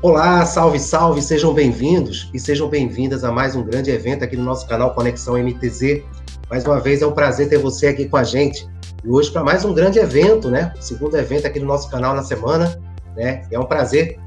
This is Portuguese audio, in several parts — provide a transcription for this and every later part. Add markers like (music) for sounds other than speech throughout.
Olá, salve, salve, sejam bem-vindos e sejam bem-vindas a mais um grande evento aqui no nosso canal Conexão MTZ. Mais uma vez é um prazer ter você aqui com a gente. E hoje para mais um grande evento, né? Segundo evento aqui no nosso canal na semana, né? E é um prazer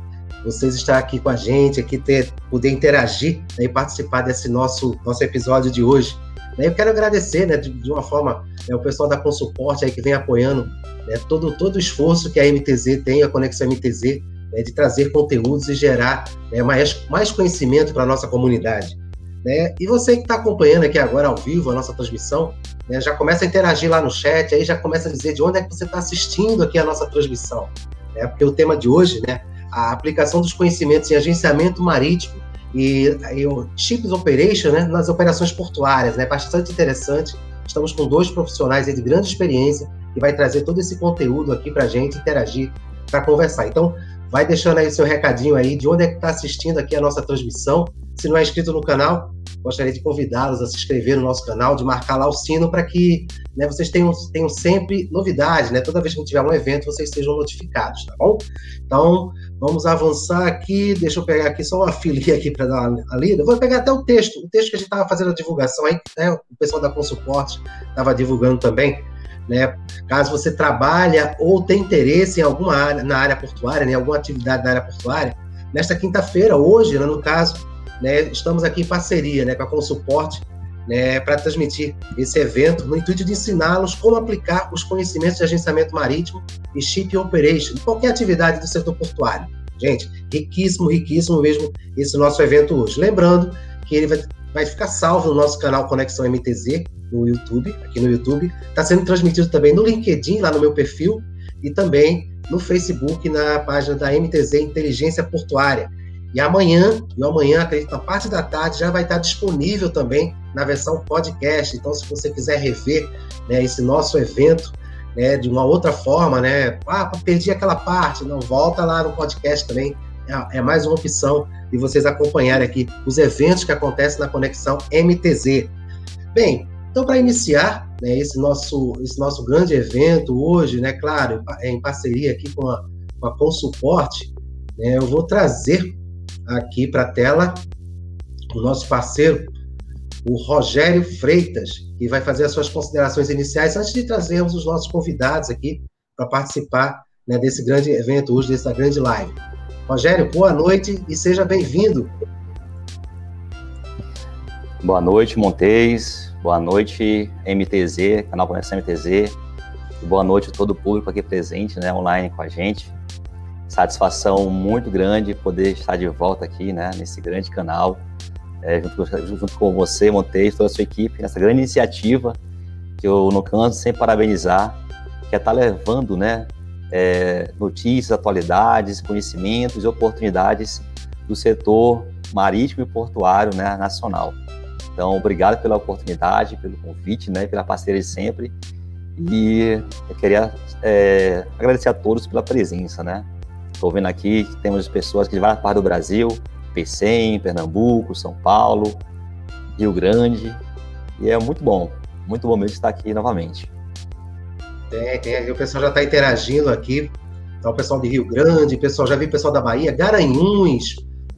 vocês estar aqui com a gente, aqui ter poder interagir né, e participar desse nosso nosso episódio de hoje. Né? Eu quero agradecer, né, de, de uma forma, né, o pessoal da Consuporte aí que vem apoiando né, todo todo o esforço que a MTZ tem, a Conexão MTZ né, de trazer conteúdos e gerar né, mais, mais conhecimento para a nossa comunidade. Né? E você que está acompanhando aqui agora ao vivo a nossa transmissão, né, já começa a interagir lá no chat, aí já começa a dizer de onde é que você está assistindo aqui a nossa transmissão. Né? Porque o tema de hoje, né, a aplicação dos conhecimentos em agenciamento marítimo e, e o Chips Operation né, nas operações portuárias, né, bastante interessante. Estamos com dois profissionais de grande experiência que vai trazer todo esse conteúdo aqui para a gente interagir, para conversar. Então, Vai deixando aí seu recadinho aí de onde é que está assistindo aqui a nossa transmissão. Se não é inscrito no canal, gostaria de convidá-los a se inscrever no nosso canal, de marcar lá o sino para que né, vocês tenham, tenham sempre novidades, né? Toda vez que tiver um evento, vocês sejam notificados, tá bom? Então, vamos avançar aqui. Deixa eu pegar aqui só uma filinha aqui para dar uma lida. Vou pegar até o texto, o texto que a gente estava fazendo a divulgação aí, né? O pessoal da Consuporte estava divulgando também né? Caso você trabalha ou tem interesse em alguma área, na área portuária, né? alguma atividade na área portuária, nesta quinta-feira, hoje, né, no caso, né, estamos aqui em parceria né, com a Consuporte né, para transmitir esse evento no intuito de ensiná-los como aplicar os conhecimentos de agenciamento marítimo e ship operation qualquer atividade do setor portuário. Gente, riquíssimo, riquíssimo mesmo esse nosso evento hoje. Lembrando que ele vai, vai ficar salvo no nosso canal Conexão MTZ, no YouTube, aqui no YouTube. Está sendo transmitido também no LinkedIn, lá no meu perfil, e também no Facebook, na página da MTZ Inteligência Portuária. E amanhã, e amanhã, acredito, na parte da tarde, já vai estar disponível também na versão podcast. Então, se você quiser rever né, esse nosso evento né, de uma outra forma, né? Ah, perdi aquela parte, não, volta lá no podcast também. É, é mais uma opção de vocês acompanharem aqui os eventos que acontecem na Conexão MTZ. Bem, então, para iniciar né, esse, nosso, esse nosso grande evento hoje, né, claro, em parceria aqui com a, com a Consuporte, né, eu vou trazer aqui para a tela o nosso parceiro, o Rogério Freitas, que vai fazer as suas considerações iniciais antes de trazermos os nossos convidados aqui para participar né, desse grande evento hoje, dessa grande live. Rogério, boa noite e seja bem-vindo. Boa noite, Montes. Boa noite, MTZ, canal Conexão MTZ. Boa noite a todo o público aqui presente, né, online com a gente. Satisfação muito grande poder estar de volta aqui, né, nesse grande canal, é, junto, junto, com você, Montes, toda a sua equipe, nessa grande iniciativa que eu não canso sem parabenizar, que é estar tá levando, né, é, notícias, atualidades, conhecimentos e oportunidades do setor marítimo e portuário né, nacional. Então, obrigado pela oportunidade, pelo convite, né, pela parceria de sempre. E eu queria é, agradecer a todos pela presença, né? Estou vendo aqui que temos pessoas de várias partes do Brasil, Pecém, Pernambuco, São Paulo, Rio Grande, e é muito bom, muito bom mesmo estar aqui novamente. Tem, tem, o pessoal já está interagindo aqui, tá o pessoal de Rio Grande, pessoal, já vi o pessoal da Bahia, Garanhuns,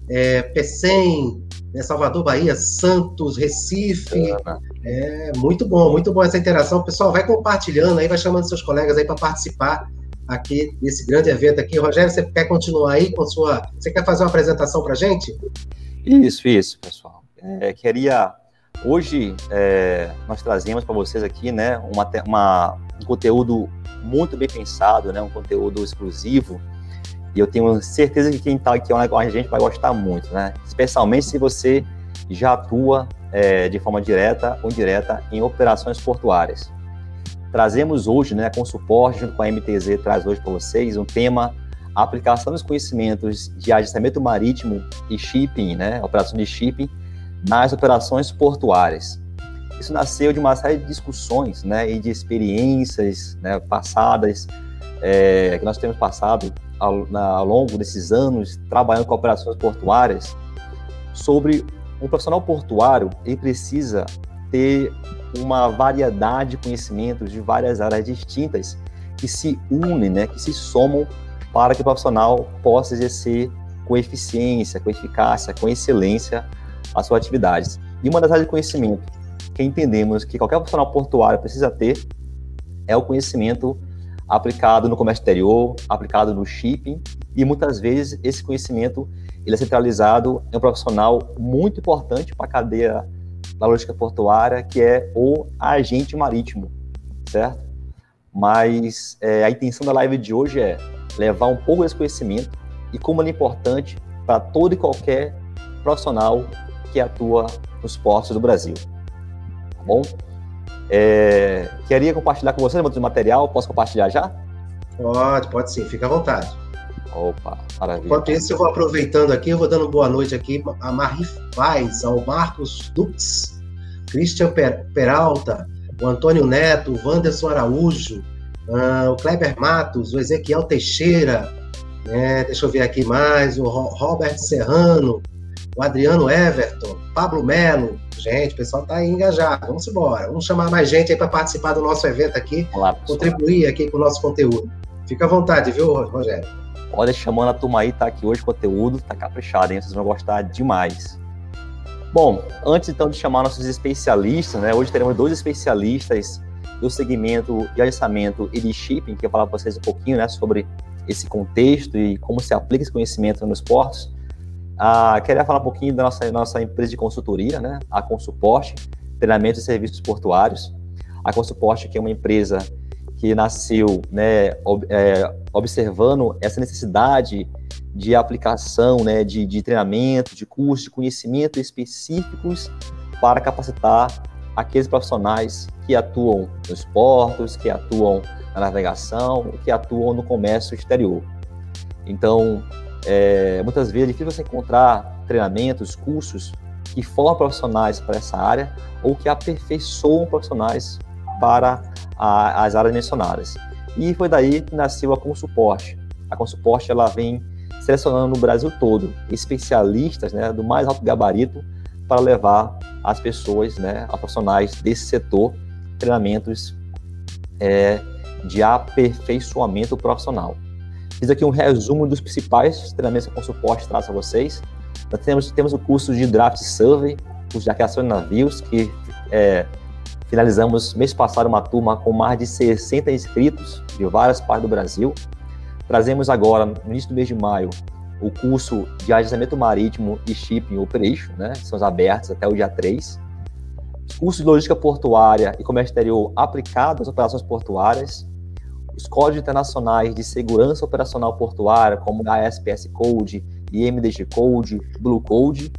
é, Pecém, né, Salvador, Bahia, Santos, Recife. É muito bom, muito bom essa interação. Pessoal, vai compartilhando aí, vai chamando seus colegas aí para participar aqui desse grande evento aqui. Rogério, você quer continuar aí com sua. Você quer fazer uma apresentação para gente? Isso, isso, pessoal. É, queria. Hoje é, nós trazemos para vocês aqui né, uma, uma, um conteúdo muito bem pensado, né, um conteúdo exclusivo e eu tenho certeza que quem está aqui com a gente vai gostar muito, né? Especialmente se você já atua é, de forma direta ou indireta em operações portuárias. Trazemos hoje, né, com suporte, junto com a MTZ, traz hoje para vocês um tema aplicação dos conhecimentos de agenciamento marítimo e shipping, né, operação de shipping, nas operações portuárias. Isso nasceu de uma série de discussões, né, e de experiências, né, passadas, é, que nós temos passado ao, na, ao longo desses anos trabalhando com operações portuárias sobre um profissional portuário ele precisa ter uma variedade de conhecimentos de várias áreas distintas que se unem, né, que se somam para que o profissional possa exercer com eficiência, com eficácia, com excelência as suas atividades. E uma das áreas de conhecimento que entendemos que qualquer profissional portuário precisa ter é o conhecimento aplicado no comércio exterior, aplicado no shipping, e muitas vezes esse conhecimento ele é centralizado em um profissional muito importante para a cadeia da logística portuária, que é o agente marítimo, certo? Mas é, a intenção da live de hoje é levar um pouco desse conhecimento e como ele é importante para todo e qualquer profissional que atua nos portos do Brasil. Tá bom? É, queria compartilhar com vocês muito material. Posso compartilhar já? Pode, pode sim, fica à vontade. Opa, maravilha. Enquanto isso, eu vou aproveitando aqui, eu vou dando boa noite aqui a Marie Faz, ao Marcos Dux, Christian Peralta, o Antônio Neto, o Wanderson Araújo, uh, o Kleber Matos, o Ezequiel Teixeira, né? deixa eu ver aqui mais, o Robert Serrano, o Adriano Everton, Pablo Melo. Gente, o pessoal está aí engajado. Vamos embora. Vamos chamar mais gente aí para participar do nosso evento aqui, Olá, contribuir aqui com o nosso conteúdo. Fica à vontade, viu, Rogério? Olha, chamando a turma aí, tá aqui hoje, conteúdo tá caprichado, hein? Vocês vão gostar demais. Bom, antes então de chamar nossos especialistas, né? Hoje teremos dois especialistas do segmento de agenciamento e de shipping, que eu falar para vocês um pouquinho, né, sobre esse contexto e como se aplica esse conhecimento nos portos. Ah, queria falar um pouquinho da nossa, nossa empresa de consultoria, né? A Consuporte, treinamento e serviços portuários. A Consuporte, que é uma empresa que nasceu né, ob, é, observando essa necessidade de aplicação, né, de, de treinamento, de curso, de conhecimento específicos para capacitar aqueles profissionais que atuam nos portos, que atuam na navegação, que atuam no comércio exterior. Então, é, muitas vezes é difícil você encontrar treinamentos, cursos que formam profissionais para essa área ou que aperfeiçoam profissionais para a, as áreas mencionadas. E foi daí que nasceu a Consuporte. A Consuporte ela vem selecionando no Brasil todo especialistas né, do mais alto gabarito para levar as pessoas, né, a profissionais desse setor, treinamentos é, de aperfeiçoamento profissional. Fiz aqui um resumo dos principais treinamentos que a Consuporte traz a vocês. Nós temos, temos o curso de Draft Survey, curso de arqueação de navios, que é, finalizamos mês passado uma turma com mais de 60 inscritos de várias partes do Brasil. Trazemos agora, no início do mês de maio, o curso de agenciamento marítimo e shipping operation, né, são abertos até o dia 3. Curso de logística portuária e comércio exterior aplicado às operações portuárias os códigos internacionais de segurança operacional portuária, como ASPS Code, IMDG Code, Blue Code,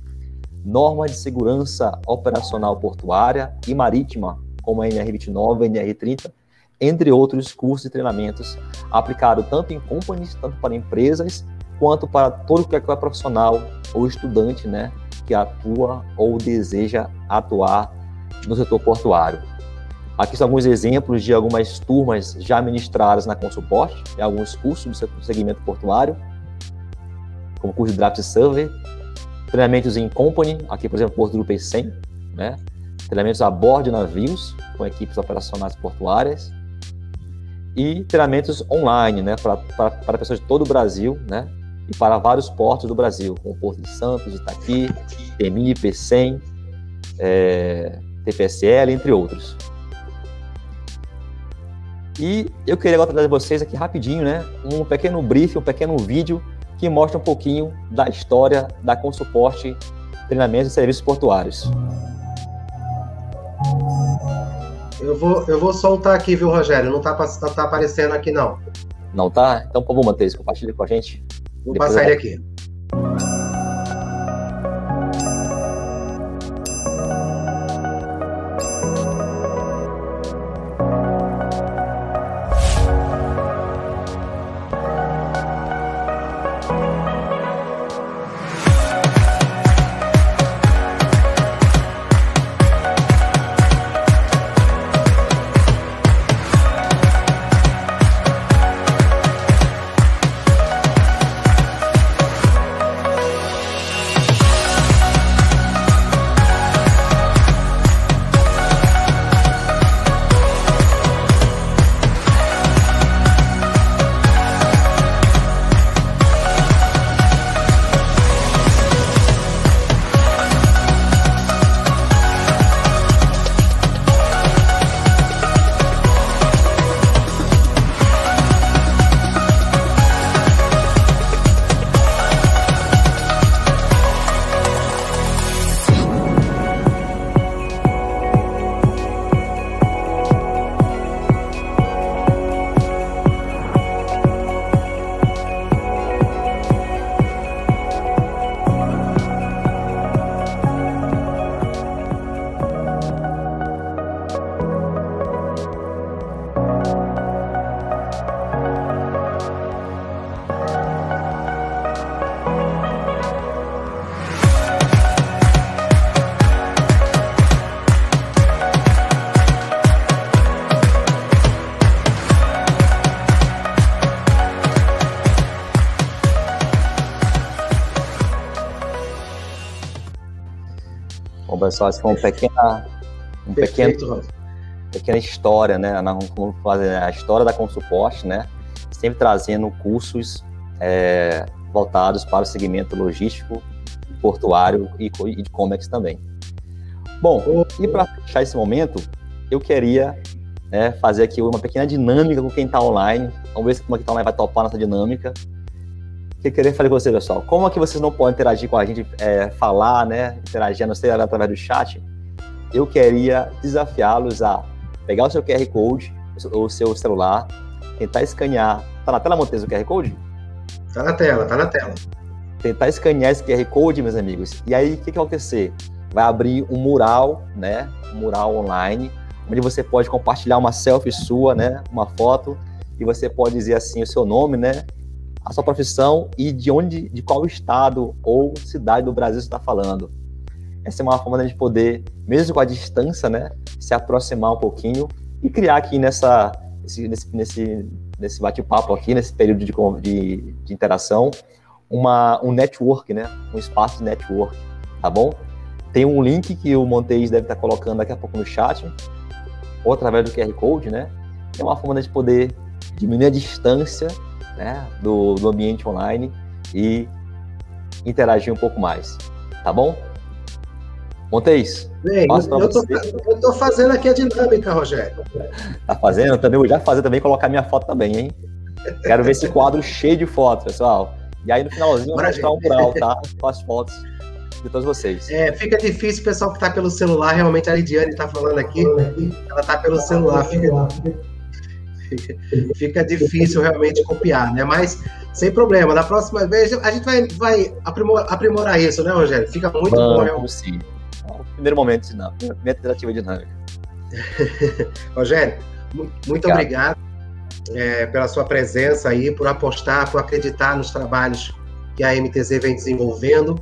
normas de segurança operacional portuária e marítima, como a NR29, NR30, entre outros cursos e treinamentos aplicados tanto em companies, tanto para empresas, quanto para todo que é profissional ou estudante, né, que atua ou deseja atuar no setor portuário. Aqui são alguns exemplos de algumas turmas já ministradas na Consuporte, em alguns cursos do segmento portuário, como curso de Draft Survey, treinamentos em Company, aqui, por exemplo, Porto do P100, né? treinamentos a bordo de navios, com equipes operacionais portuárias, e treinamentos online, né, para pessoas de todo o Brasil, né, e para vários portos do Brasil, como Porto de Santos, Itaqui, TMI, P100, é, TPSL, entre outros. E eu queria agora trazer vocês aqui rapidinho, né, um pequeno brief, um pequeno vídeo que mostra um pouquinho da história da Consuporte Treinamentos e Serviços Portuários. Eu vou, eu vou soltar aqui, viu, Rogério? Não tá, tá, tá aparecendo aqui, não. Não tá? Então, por favor, Matheus, compartilhe com a gente. Vou Depois passar ele aqui. Pessoal, isso foi uma pequena, um Perfeito, pequeno, pequena história, né? Como fazer a história da Consuporte, né? Sempre trazendo cursos é, voltados para o segmento logístico, portuário e, e de Comex também. Bom, e para fechar esse momento, eu queria né, fazer aqui uma pequena dinâmica com quem está online. Vamos ver se quem está online vai topar nessa dinâmica. O que eu queria falar com você, pessoal? Como é que vocês não podem interagir com a gente, é, falar, né, interagir, não sei, através do chat? Eu queria desafiá-los a pegar o seu QR Code, o seu celular, tentar escanear. Tá na tela, Montes, o QR Code? Tá na tela, tá na tela. Tentar escanear esse QR Code, meus amigos. E aí, o que, que vai acontecer? Vai abrir um mural, né? Um mural online, onde você pode compartilhar uma selfie sua, né? Uma foto, e você pode dizer assim o seu nome, né? A sua profissão e de onde, de qual estado ou cidade do Brasil você está falando. Essa é uma forma de poder, mesmo com a distância, né? Se aproximar um pouquinho e criar aqui nessa, nesse, nesse, nesse bate-papo aqui, nesse período de, de, de interação, uma, um network, né? Um espaço de network, tá bom? Tem um link que o Monteis deve estar colocando daqui a pouco no chat, ou através do QR Code, né? É uma forma de poder diminuir a distância né, do, do ambiente online e interagir um pouco mais, tá bom? Monteis, Bem, eu, tô, eu tô fazendo aqui a dinâmica, Rogério. Tá fazendo? Também vou já fazer também, colocar minha foto também, hein? Quero ver esse quadro cheio de fotos, pessoal. E aí no finalzinho eu vou mostrar um mural, tá? Com as fotos de todos vocês. É, fica difícil o pessoal que está pelo celular, realmente a Lidiane está falando aqui, ela está pelo celular, fica, fica, fica, difícil realmente copiar, né? Mas sem problema, na próxima vez a gente vai, vai aprimorar, aprimorar isso, né, Rogério? Fica muito Vamos, bom. Realmente. Sim. Primeiro momento, não. Primeira tentativa dinâmica. (laughs) Rogério, muito obrigado, é, pela sua presença aí, por apostar, por acreditar nos trabalhos que a MTZ vem desenvolvendo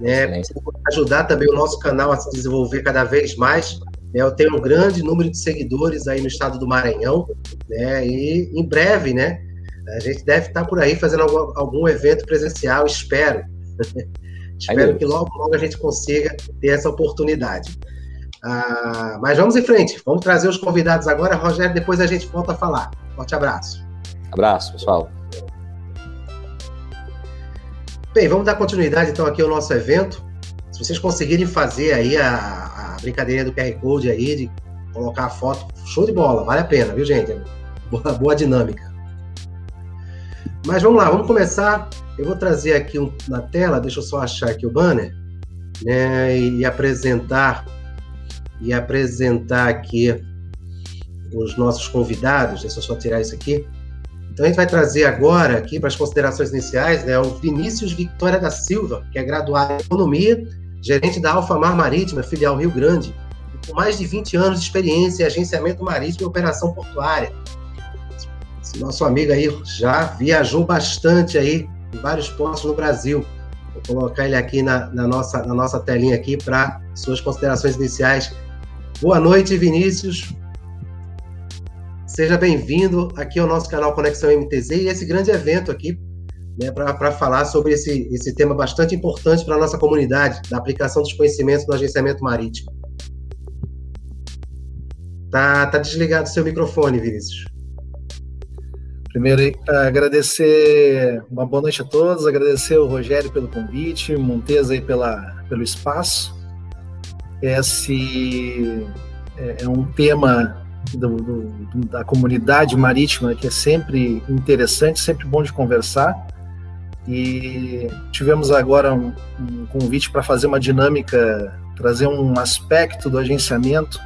né, ajudar também o nosso canal a se desenvolver cada vez mais. Né, eu tenho um grande número de seguidores aí no estado do Maranhão, né, e em breve, né, a gente deve estar por aí fazendo algum, algum evento presencial, espero. (laughs) espero que logo, logo a gente consiga ter essa oportunidade. Ah, mas vamos em frente, vamos trazer os convidados agora. Rogério, depois a gente volta a falar. Forte abraço. Abraço, pessoal. Bem, vamos dar continuidade então aqui ao nosso evento. Se vocês conseguirem fazer aí a, a brincadeira do QR Code aí, de colocar a foto, show de bola, vale a pena, viu, gente? (laughs) Boa, boa dinâmica. Mas vamos lá, vamos começar. Eu vou trazer aqui um, na tela, deixa eu só achar aqui o banner, né, e apresentar e apresentar aqui os nossos convidados. Deixa eu só tirar isso aqui. Então a gente vai trazer agora aqui para as considerações iniciais né, o Vinícius Victoria da Silva, que é graduado em Economia, gerente da Alfa Mar Marítima, filial Rio Grande, com mais de 20 anos de experiência em agenciamento marítimo e operação portuária. Esse nosso amigo aí já viajou bastante aí em vários pontos no Brasil. Vou colocar ele aqui na, na nossa, na nossa telinha aqui para suas considerações iniciais. Boa noite, Vinícius. Seja bem-vindo aqui ao nosso canal Conexão MTZ e esse grande evento aqui né, para falar sobre esse, esse tema bastante importante para a nossa comunidade, da aplicação dos conhecimentos no agenciamento marítimo. Tá, tá desligado o seu microfone, Vinícius. Primeiro, agradecer uma boa noite a todos, agradecer o Rogério pelo convite, Monteza aí pela, pelo espaço. Esse é, é um tema do, do, da comunidade marítima, que é sempre interessante, sempre bom de conversar. E tivemos agora um, um convite para fazer uma dinâmica, trazer um aspecto do agenciamento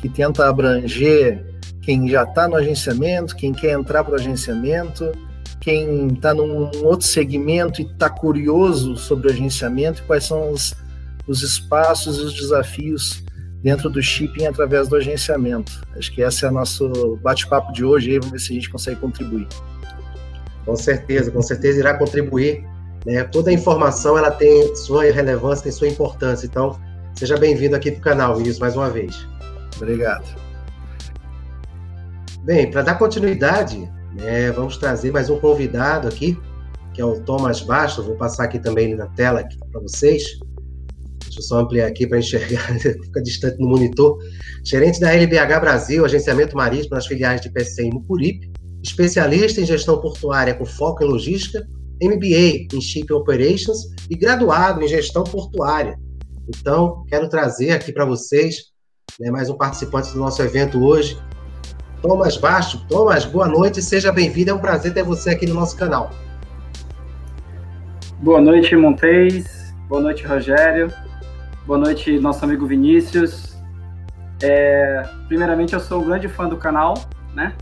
que tenta abranger quem já está no agenciamento, quem quer entrar para o agenciamento, quem está num outro segmento e está curioso sobre o agenciamento e quais são os, os espaços e os desafios dentro do shipping através do agenciamento. Acho que esse é o nosso bate-papo de hoje, vamos ver se a gente consegue contribuir. Com certeza, com certeza irá contribuir. Né? Toda informação ela tem sua relevância, tem sua importância. Então, seja bem-vindo aqui para o canal, Vinícius, mais uma vez. Obrigado. Bem, para dar continuidade, né, vamos trazer mais um convidado aqui, que é o Thomas Bastos. Vou passar aqui também na tela para vocês. Deixa eu só ampliar aqui para enxergar, (laughs) fica distante no monitor. Gerente da LBH Brasil, agenciamento marítimo nas filiais de PCI em Mucuripe, especialista em gestão portuária com foco em logística, MBA em Shipping Operations e graduado em gestão portuária. Então, quero trazer aqui para vocês né, mais um participante do nosso evento hoje, Thomas Baixo. Thomas, boa noite, seja bem-vindo. É um prazer ter você aqui no nosso canal. Boa noite, Montes. Boa noite, Rogério. Boa noite, nosso amigo Vinícius. É, primeiramente, eu sou um grande fã do canal, né?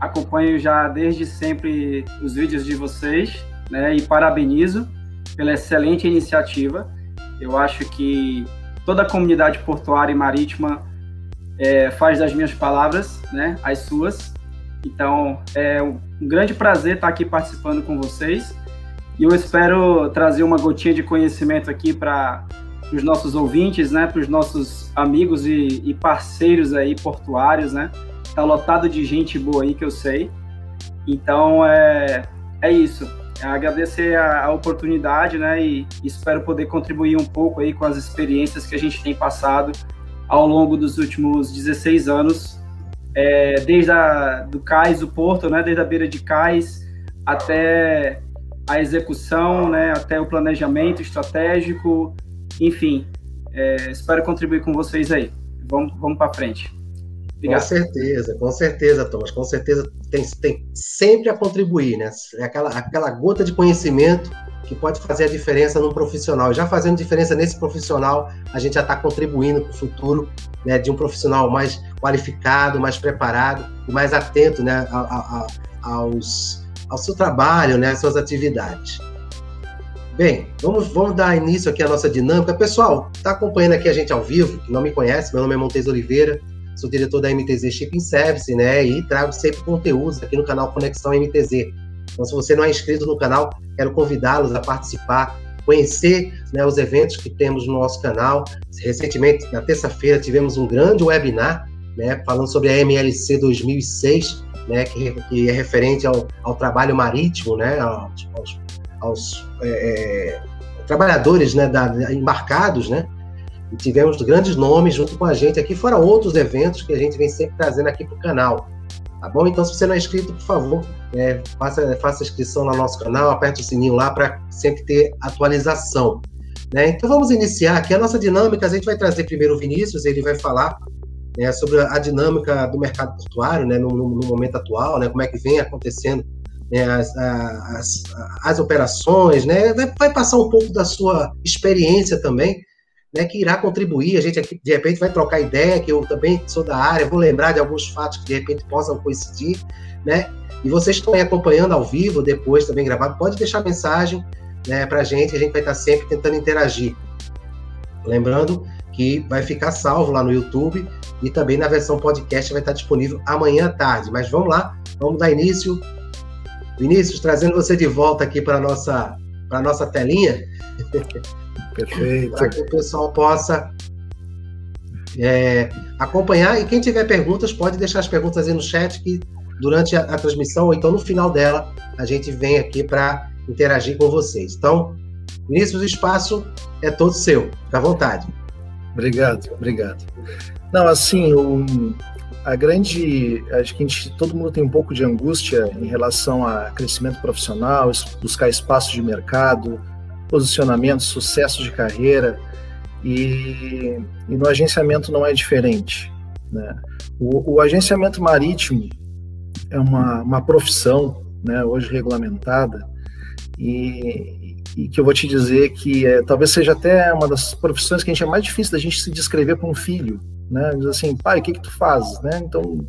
Acompanho já desde sempre os vídeos de vocês, né? E parabenizo pela excelente iniciativa. Eu acho que toda a comunidade portuária e marítima é, faz das minhas palavras, né? As suas. Então, é um grande prazer estar aqui participando com vocês. E eu espero trazer uma gotinha de conhecimento aqui para os nossos ouvintes, né, para os nossos amigos e, e, parceiros aí portuários, né? Tá lotado de gente boa aí que eu sei. Então é, é isso. Agradecer a, a, oportunidade, né? E, e espero poder contribuir um pouco aí com as experiências que a gente tem passado ao longo dos últimos 16 anos, é, desde a, do cais do porto, né? Desde a beira de cais até a execução, né? Até o planejamento estratégico enfim, é, espero contribuir com vocês aí. Vamos, vamos para frente. Obrigado. Com certeza, com certeza, Thomas. Com certeza tem, tem sempre a contribuir, né? É aquela, aquela gota de conhecimento que pode fazer a diferença num profissional. Já fazendo diferença nesse profissional, a gente já está contribuindo para o futuro né, de um profissional mais qualificado, mais preparado e mais atento né, a, a, a, aos, ao seu trabalho, né, às suas atividades. Bem, vamos, vamos dar início aqui à nossa dinâmica. Pessoal, está acompanhando aqui a gente ao vivo, que não me conhece, meu nome é Montes Oliveira, sou diretor da MTZ Shipping Service, né? E trago sempre conteúdos aqui no canal Conexão MTZ. Então, se você não é inscrito no canal, quero convidá-los a participar, conhecer né, os eventos que temos no nosso canal. Recentemente, na terça-feira, tivemos um grande webinar né, falando sobre a MLC 2006, né, que, que é referente ao, ao trabalho marítimo, né, aos, aos aos é, é, trabalhadores né, da, embarcados, né? E tivemos grandes nomes junto com a gente aqui, fora outros eventos que a gente vem sempre trazendo aqui para o canal. Tá bom? Então, se você não é inscrito, por favor, é, faça, faça inscrição no nosso canal, aperte o sininho lá para sempre ter atualização. Né? Então, vamos iniciar aqui a nossa dinâmica. A gente vai trazer primeiro o Vinícius, ele vai falar né, sobre a dinâmica do mercado portuário né, no, no, momento atual, né, como é que vem acontecendo né, as, as, as, operações, né, vai passar um pouco da sua experiência também, né, que irá contribuir. A gente aqui, de repente, vai trocar ideia, que eu também sou da área, vou lembrar de alguns fatos que, de repente, possam coincidir, né, e vocês estão aí acompanhando ao vivo, depois também gravado, pode deixar mensagem né, para a gente, a gente vai estar sempre tentando interagir. Lembrando que vai ficar salvo lá no YouTube e também na versão podcast vai estar disponível amanhã à tarde. Mas vamos lá, vamos dar início Vinícius, trazendo você de volta aqui para a nossa, nossa telinha. (laughs) Perfeito. para que o pessoal possa é, acompanhar. E quem tiver perguntas, pode deixar as perguntas aí no chat, que durante a, a transmissão, ou então no final dela, a gente vem aqui para interagir com vocês. Então, Vinícius, o espaço é todo seu. Fique à vontade. Obrigado, obrigado. Não, assim, o, a grande. Acho que a gente, todo mundo tem um pouco de angústia em relação a crescimento profissional, buscar espaço de mercado, posicionamento, sucesso de carreira, e, e no agenciamento não é diferente. Né? O, o, agenciamento marítimo é uma, uma profissão, né, hoje regulamentada, e, e que eu vou te dizer que é, talvez seja até uma das profissões que a gente é mais difícil da gente se descrever para um filho, né? Diz assim, pai, o que que tu fazes, né? Então,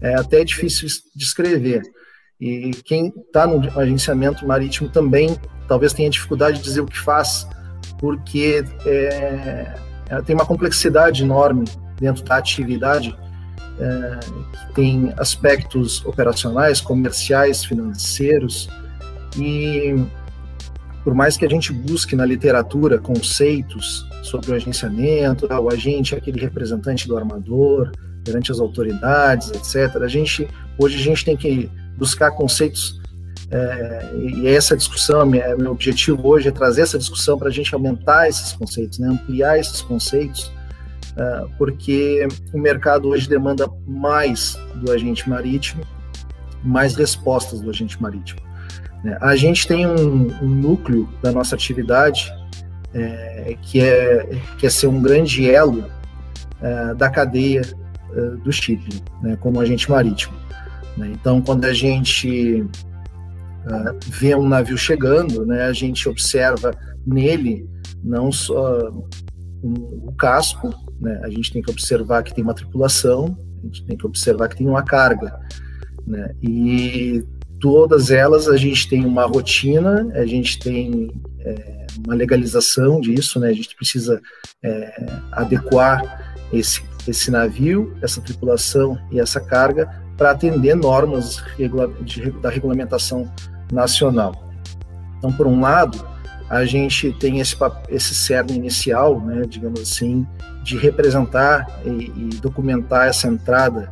é até difícil descrever. E quem está no agenciamento marítimo também talvez tenha dificuldade de dizer o que faz, porque é, é, tem uma complexidade enorme dentro da atividade, é, que tem aspectos operacionais, comerciais, financeiros, e por mais que a gente busque na literatura conceitos sobre o agenciamento, ah, o agente é aquele representante do armador perante as autoridades, etc. A gente hoje a gente tem que buscar conceitos é, e essa discussão, minha, meu objetivo hoje é trazer essa discussão para a gente aumentar esses conceitos, né, ampliar esses conceitos, é, porque o mercado hoje demanda mais do agente marítimo, mais respostas do agente marítimo. Né. A gente tem um, um núcleo da nossa atividade é, que, é, que é ser um grande elo é, da cadeia é, do shipping, né, como agente marítimo. Né. Então, quando a gente uh, vê um navio chegando, né, a gente observa nele não só o casco, né, a gente tem que observar que tem uma tripulação, a gente tem que observar que tem uma carga, né, e todas elas a gente tem uma rotina, a gente tem é, uma legalização disso, né, a gente precisa é, adequar esse, esse navio, essa tripulação e essa carga para atender normas regula de, da regulamentação nacional. Então, por um lado, a gente tem esse, esse cerne inicial, né, digamos assim, de representar e, e documentar essa entrada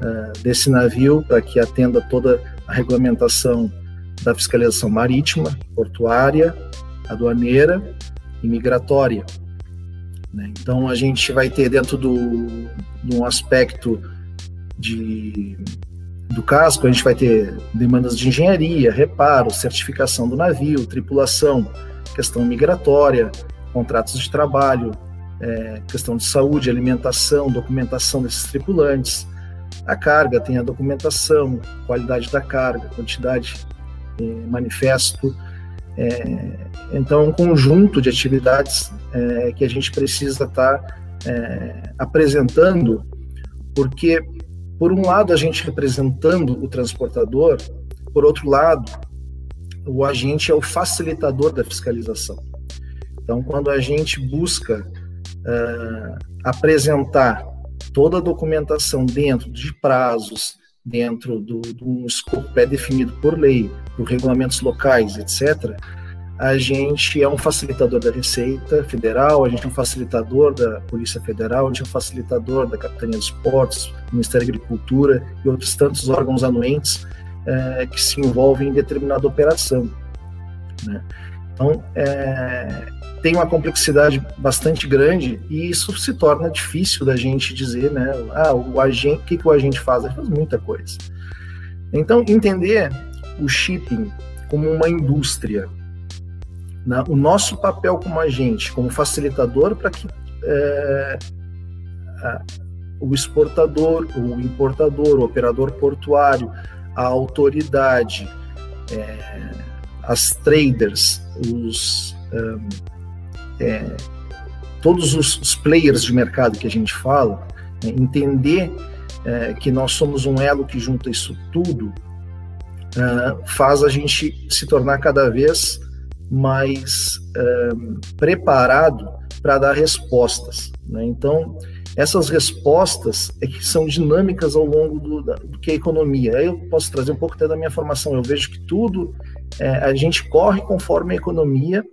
uh, desse navio para que atenda toda a regulamentação da fiscalização marítima, portuária, aduaneira e migratória. Né? Então, a gente vai ter dentro de um aspecto de do casco, a gente vai ter demandas de engenharia, reparo, certificação do navio, tripulação, questão migratória, contratos de trabalho, é, questão de saúde, alimentação, documentação desses tripulantes. A carga tem a documentação, qualidade da carga, quantidade, é, manifesto. É, então, um conjunto de atividades é, que a gente precisa estar tá, é, apresentando, porque por um lado, a gente representando o transportador, por outro lado, o agente é o facilitador da fiscalização. Então, quando a gente busca uh, apresentar toda a documentação dentro de prazos, dentro de um escopo pré-definido por lei, por regulamentos locais, etc., a gente é um facilitador da Receita Federal, a gente é um facilitador da Polícia Federal, a gente é um facilitador da Capitania dos Portos, Ministério da Agricultura e outros tantos órgãos anuentes é, que se envolvem em determinada operação. Né? Então, é, tem uma complexidade bastante grande e isso se torna difícil da gente dizer, né? Ah, o agente, o que, que o agente faz? Ele faz muita coisa. Então, entender o shipping como uma indústria, né, o nosso papel como agente, como facilitador para que é, o exportador, o importador, o operador portuário, a autoridade, é, as traders, os, é, todos os, os, players de mercado que a gente fala, né, entender é, que nós somos um elo que junta isso tudo, é, faz a gente se tornar cada vez mais preparado para dar respostas. Né? Então, essas respostas é que são dinâmicas ao longo do, da, do que a economia. Aí eu posso trazer um pouco até da minha formação. Eu vejo que tudo é, a gente corre conforme a economia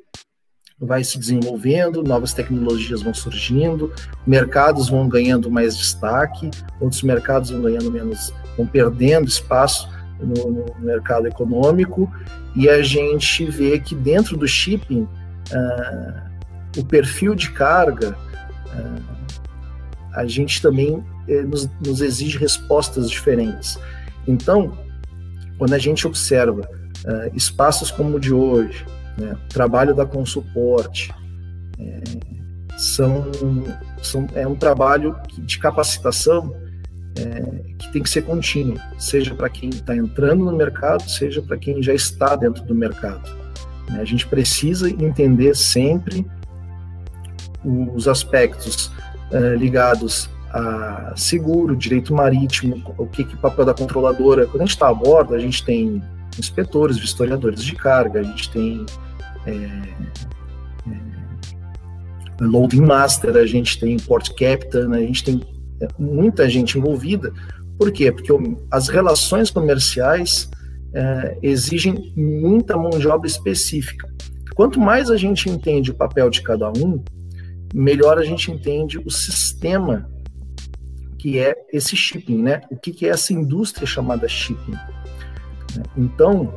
vai se desenvolvendo, novas tecnologias vão surgindo, mercados vão ganhando mais destaque, outros mercados vão ganhando menos, vão perdendo espaço no, no mercado econômico e a gente vê que dentro do shipping uh, o perfil de carga uh, a gente também eh, nos, nos, exige respostas diferentes. Então, quando a gente observa uh, espaços como o de hoje, né, trabalho da Consuporte, é, são, são, é um trabalho de capacitação é, que tem que ser contínuo, seja para quem está entrando no mercado, seja para quem já está dentro do mercado. Né? A gente precisa entender sempre os aspectos é, ligados a seguro, direito marítimo, o que, que o papel da controladora. Quando a gente está a bordo, a gente tem inspetores, vistoriadores de carga, a gente tem é, é, loading master, a gente tem port captain, a gente tem muita gente envolvida. Por quê? Porque as relações comerciais é, exigem muita mão de obra específica. Quanto mais a gente entende o papel de cada um, melhor a gente entende o sistema que é esse shipping, né? O que, que é essa indústria chamada shipping? Então,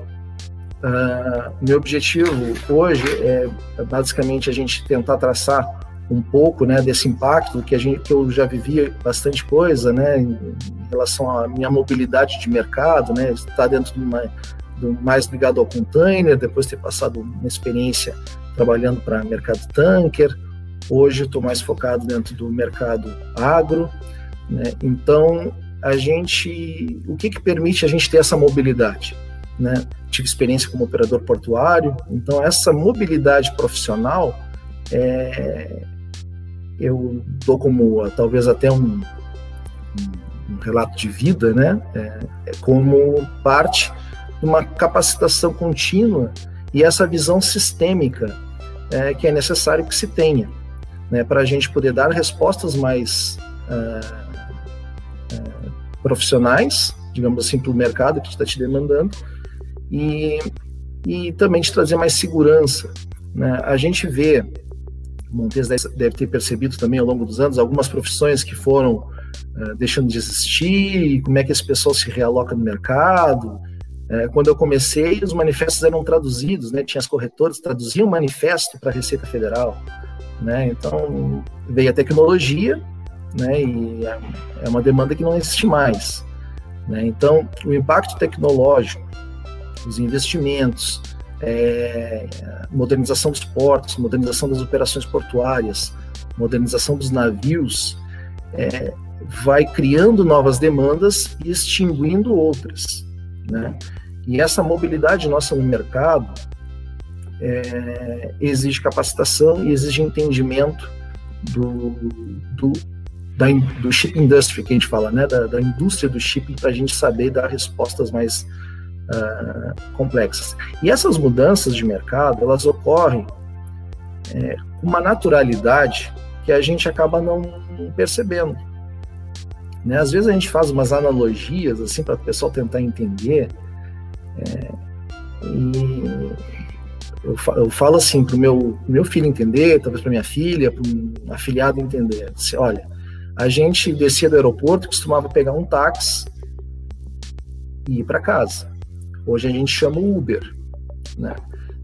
Uh, meu objetivo hoje é basicamente a gente tentar traçar um pouco né, desse impacto que a gente que eu já vivi bastante coisa né, em, relação à minha mobilidade de mercado, né, estar dentro de uma do, mais ligado ao container, depois ter passado uma experiência trabalhando para mercado tanker. Hoje estou mais focado dentro do mercado agro. Né? Então, a gente, o que, que permite a gente ter essa mobilidade? Né? Tive experiência como operador portuário, então essa mobilidade profissional é, eu dou como talvez até um, um relato de vida, né? É, é como parte de uma capacitação contínua e essa visão sistêmica é, que é necessário que se tenha, né? Para a gente poder dar respostas mais uh, uh, profissionais, digamos assim, para o mercado que está te demandando e, e também te trazer mais segurança. Né? A gente vê Montes deve ter percebido também ao longo dos anos algumas profissões que foram uh, deixando de existir, como é que esse pessoal se realoca no mercado. Uh, quando eu comecei, os manifestos eram traduzidos, né? Tinha as corretoras traduziam o manifesto para a Receita Federal, né? Então veio a tecnologia, né? E é, é uma demanda que não existe mais, né? Então o impacto tecnológico, os investimentos, é, modernização dos portos, modernização das operações portuárias, modernização dos navios, é, vai criando novas demandas e extinguindo outras. Né? E essa mobilidade nossa no mercado é, exige capacitação e exige entendimento do, do, da, do shipping industry, que a gente fala, né? da, da indústria do shipping, para a gente saber dar respostas mais uh, complexas. E essas mudanças de mercado, elas ocorrem é, com uma naturalidade que a gente acaba não percebendo. Né? Às vezes a gente faz umas analogias assim para o pessoal tentar entender. É, e eu, eu, falo assim para o meu, meu filho entender, talvez para minha filha, para um afiliado entender. Assim, olha, a gente descia do aeroporto, costumava pegar um táxi e ir para casa. Hoje a gente chama Uber. Né?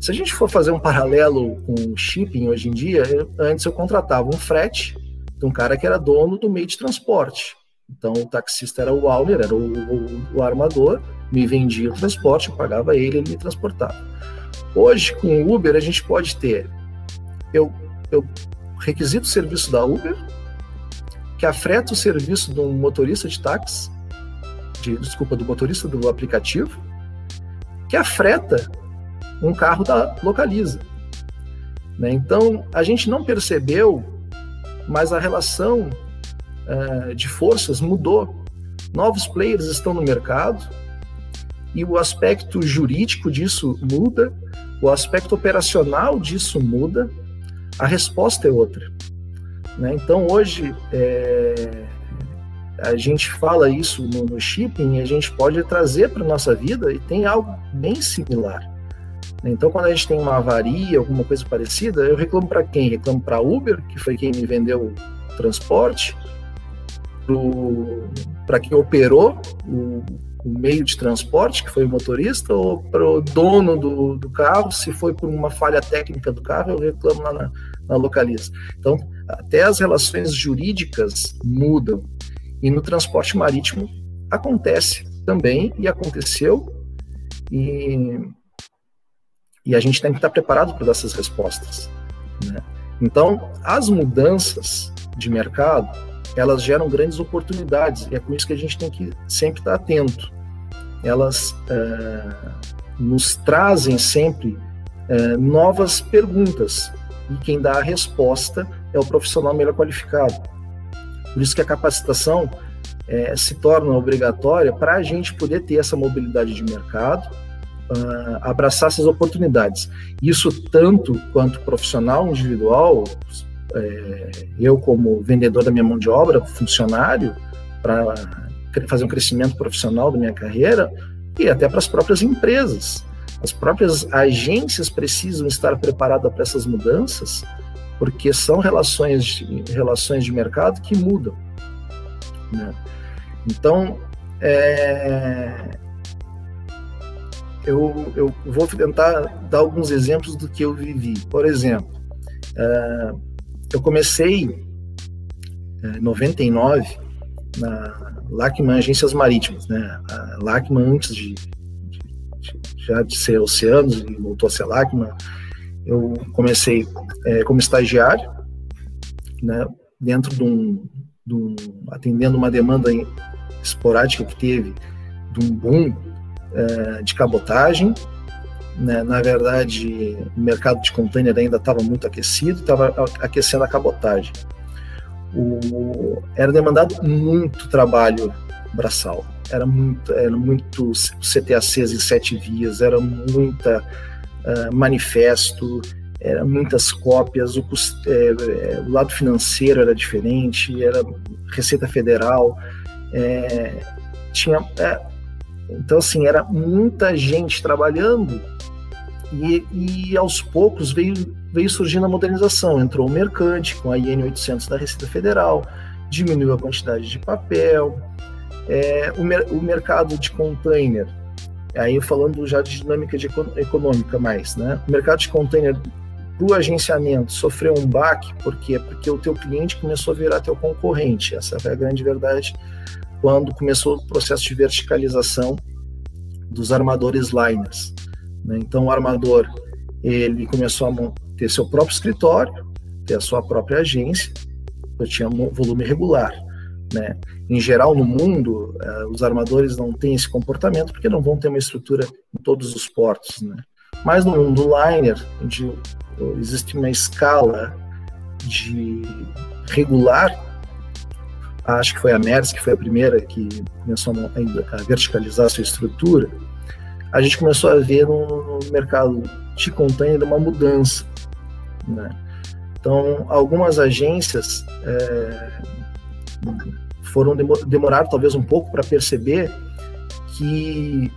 Se a gente for fazer um paralelo com o shipping hoje em dia, eu, antes eu contratava um frete de um cara que era dono do meio de transporte. Então o taxista era o owner, era o, o, o armador, me vendia o transporte, eu pagava ele, ele me transportava. Hoje, com o Uber, a gente pode ter eu, eu requisito o serviço da Uber, que afreta o serviço de um motorista de táxi, de, desculpa, do motorista do aplicativo, que afreta um carro da Localiza. Né? Então, a gente não percebeu, mas a relação uh, de forças mudou. Novos players estão no mercado e o aspecto jurídico disso muda, o aspecto operacional disso muda, a resposta é outra. Né? Então, hoje, é, a gente fala isso no, no shipping a gente pode trazer para nossa vida e tem algo bem similar. Então, quando a gente tem uma avaria, alguma coisa parecida, eu reclamo para quem? Reclamo para Uber, que foi quem me vendeu o transporte, para quem operou o, o, meio de transporte, que foi o motorista, ou para o dono do, do, carro, se foi por uma falha técnica do carro, eu reclamo lá na, na localiza. Então, até as relações jurídicas mudam. E no transporte marítimo acontece também, e aconteceu, e, e a gente tem que estar preparado para essas respostas. Né? Então, as mudanças de mercado, elas geram grandes oportunidades, e é com isso que a gente tem que sempre estar atento. Elas é, nos trazem sempre é, novas perguntas, e quem dá a resposta é o profissional melhor qualificado. Por isso que a capacitação é, se torna obrigatória para a gente poder ter essa mobilidade de mercado, uh, abraçar essas oportunidades. Isso tanto quanto profissional individual, é, eu como vendedor da minha mão de obra, funcionário, para fazer um crescimento profissional da minha carreira, e até para as próprias empresas. As próprias agências precisam estar preparadas para essas mudanças porque são relações, relações de mercado que mudam. Né? Então, é, eu, eu vou tentar dar alguns exemplos do que eu vivi. Por exemplo, uh, eu comecei em uh, 99 na Lacman Agências Marítimas, né? A Lacman antes de, de, de, já de ser Oceanos voltou a ser Lacman, eu comecei é, como estagiário, né? Dentro de um, de um atendendo uma demanda esporádica que teve de um boom é, de cabotagem. Né? Na verdade, o mercado de container ainda estava muito aquecido, estava aquecendo a cabotagem. O, era demandado muito trabalho braçal, era muito, era muito CTACs em sete vias, era muita uh, manifesto, era muitas cópias, o, é, o, lado financeiro era diferente, era Receita Federal, é, tinha é, então, assim, era muita gente trabalhando e, e aos poucos veio, veio surgindo a modernização. Entrou o mercante com a IN 800 da Receita Federal, diminuiu a quantidade de papel, é, o, mer o, mercado de container, aí falando já de dinâmica de econômica mais, né? O mercado de container para o agenciamento sofreu um baque, por quê? Porque o teu cliente começou a virar teu concorrente, essa é a grande verdade quando começou o processo de verticalização dos armadores liners. Né? Então, o armador ele começou a ter seu próprio escritório, ter a sua própria agência, eu tinha volume regular. Né? Em geral, no mundo, eh, os armadores não têm esse comportamento porque não vão ter uma estrutura em todos os portos. Né? Mas no mundo liner, onde existe uma escala de regular acho que foi a MERS, que foi a primeira que começou a, verticalizar sua estrutura, a gente começou a ver no, mercado de container uma mudança. Né? Então, algumas agências é, foram demorar talvez um pouco para perceber que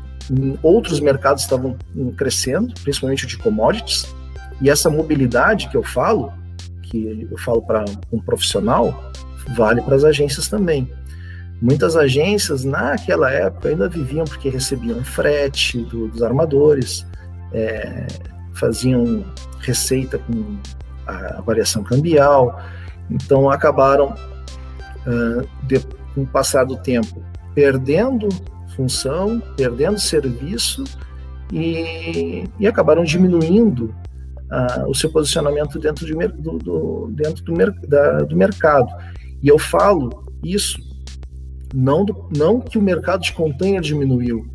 outros mercados estavam crescendo, principalmente o de commodities, e essa mobilidade que eu falo, que eu falo para um profissional, vale para as agências também. Muitas agências, naquela época, ainda viviam porque recebiam frete do, dos armadores, é, faziam receita com a variação cambial, então acabaram, uh, de, com o passar do tempo, perdendo função, perdendo serviço e, e acabaram diminuindo uh, o seu posicionamento dentro, de, do, do, dentro do, da, do mercado. E eu falo isso não, do, não que o mercado de container diminuiu,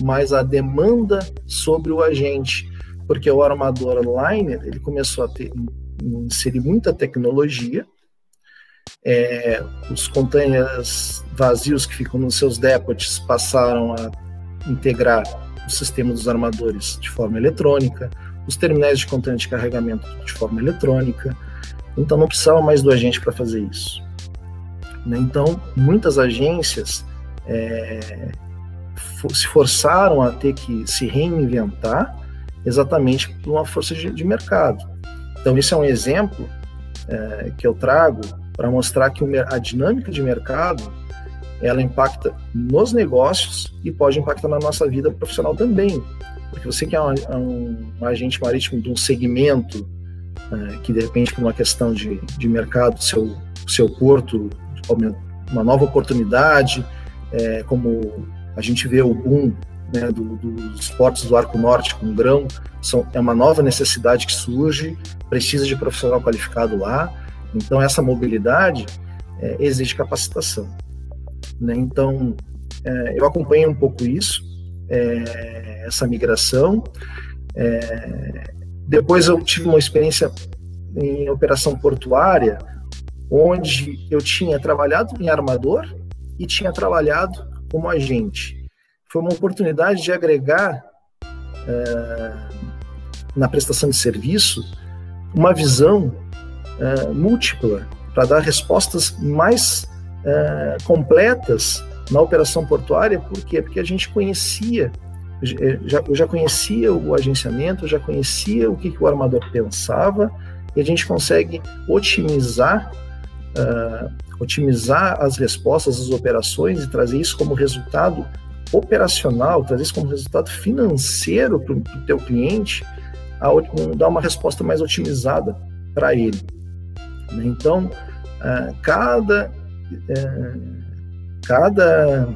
mas a demanda sobre o agente, porque o armador liner ele começou a ter, inserir muita tecnologia, é, os containers vazios que ficam nos seus depots passaram a integrar o sistema dos armadores de forma eletrônica, os terminais de container de carregamento de forma eletrônica, então não precisava mais do agente para fazer isso. Né? Então, muitas agências é, se forçaram a ter que se reinventar exatamente por uma força de, de mercado. Então, isso é um exemplo é, que eu trago para mostrar que a dinâmica de mercado ela impacta nos negócios e pode impactar na nossa vida profissional também. Porque você que é um, um, um agente marítimo de um segmento é, que, de repente, por uma questão de, de mercado, seu, seu porto uma nova oportunidade, é, como a gente vê o boom né, do, dos portos do Arco Norte com grão, são, é uma nova necessidade que surge, precisa de profissional qualificado lá, então essa mobilidade é, exige capacitação. Né? Então, é, eu acompanho um pouco isso, é, essa migração. É, depois eu tive uma experiência em operação portuária, onde eu tinha trabalhado em armador e tinha trabalhado como agente. Foi uma oportunidade de agregar é, na prestação de serviço uma visão é, múltipla para dar respostas mais é, completas na operação portuária. Por quê? Porque a gente conhecia, já, eu já conhecia o agenciamento, já conhecia o que, que o armador pensava, e a gente consegue otimizar uh, otimizar as respostas, as operações e trazer isso como resultado operacional, trazer isso como resultado financeiro para o teu cliente, a, dar uma resposta mais otimizada para ele. Né? Então, uh, cada, uh, cada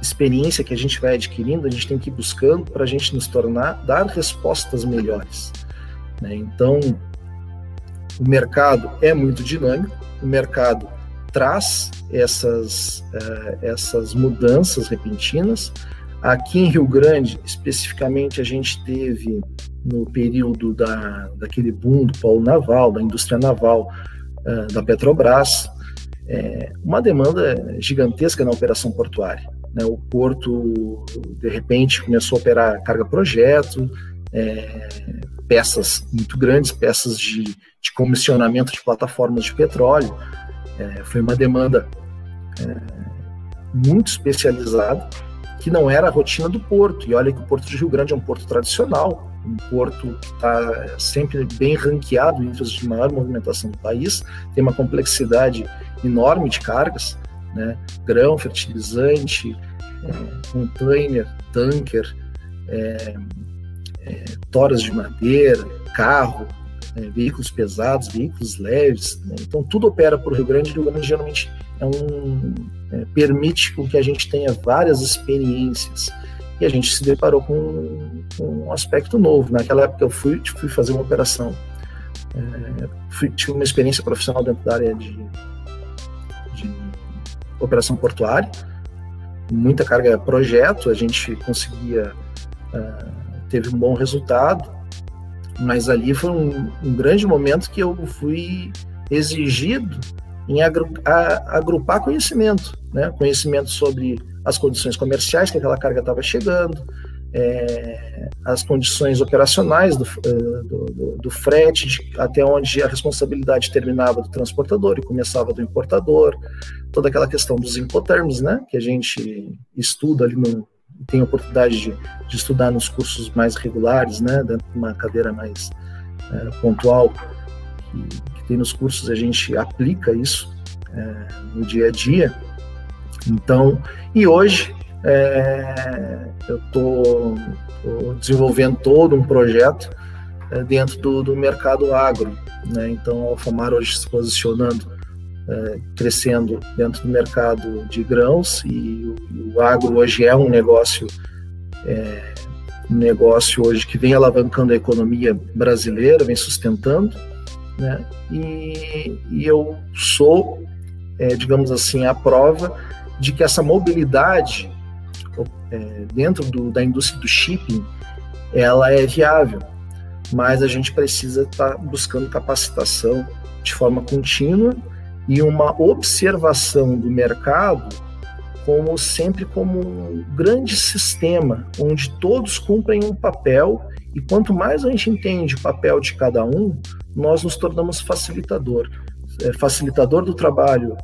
experiência que a gente vai adquirindo, a gente tem que ir buscando para a gente nos tornar, dar respostas melhores. Né? Então, o mercado é muito dinâmico, o mercado traz essas, uh, essas mudanças repentinas. Aqui em Rio Grande, especificamente, a gente teve no período da, daquele boom do polo naval, da indústria naval uh, da Petrobras, é, uma demanda gigantesca na operação portuária. Né? O porto, de repente, começou a operar carga-projeto, é, peças muito grandes, peças de, de comissionamento de plataformas de petróleo. É, foi uma demanda é, muito especializada, que não era a rotina do porto. E olha que o Porto de Rio Grande é um porto tradicional, um porto está sempre bem ranqueado entre os de maior movimentação do país, tem uma complexidade enorme de cargas, né? grão, fertilizante, é, container, tanker, é, é, toras de madeira, carro, é, veículos pesados, veículos leves. Né? Então, tudo opera o Rio Grande. O Rio Grande geralmente é um, é, permite que a gente tenha várias experiências. E a gente se deparou com, com um aspecto novo. Naquela época, eu fui, fui fazer uma operação. É, fui, tive uma experiência profissional dentro da área de, de operação portuária. Muita carga projeto, a gente conseguia. Uh, teve um bom resultado, mas ali foi um, um grande momento que eu fui exigido em agru a, agrupar conhecimento, né? conhecimento sobre as condições comerciais que aquela carga estava chegando, é, as condições operacionais do, eh, do, do, do frete, de, até onde a responsabilidade terminava do transportador e começava do importador, toda aquela questão dos incoterms, né, que a gente estuda ali no, tem a oportunidade de, de, estudar nos cursos mais regulares, né, dentro de uma cadeira mais é, pontual, que, nos cursos, a gente aplica isso é, no dia a dia. Então, e hoje é, eu estou desenvolvendo todo um projeto é, dentro do, do, mercado agro. Né? Então, a Alfamar hoje se posicionando é, crescendo dentro do mercado de grãos e o, o agro hoje é um negócio é, um negócio hoje que vem alavancando a economia brasileira, vem sustentando, né? E, e eu sou, é, digamos assim, a prova de que essa mobilidade é, dentro do, da indústria do shipping ela é viável, mas a gente precisa estar tá buscando capacitação de forma contínua e uma observação do mercado como sempre como um grande sistema onde todos cumprem um papel e quanto mais a gente entende o papel de cada um, nós nos tornamos facilitador, é, facilitador do trabalho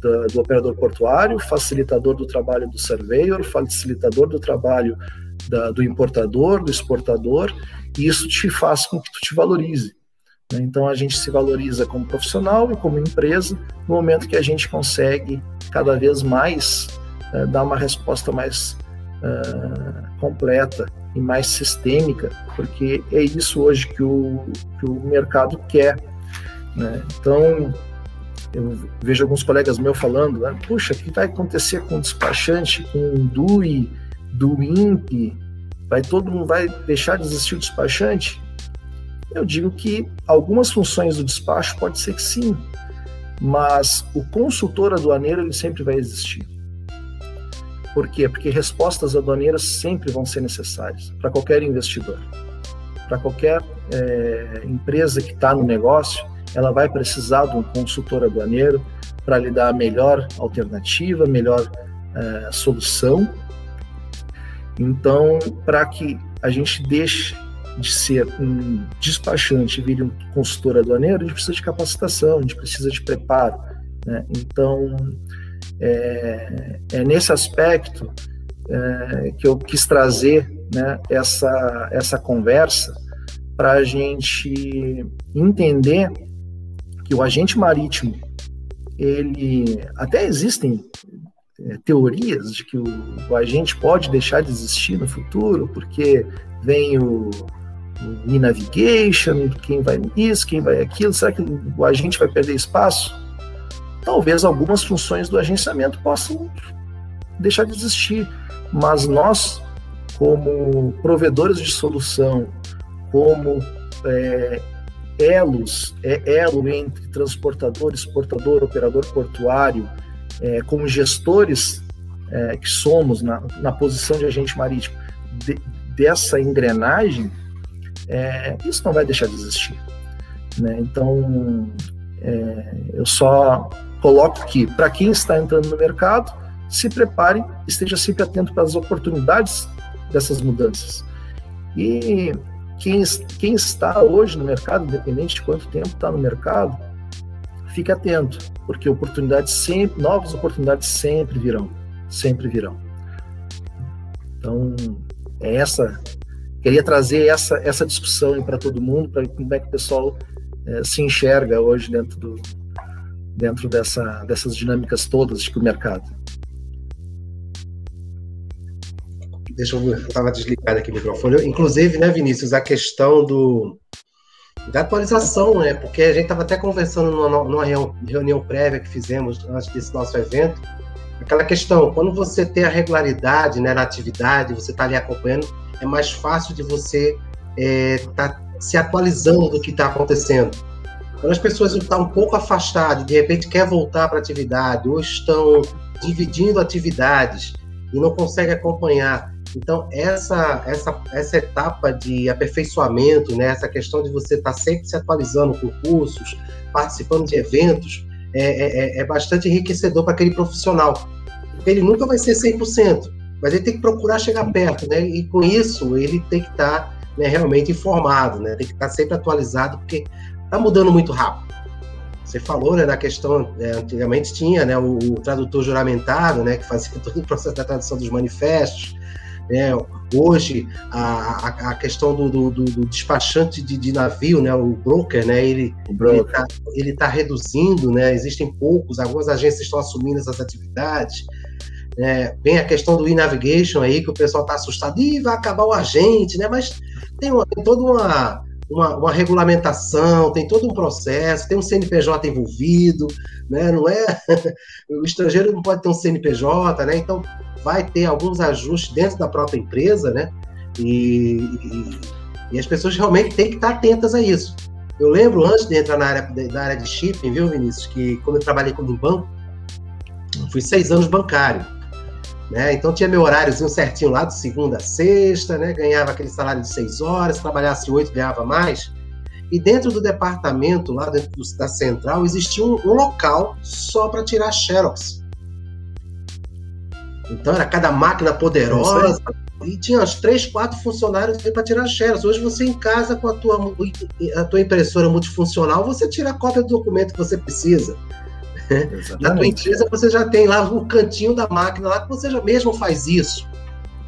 da, do operador portuário, facilitador do trabalho do surveyor, facilitador do trabalho da, do importador, do exportador, e isso te faz com que tu te valorize. Né? Então a gente se valoriza como profissional e como empresa no momento que a gente consegue cada vez mais uh, dar uma resposta mais uh, completa e mais sistêmica, porque é isso hoje que o, que o mercado quer. Né? Então eu vejo alguns colegas meus falando, né? puxa, o que vai acontecer com o despachante, com o DUI, do? Vai todo mundo vai deixar de existir o despachante? Eu digo que algumas funções do despacho pode ser que sim, mas o consultor aduaneiro ele sempre vai existir. Por quê? Porque respostas aduaneiras sempre vão ser necessárias para qualquer investidor, para qualquer é, empresa que está no negócio, ela vai precisar de um consultor aduaneiro para lhe dar a melhor alternativa, melhor é, solução. Então, para que a gente deixe de ser um despachante e vir um consultor aduaneiro, a gente precisa de capacitação, a gente precisa de preparo. Né? Então, é, é, nesse aspecto é, que eu quis trazer né, essa, essa conversa para a gente entender que o agente marítimo, ele até existem é, teorias de que o, o, agente pode deixar de existir no futuro, porque vem o, e-navigation, quem vai isso, quem vai aquilo, será que o agente vai perder espaço? Talvez algumas funções do agenciamento possam deixar de existir, mas nós, como provedores de solução, como é, elos, é, elo entre transportador, exportador, operador portuário, é, como gestores é, que somos na, na, posição de agente marítimo de, dessa engrenagem, é, isso não vai deixar de existir. Né? Então, é, eu só coloco que, para quem está entrando no mercado, se prepare, esteja sempre atento para as oportunidades dessas mudanças. E quem, quem está hoje no mercado, independente de quanto tempo está no mercado, fique atento, porque oportunidades sempre, novas oportunidades sempre virão, sempre virão. Então, é essa, queria trazer essa, essa discussão para todo mundo, para como é que o pessoal é, se enxerga hoje dentro, do, dentro dessa, dessas dinâmicas todas de que o mercado. Deixa eu estava desligado aqui o microfone. Inclusive, né, Vinícius, a questão do da atualização, né? Porque a gente estava até conversando numa, numa, reunião prévia que fizemos antes desse nosso evento, aquela questão, quando você tem a regularidade né, na atividade, você está ali acompanhando, é mais fácil de você estar é, tá se atualizando do que está acontecendo. Quando as pessoas estão um pouco afastadas, de repente quer voltar para a atividade, ou estão dividindo atividades e não conseguem acompanhar, então, essa, essa, essa etapa de aperfeiçoamento, né, essa questão de você estar tá sempre se atualizando com cursos, participando de eventos, é, é, é, é bastante enriquecedor para aquele profissional. Ele nunca vai ser 100%, mas ele tem que procurar chegar perto, né? E com isso, ele tem que estar tá, né, realmente informado, né? Tem que estar tá sempre atualizado, porque está mudando muito rápido. Você falou, né, da questão, é, antigamente tinha, né, o, o, tradutor juramentado, né, que fazia (laughs) todo o processo da tradução dos manifestos, né? Hoje, a, a, questão do, do, do despachante de, de, navio, né? o broker, né? ele está tá reduzindo, né? existem poucos, algumas agências estão assumindo essas atividades. É, vem a questão do e-navigation aí, que o pessoal está assustado, e vai acabar o agente, né? mas tem, uma, tem toda uma, uma, uma, regulamentação, tem todo um processo, tem um CNPJ envolvido, né? Não é (laughs) o estrangeiro não pode ter um CNPJ, né? Então vai ter alguns ajustes dentro da própria empresa, né? E, e, e as pessoas realmente têm que estar atentas a isso. Eu lembro antes de entrar na área, da área de shipping, viu, Vinícius, que quando eu trabalhei como banco, fui seis anos bancário. Né? Então tinha meu horáriozinho certinho lá, de segunda a sexta, né? ganhava aquele salário de seis horas, trabalhasse oito, ganhava mais. E dentro do departamento, lá dentro do, da central, existia um, um local só para tirar xerox. Então era cada máquina poderosa. E tinha uns três, quatro funcionários para tirar xerox. Hoje você em casa com a tua, a tua impressora multifuncional, você tira a cópia do documento que você precisa. Exatamente. (laughs) Na tua empresa você já tem lá o cantinho da máquina lá que você já mesmo faz isso.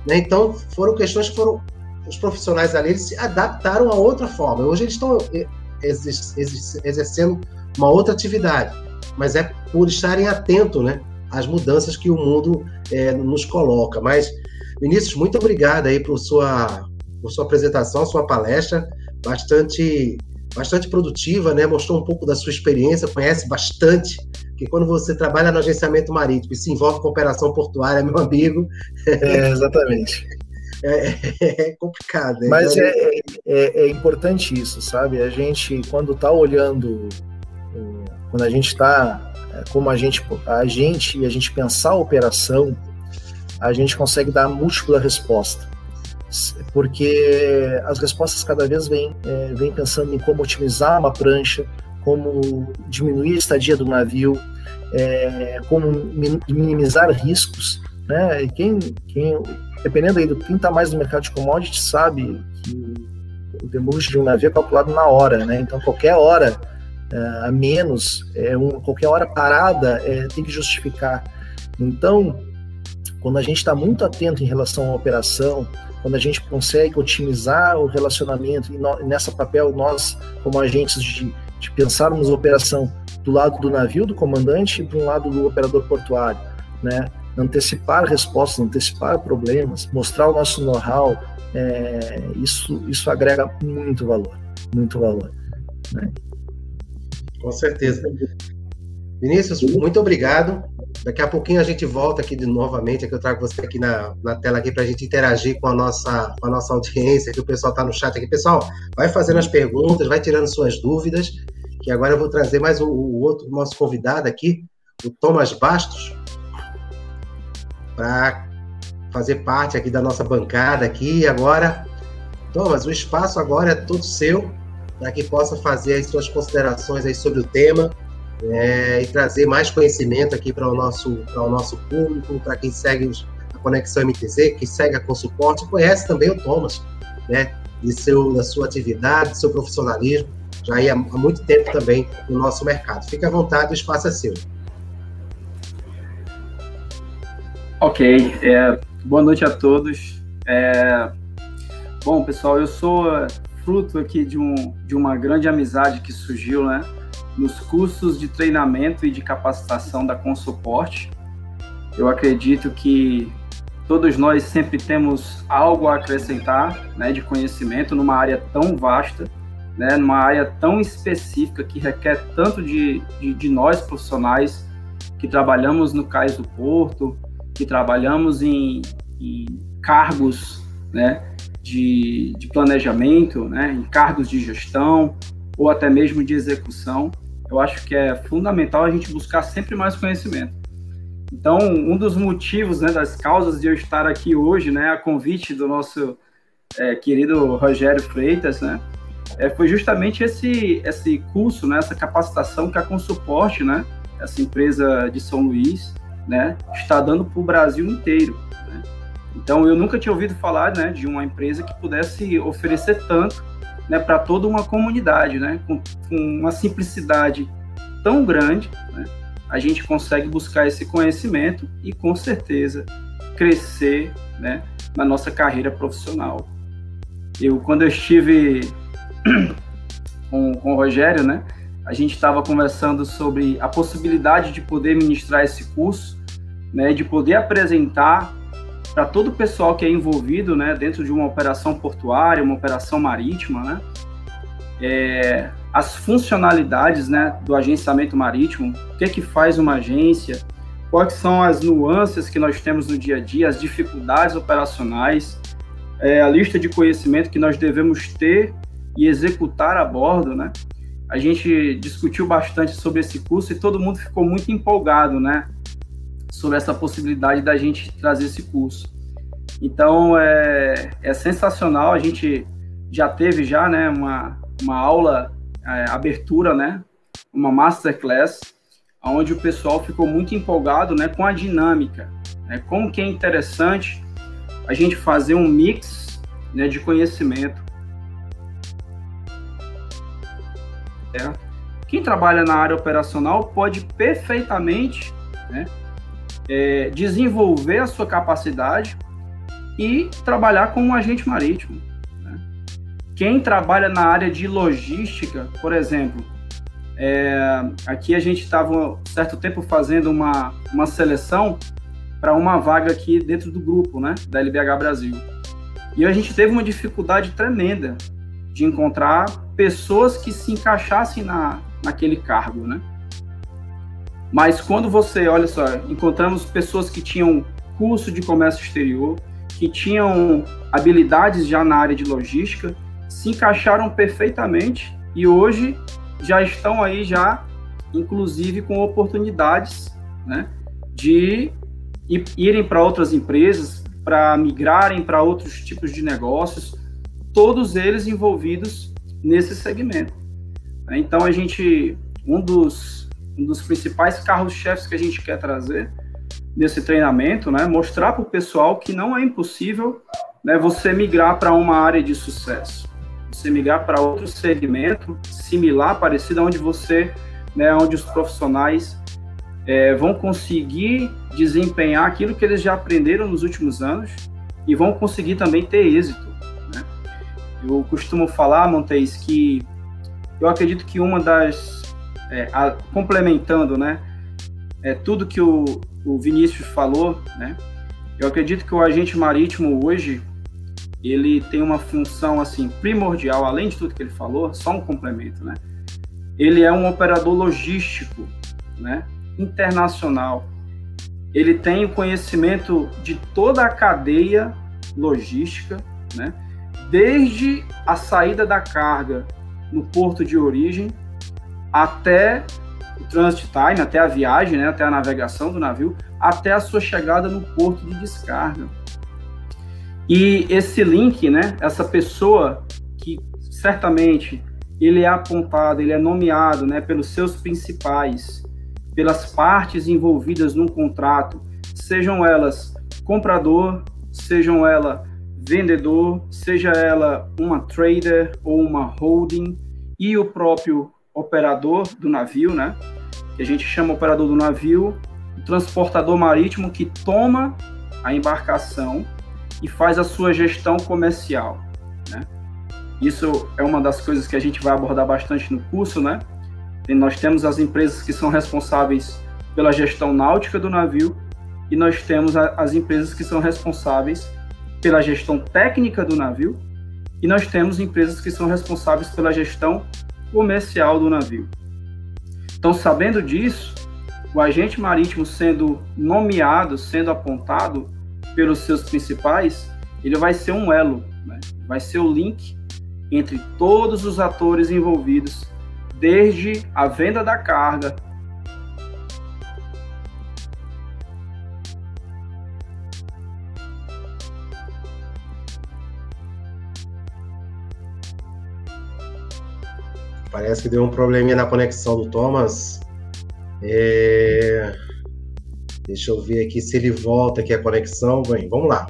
Né? Então foram questões que foram os profissionais ali eles se adaptaram a outra forma. Hoje eles estão exercendo uma outra atividade, mas é por estarem atentos, né, às mudanças que o mundo é, nos coloca. Mas Vinícius, muito obrigado aí por sua por sua apresentação, sua palestra, bastante bastante produtiva, né? Mostrou um pouco da sua experiência, conhece bastante porque quando você trabalha no agenciamento marítimo e se envolve com operação portuária, meu amigo. É, exatamente. (laughs) É, é, complicado. Né? Mas então, é, é, é, importante isso, sabe? A gente, quando está olhando, quando a gente está, é, como a gente, a gente, a gente pensar a operação, a gente consegue dar múltipla resposta. Porque as respostas cada vez vêm é, vem pensando em como otimizar uma prancha, como diminuir a estadia do navio, é, como minimizar riscos. Né? Quem, quem, dependendo aí do quem está mais no mercado de commodities, sabe que o demurge de um navio é calculado na hora, né? Então qualquer hora é, a menos, é um, qualquer hora parada é, tem que justificar. Então, quando a gente está muito atento em relação à operação, quando a gente consegue otimizar o relacionamento, e no, nessa papel nós, como agentes de de pensarmos a operação do lado do navio, do comandante, e do lado do operador portuário, né? antecipar respostas, antecipar problemas, mostrar o nosso know-how, é, isso, isso agrega muito valor, muito valor. Né? Com certeza. Vinícius, muito obrigado. Daqui a pouquinho a gente volta aqui de novamente, que eu trago você aqui na, na tela aqui para a gente interagir com a nossa, com a nossa audiência, que o pessoal está no chat aqui. Pessoal, vai fazendo as perguntas, vai tirando suas dúvidas, que agora eu vou trazer mais o, o outro nosso convidado aqui, o Thomas Bastos, para fazer parte aqui da nossa bancada aqui. E agora, Thomas, o espaço agora é todo seu, para que possa fazer as suas considerações aí sobre o tema é, e trazer mais conhecimento aqui para o nosso, para o nosso público, para quem segue a Conexão MTZ, que segue a Consuporte, conhece também o Thomas, né, de seu, da sua atividade, do seu profissionalismo, já há, há muito tempo também no nosso mercado. Fique à vontade, o espaço é seu. Ok, é, boa noite a todos. É, bom, pessoal, eu sou fruto aqui de, um, de uma grande amizade que surgiu, né? Nos cursos de treinamento e de capacitação da Consuporte. Eu acredito que todos nós sempre temos algo a acrescentar né, de conhecimento numa área tão vasta, né, numa área tão específica que requer tanto de, de, de nós profissionais que trabalhamos no Cais do Porto, que trabalhamos em, em cargos né, de, de planejamento, né, em cargos de gestão ou até mesmo de execução eu acho que é fundamental a gente buscar sempre mais conhecimento. Então, um dos motivos, né, das causas de eu estar aqui hoje, né, a convite do nosso é, querido Rogério Freitas, né, é, foi justamente esse esse curso, né, essa capacitação que a Consuporte, né, essa empresa de São Luís, né, está dando para o Brasil inteiro. Né? Então, eu nunca tinha ouvido falar, né, de uma empresa que pudesse oferecer tanto né, para toda uma comunidade, né, com, com, uma simplicidade tão grande, né, a gente consegue buscar esse conhecimento e com certeza crescer, né, na nossa carreira profissional. Eu quando eu estive (clears throat) com, com o Rogério, né, a gente estava conversando sobre a possibilidade de poder ministrar esse curso, né, de poder apresentar para todo o pessoal que é envolvido né, dentro de uma operação portuária, uma operação marítima, né, é, as funcionalidades né, do agenciamento marítimo, o que, é que faz uma agência, quais são as nuances que nós temos no dia a dia, as dificuldades operacionais, é, a lista de conhecimento que nós devemos ter e executar a bordo, né? A gente discutiu bastante sobre esse curso e todo mundo ficou muito empolgado, né? Sobre essa possibilidade da gente trazer esse curso. Então é, é sensacional, a gente já teve já né, uma, uma aula, é, abertura, né, uma masterclass, onde o pessoal ficou muito empolgado né, com a dinâmica, né, como que é interessante a gente fazer um mix né, de conhecimento. Quem trabalha na área operacional pode perfeitamente né, é, desenvolver a sua capacidade e trabalhar como um agente marítimo. Né? Quem trabalha na área de logística, por exemplo, é, aqui a gente estava certo tempo fazendo uma, uma seleção para uma vaga aqui dentro do grupo, né, da LBH Brasil. E a gente teve uma dificuldade tremenda de encontrar pessoas que se encaixassem na, naquele cargo, né? Mas quando você, olha só, encontramos pessoas que tinham curso de comércio exterior, que tinham habilidades já na área de logística, se encaixaram perfeitamente e hoje já estão aí já, inclusive com oportunidades, né, de irem para outras empresas, para migrarem para outros tipos de negócios, todos eles envolvidos nesse segmento. Então a gente, um dos um dos principais carros-chefes que a gente quer trazer nesse treinamento, né? Mostrar para o pessoal que não é impossível né, você migrar para uma área de sucesso, você migrar para outro segmento similar, parecido, onde você, né, onde os profissionais é, vão conseguir desempenhar aquilo que eles já aprenderam nos últimos anos e vão conseguir também ter êxito. Né? Eu costumo falar, Montes, que eu acredito que uma das é, a, complementando, né, é, tudo que o, o Vinícius falou, né? Eu acredito que o agente marítimo hoje ele tem uma função assim primordial, além de tudo que ele falou, só um complemento, né? Ele é um operador logístico, né? Internacional. Ele tem o conhecimento de toda a cadeia logística, né? Desde a saída da carga no porto de origem até o transit time, até a viagem, né, até a navegação do navio, até a sua chegada no porto de descarga. E esse link, né, essa pessoa que certamente ele é apontado, ele é nomeado, né, pelos seus principais, pelas partes envolvidas num contrato, sejam elas comprador, sejam ela vendedor, seja ela uma trader ou uma holding, e o próprio operador do navio, né? Que a gente chama operador do navio, o transportador marítimo que toma a embarcação e faz a sua gestão comercial, né? Isso é uma das coisas que a gente vai abordar bastante no curso, né? E nós temos as empresas que são responsáveis pela gestão náutica do navio e nós temos a, as empresas que são responsáveis pela gestão técnica do navio e nós temos empresas que são responsáveis pela gestão comercial do navio. Então, sabendo disso, o agente marítimo sendo nomeado, sendo apontado pelos seus principais, ele vai ser um elo, né? vai ser o link entre todos os atores envolvidos, desde a venda da carga, Parece que deu um probleminha na conexão do Thomas. É... Deixa eu ver aqui se ele volta aqui a conexão. Bem, vamos lá.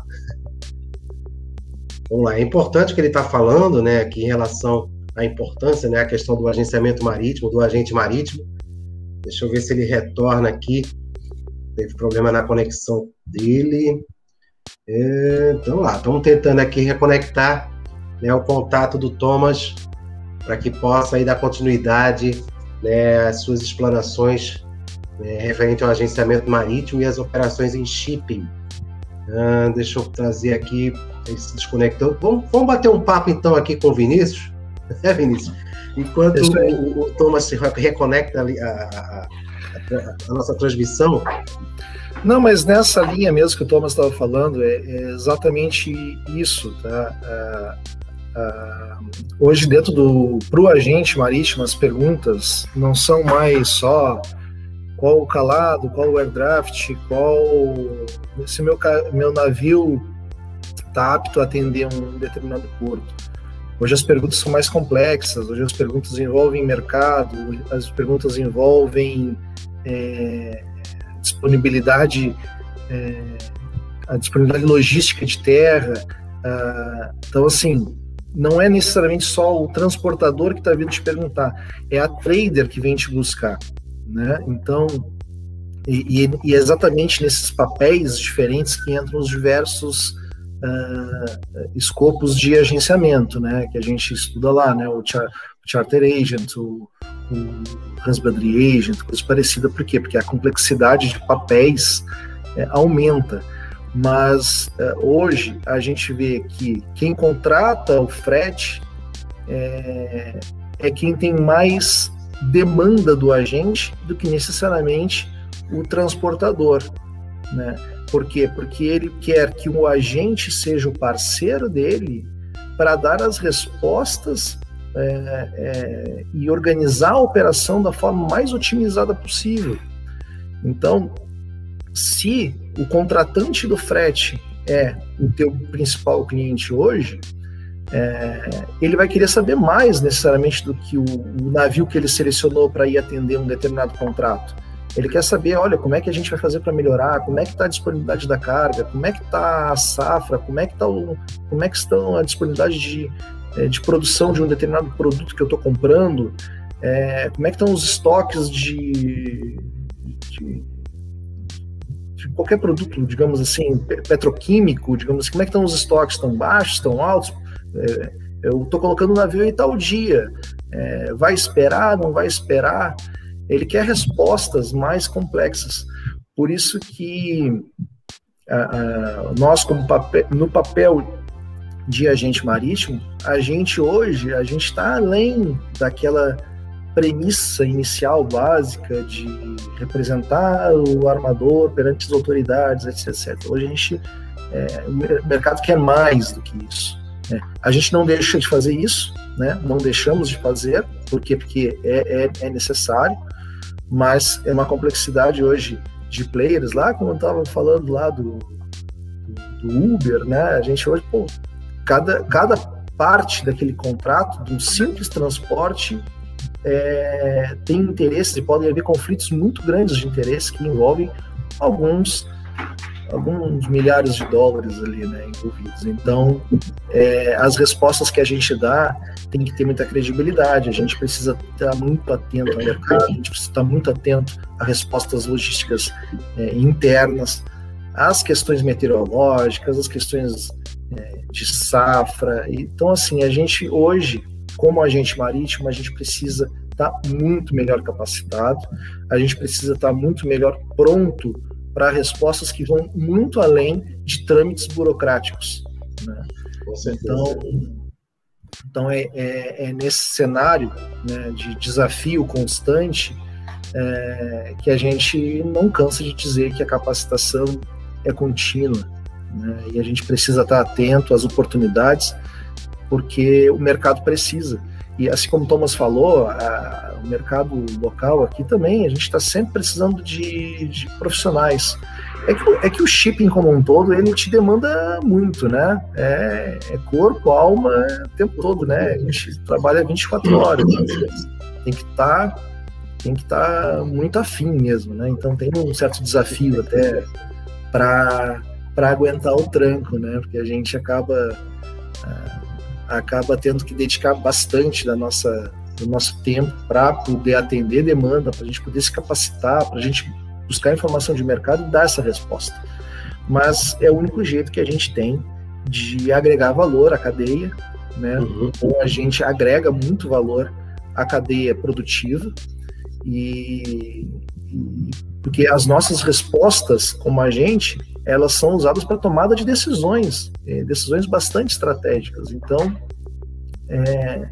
Vamos lá. É importante que ele está falando, né, aqui em relação à importância, né, a questão do agenciamento marítimo, do agente marítimo. Deixa eu ver se ele retorna aqui. Teve problema na conexão dele. É... Então lá, estamos tentando aqui reconectar né, o contato do Thomas para que possa aí dar continuidade né, às suas explanações né, referente ao agenciamento marítimo e as operações em shipping. Ah, deixa eu trazer aqui, ele se desconectou. Vamos, vamos bater um papo então aqui com o Vinícius, (laughs) é Vinícius? Enquanto o, o, Thomas se reconecta a, a, a, a, nossa transmissão. Não, mas nessa linha mesmo que o Thomas estava falando, é, é, exatamente isso, tá? Ah, hoje, dentro do pro agente marítimo, as perguntas não são mais só qual o calado, qual o airdraft, qual se meu, meu navio está apto a atender um determinado porto. Hoje as perguntas são mais complexas, hoje as perguntas envolvem mercado, as perguntas envolvem é, disponibilidade, é, a disponibilidade logística de terra. Uh, então, assim, não é necessariamente só o transportador que está vindo te perguntar, é a trader que vem te buscar, né? Então, e, e é exatamente nesses papéis diferentes que entram os diversos uh, escopos de agenciamento, né? Que a gente estuda lá, né? O, char, o Charter Agent, o, o Husbandry Agent, coisa parecida. Por quê? Porque a complexidade de papéis é, aumenta mas uh, hoje a gente vê que quem contrata o frete é, é, quem tem mais demanda do agente do que necessariamente o transportador, né? Por quê? Porque ele quer que o agente seja o parceiro dele para dar as respostas é, é, e organizar a operação da forma mais otimizada possível. Então, se o contratante do frete é o teu principal cliente hoje, é, ele vai querer saber mais necessariamente do que o, o navio que ele selecionou para ir atender um determinado contrato. Ele quer saber, olha, como é que a gente vai fazer para melhorar, como é que está a disponibilidade da carga, como é que está a safra, como é que tá o, como é que estão a disponibilidade de, é, de produção de um determinado produto que eu estou comprando, é, como é que estão os estoques de, de de qualquer produto, digamos assim, petroquímico, digamos assim, como é que estão os estoques? Estão baixos, estão altos? É, eu estou colocando o navio em tal dia. É, vai esperar, não vai esperar? Ele quer respostas mais complexas. Por isso que nós, como papel, no papel de agente marítimo, a gente hoje, a gente está além daquela premissa inicial básica de representar o armador perante as autoridades, etc. etc. Hoje a gente, é, o mercado quer mais do que isso. Né? A gente não deixa de fazer isso, né? não deixamos de fazer, por quê? Porque é, é, é necessário, mas é uma complexidade hoje de players lá, como eu estava falando lá do, do, Uber, né? A gente hoje, pô, cada, cada parte daquele contrato, de um simples transporte, é, tem interesses e podem haver conflitos muito grandes de interesse que envolvem alguns alguns milhares de dólares ali, né, envolvidos. Então, é, as respostas que a gente dá tem que ter muita credibilidade. A gente precisa estar muito atento ao mercado, a gente precisa estar muito atento a respostas logísticas é, internas, às questões meteorológicas, as questões é, de safra. Então, assim, a gente hoje, como agente marítimo, a gente precisa estar muito melhor capacitado, a gente precisa estar muito melhor pronto para respostas que vão muito além de trâmites burocráticos. Né? Então, então é, é, é, nesse cenário né, de desafio constante é, que a gente não cansa de dizer que a capacitação é contínua né, e a gente precisa estar atento às oportunidades porque o mercado precisa. E assim como Thomas falou, a, o mercado local aqui também, a gente está sempre precisando de, de profissionais. É que, é que, o shipping como um todo, ele te demanda muito, né? É, é corpo, alma, o tempo todo, né? A gente trabalha 24 horas. Tem que estar tá, tem que estar tá muito afim mesmo, né? Então tem um certo desafio até para aguentar o tranco, né? Porque a gente acaba... Uh, acaba tendo que dedicar bastante da nossa, do nosso tempo para poder atender demanda, para a gente poder se capacitar, para a gente buscar informação de mercado e dar essa resposta. Mas é o único jeito que a gente tem de agregar valor à cadeia, né? Uhum. Então a gente agrega muito valor à cadeia produtiva e, e porque as nossas respostas como agente elas são usadas para tomada de decisões, é, decisões bastante estratégicas. Então, é,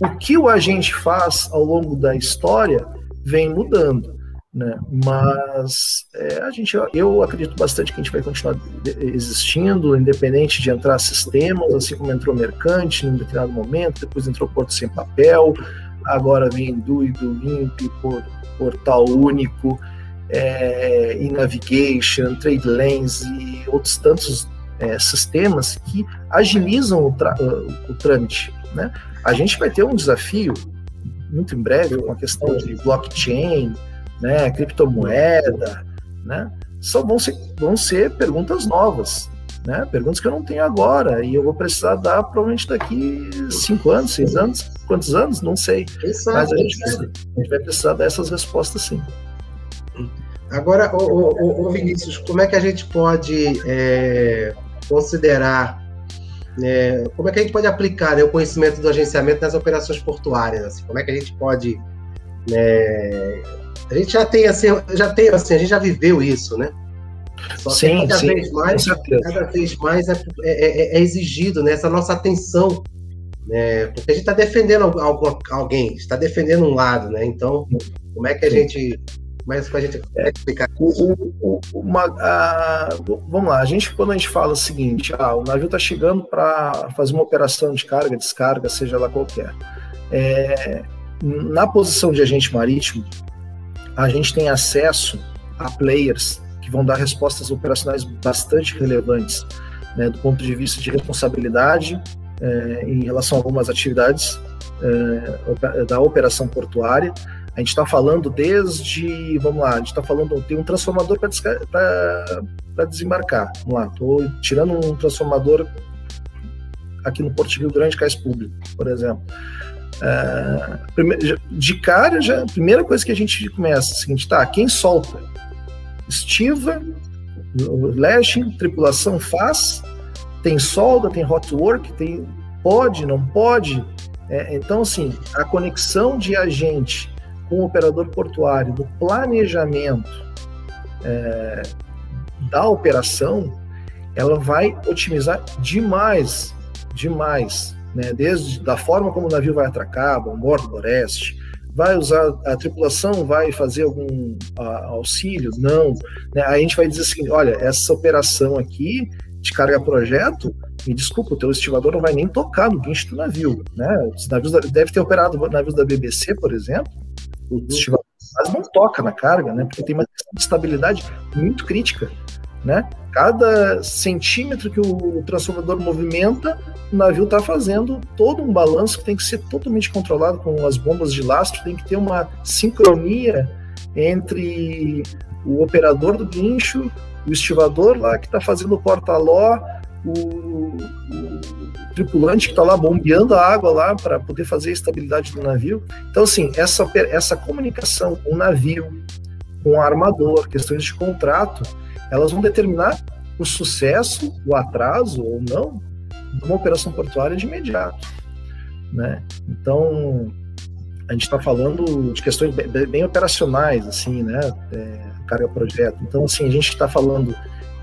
o que o agente faz ao longo da história vem mudando. Né? Mas é, a gente, eu acredito bastante que a gente vai continuar existindo, independente de entrar sistemas, assim como entrou mercante em um determinado momento, depois entrou Porto Sem Papel, agora vem e do Limp, Portal Único é, e-navigation, trade lanes e outros tantos é, sistemas que agilizam o, o, o trâmite. Né? A gente vai ter um desafio muito em breve com a questão de blockchain, né, criptomoeda, né? Só vão ser, vão ser perguntas novas, né? Perguntas que eu não tenho agora e eu vou precisar dar provavelmente daqui cinco anos, seis anos, quantos anos? Não sei. Mas a gente, a gente vai precisar dessas respostas sim. Agora, o, Vinícius, como é que a gente pode é, considerar, né, como é que a gente pode aplicar né, o conhecimento do agenciamento nas operações portuárias? Assim, como é que a gente pode, né, a gente já tem assim, já tem assim, a gente já viveu isso, né? Só sim, que cada sim, vez mais, cada vez mais é, é, é, é exigido né, essa nossa atenção né? Porque a gente está defendendo algum, alguém, está defendendo um lado, né? Então, como é que a gente mas para a gente explicar. Uma, a, vamos lá, a gente quando a gente fala o seguinte, ah, o navio está chegando para fazer uma operação de carga, descarga, seja lá qualquer. É, na posição de agente marítimo, a gente tem acesso a players que vão dar respostas operacionais bastante relevantes, né, do ponto de vista de responsabilidade é, em relação a algumas atividades é, da operação portuária, a gente está falando desde, vamos lá, a gente está falando, tem um transformador para desembarcar. Vamos lá, estou tirando um transformador aqui no Porto Rio Grande, Cais Público, por exemplo. É, de cara, já, a primeira coisa que a gente começa é a seguinte, tá, quem solta? Estiva, lashing, tripulação faz, tem solda, tem hot work, tem pode, não pode. É, então, assim, a conexão de agente com o operador portuário do planejamento é, da operação, ela vai otimizar demais, demais, né? Desde da forma como o navio vai atracar, bombordo, boreste, vai usar a tripulação, vai fazer algum a, auxílio? Não. Né? Aí a gente vai dizer assim, olha, essa operação aqui de carga projeto, me desculpa, o teu estivador não vai nem tocar no guincho do navio, né? Os navios da, deve ter operado navios da BBC, por exemplo, o estivador quase não toca na carga, né? Porque tem uma estabilidade muito crítica, né? Cada centímetro que o transformador movimenta, o navio está fazendo todo um balanço que tem que ser totalmente controlado com as bombas de lastro, tem que ter uma sincronia entre o operador do guincho, o estivador lá que está fazendo o porta-ló, o, o, tripulante que está lá bombeando a água lá para poder fazer a estabilidade do navio. Então, assim, essa, essa comunicação com o navio, com o armador, questões de contrato, elas vão determinar o sucesso, o atraso ou não de uma operação portuária de imediato. Né? Então, a gente está falando de questões bem, bem, operacionais, assim, né? É, carga projeto. Então, assim, a gente está falando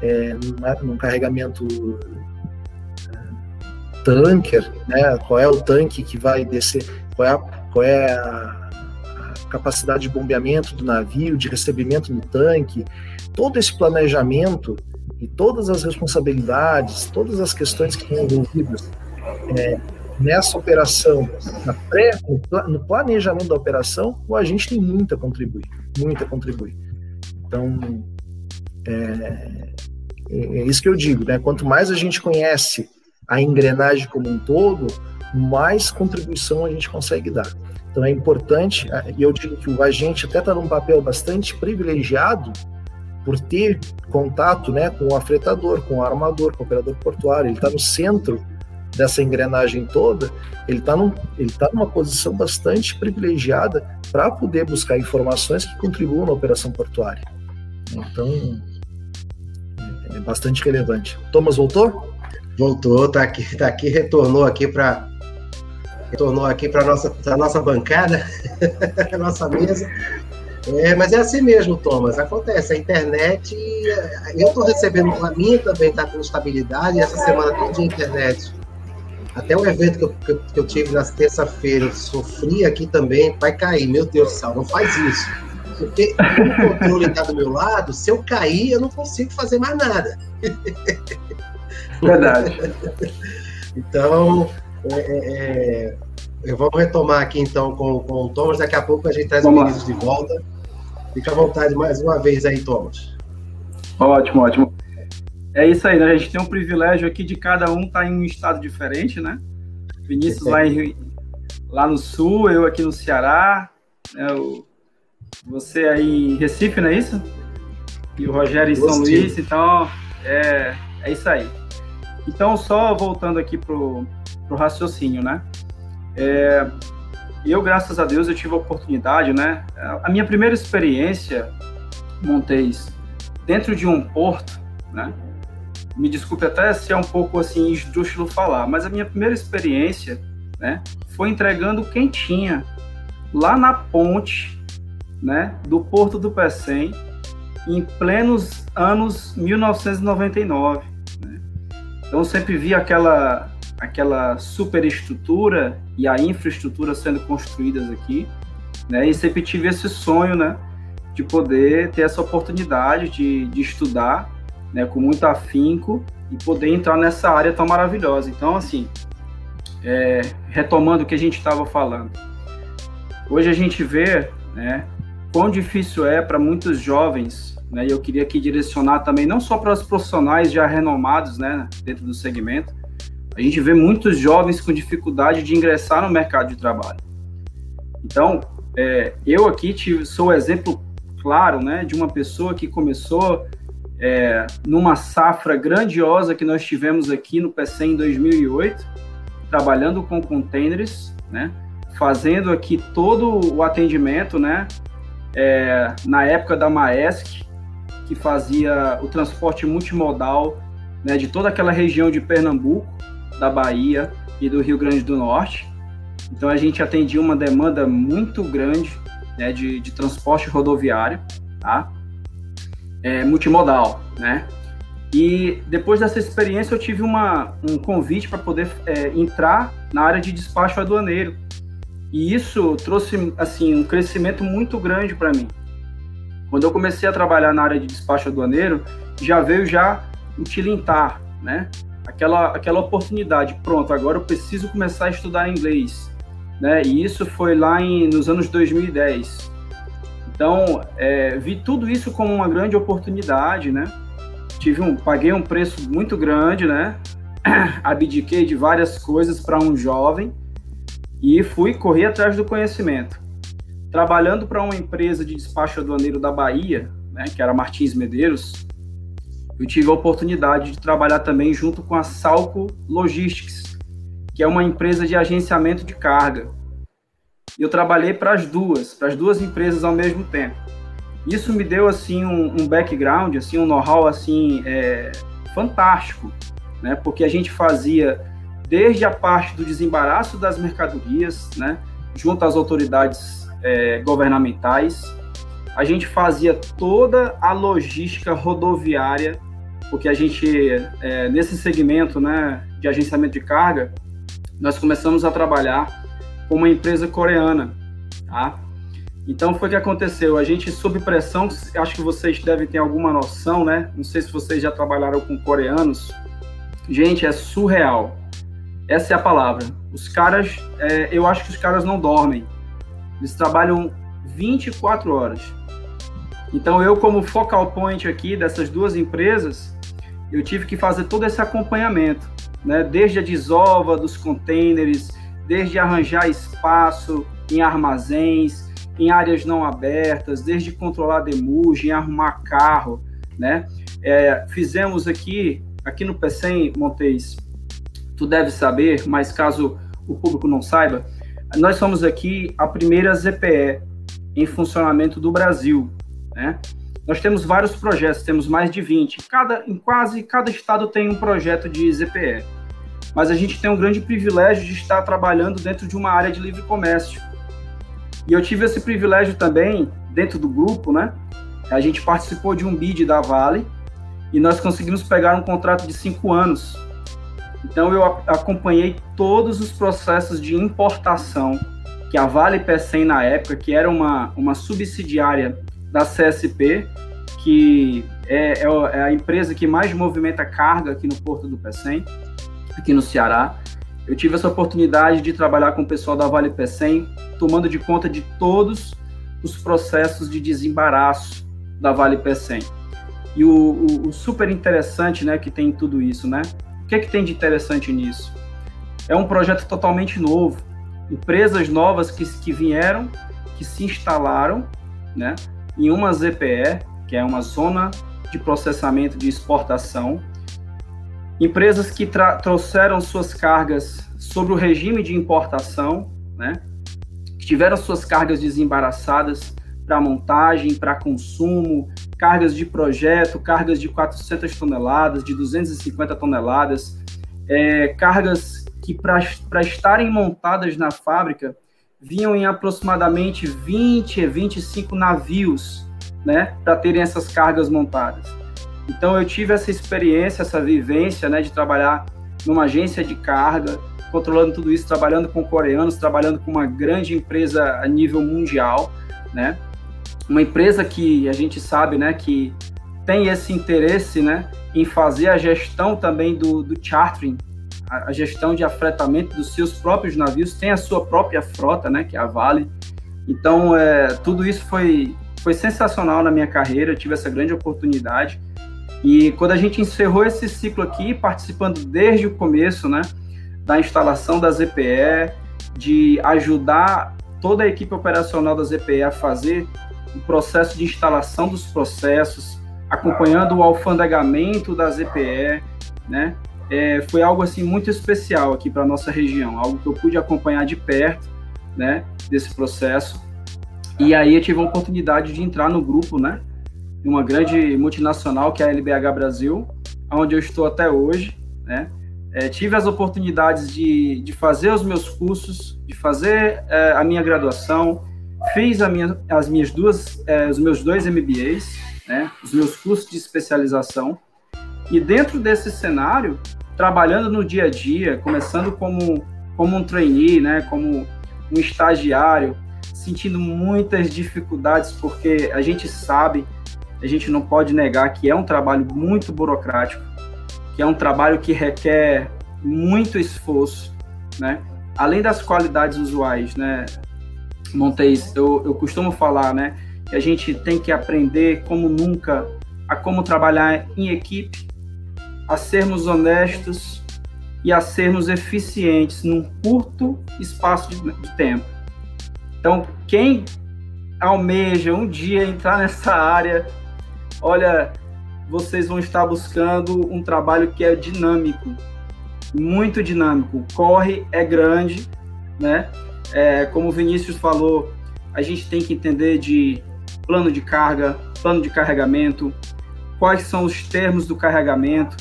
é, num carregamento é, tanker, né? Qual é o tanque que vai descer? Qual é a, qual é a capacidade de bombeamento do navio, de recebimento no tanque? Todo esse planejamento e todas as responsabilidades, todas as questões que estão envolvidas é, nessa operação, na pré, no planejamento da operação, o agente tem muito a contribuir, muito a contribuir. Então, é, é isso que eu digo, né? Quanto mais a gente conhece a engrenagem como um todo, mais contribuição a gente consegue dar. Então é importante, e eu digo que o agente até está num papel bastante privilegiado por ter contato né, com o afretador, com o armador, com o operador portuário, ele está no centro dessa engrenagem toda, ele está ele tá numa posição bastante privilegiada para poder buscar informações que contribuam na operação portuária. Então, é bastante relevante. Thomas voltou? Voltou, tá aqui, tá aqui, retornou aqui para retornou aqui para nossa pra nossa bancada, (laughs) nossa mesa. É, mas é assim mesmo, Thomas. Acontece, a internet. Eu estou recebendo, a minha também está com estabilidade. Essa semana toda de internet. Até o evento que eu, que eu, que eu tive na terça-feira, sofri aqui também, vai cair. Meu Deus do céu, não faz isso. Porque o controle está do meu lado, se eu cair, eu não consigo fazer mais nada. Verdade. então, é, é, eu vou retomar aqui então com, com o Thomas. Daqui a pouco a gente traz Vamos o Vinícius de volta. Fica à vontade mais uma vez aí, Thomas. Ótimo, ótimo. É isso aí, né? A gente tem um privilégio aqui de cada um estar tá em um estado diferente, né? Vinícius lá, em, lá no sul, eu aqui no Ceará, né? o, você aí em Recife, não é isso? E o Rogério em São Luís, então é, é isso aí. Então, só voltando aqui pro, pro raciocínio, né? É, eu, graças a Deus, eu tive a oportunidade, né? A minha primeira experiência, Montes, dentro de um porto, né? Me desculpe até se é um pouco assim esdrúxulo falar, mas a minha primeira experiência, né? Foi entregando quem tinha lá na ponte, né? Do Porto do Pecém, em plenos anos 1999. Né? Então, sempre vi aquela aquela superestrutura e a infraestrutura sendo construídas aqui, né? E sempre tive esse sonho, né? De poder ter essa oportunidade de, de estudar, né? Com muito afinco e poder entrar nessa área tão maravilhosa. Então, assim, é, retomando o que a gente estava falando, hoje a gente vê, né? Quão difícil é para muitos jovens, né? E eu queria aqui direcionar também não só para os profissionais já renomados, né? Dentro do segmento, a gente vê muitos jovens com dificuldade de ingressar no mercado de trabalho. Então, é, eu aqui tive, sou o exemplo claro né, de uma pessoa que começou é, numa safra grandiosa que nós tivemos aqui no PC em 2008, trabalhando com containers, né, fazendo aqui todo o atendimento, né, é, na época da Maesc, que fazia o transporte multimodal né, de toda aquela região de Pernambuco, da Bahia e do Rio Grande do Norte. Então a gente atendia uma demanda muito grande né, de, de transporte rodoviário, tá? é, multimodal, né? E depois dessa experiência eu tive uma, um convite para poder é, entrar na área de despacho aduaneiro. E isso trouxe assim um crescimento muito grande para mim. Quando eu comecei a trabalhar na área de despacho aduaneiro, já veio já o tilintar, né? Aquela, aquela oportunidade, pronto, agora eu preciso começar a estudar inglês, né? E isso foi lá em, nos anos 2010. Então, é, vi tudo isso como uma grande oportunidade, né? tive um, paguei um preço muito grande, né? (clears throat) Abdiquei de várias coisas para um jovem e fui correr atrás do conhecimento. Trabalhando para uma empresa de despacho aduaneiro da Bahia, né, que era Martins Medeiros, eu tive a oportunidade de trabalhar também junto com a Salco Logistics, que é uma empresa de agenciamento de carga. Eu trabalhei para as duas, para as duas empresas ao mesmo tempo. Isso me deu assim um, um background, assim um know-how assim é, fantástico, né? Porque a gente fazia desde a parte do desembaraço das mercadorias, né? Junto às autoridades é, governamentais, a gente fazia toda a logística rodoviária, porque a gente é, nesse segmento, né, de agenciamento de carga, nós começamos a trabalhar com uma empresa coreana, tá? Então foi o que aconteceu. A gente sob pressão, acho que vocês devem ter alguma noção, né? Não sei se vocês já trabalharam com coreanos. Gente, é surreal. Essa é a palavra. Os caras, é, eu acho que os caras não dormem. Eles trabalham 24 horas. Então eu, como focal point aqui dessas duas empresas, eu tive que fazer todo esse acompanhamento, né? Desde a desova dos containers, desde arranjar espaço em armazéns, em áreas não abertas, desde controlar demurge, arrumar carro, né? É, fizemos aqui, aqui no PECEM, Montes, tu deve saber, mas caso o público não saiba, nós somos aqui a primeira ZPE em funcionamento do Brasil, né? Nós temos vários projetos, temos mais de 20. Cada, em quase cada estado tem um projeto de ZPE. Mas a gente tem um grande privilégio de estar trabalhando dentro de uma área de livre comércio e eu tive esse privilégio também, dentro do grupo, né? A gente participou de um bid da Vale e nós conseguimos pegar um contrato de cinco anos. Então eu acompanhei todos os processos de importação que a Vale Pecém na época, que era uma, uma subsidiária da CSP, que é, é, é a empresa que mais movimenta carga aqui no Porto do Pecém, aqui no Ceará. Eu tive essa oportunidade de trabalhar com o pessoal da Vale Pecém, tomando de conta de todos os processos de desembaraço da Vale Pecém. E o, o, o, super interessante, né, que tem tudo isso, né? Que é que tem de interessante nisso? É um projeto totalmente novo. Empresas novas que, que vieram, que se instalaram, né, em uma ZPE, que é uma zona de processamento de exportação, Empresas que trouxeram suas cargas sobre o regime de importação, né? que tiveram suas cargas desembaraçadas para montagem, para consumo, cargas de projeto, cargas de 400 toneladas, de 250 toneladas, é, cargas que para estarem montadas na fábrica vinham em aproximadamente 20 a 25 navios, né, para terem essas cargas montadas. Então eu tive essa experiência, essa vivência, né, de trabalhar numa agência de carga, controlando tudo isso, trabalhando com coreanos, trabalhando com uma grande empresa a nível mundial, né? Uma empresa que a gente sabe, né, que tem esse interesse, né, em fazer a gestão também do, do chartering, a, a gestão de afretamento dos seus próprios navios, tem a sua própria frota, né, que é a Vale. Então, é, tudo isso foi, foi sensacional na minha carreira, eu tive essa grande oportunidade. E quando a gente encerrou esse ciclo aqui, participando desde o começo, né, da instalação da ZPE, de ajudar toda a equipe operacional da ZPE a fazer o processo de instalação dos processos, acompanhando o alfandegamento da ZPE, né, é, foi algo assim muito especial aqui para nossa região, algo que eu pude acompanhar de perto, né, desse processo. E aí eu tive a oportunidade de entrar no grupo, né, de uma grande multinacional que é a LBH Brasil, onde eu estou até hoje, né? É, tive as oportunidades de, de fazer os meus cursos, de fazer é, a minha graduação, fiz minha, as minhas duas, é, os meus dois MBAs, né, os meus cursos de especialização. E dentro desse cenário, trabalhando no dia a dia, começando como, como um trainee, né, como um estagiário, sentindo muitas dificuldades, porque a gente sabe, a gente não pode negar que é um trabalho muito burocrático, que é um trabalho que requer muito esforço, né? Além das qualidades usuais, né, Montes, eu, eu costumo falar, né, que a gente tem que aprender como nunca a como trabalhar em equipe, a sermos honestos e a sermos eficientes num curto espaço de, tempo. Então, quem almeja um dia entrar nessa área, olha, vocês vão estar buscando um trabalho que é dinâmico, muito dinâmico. Corre é grande, né? É, como o Vinícius falou, a gente tem que entender de plano de carga, plano de carregamento, quais são os termos do carregamento,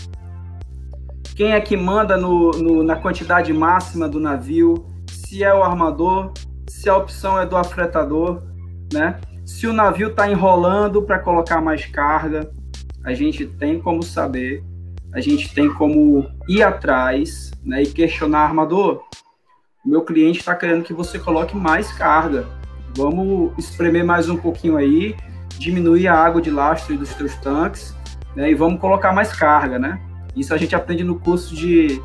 quem é que manda no, no, na quantidade máxima do navio, se é o armador, se a opção é do afretador, né? Se o navio está enrolando para colocar mais carga, a gente tem como saber, a gente tem como ir atrás né, e questionar armador. Meu cliente está querendo que você coloque mais carga. Vamos espremer mais um pouquinho aí, diminuir a água de lastro dos teus tanques né, e vamos colocar mais carga, né? Isso a gente aprende no curso de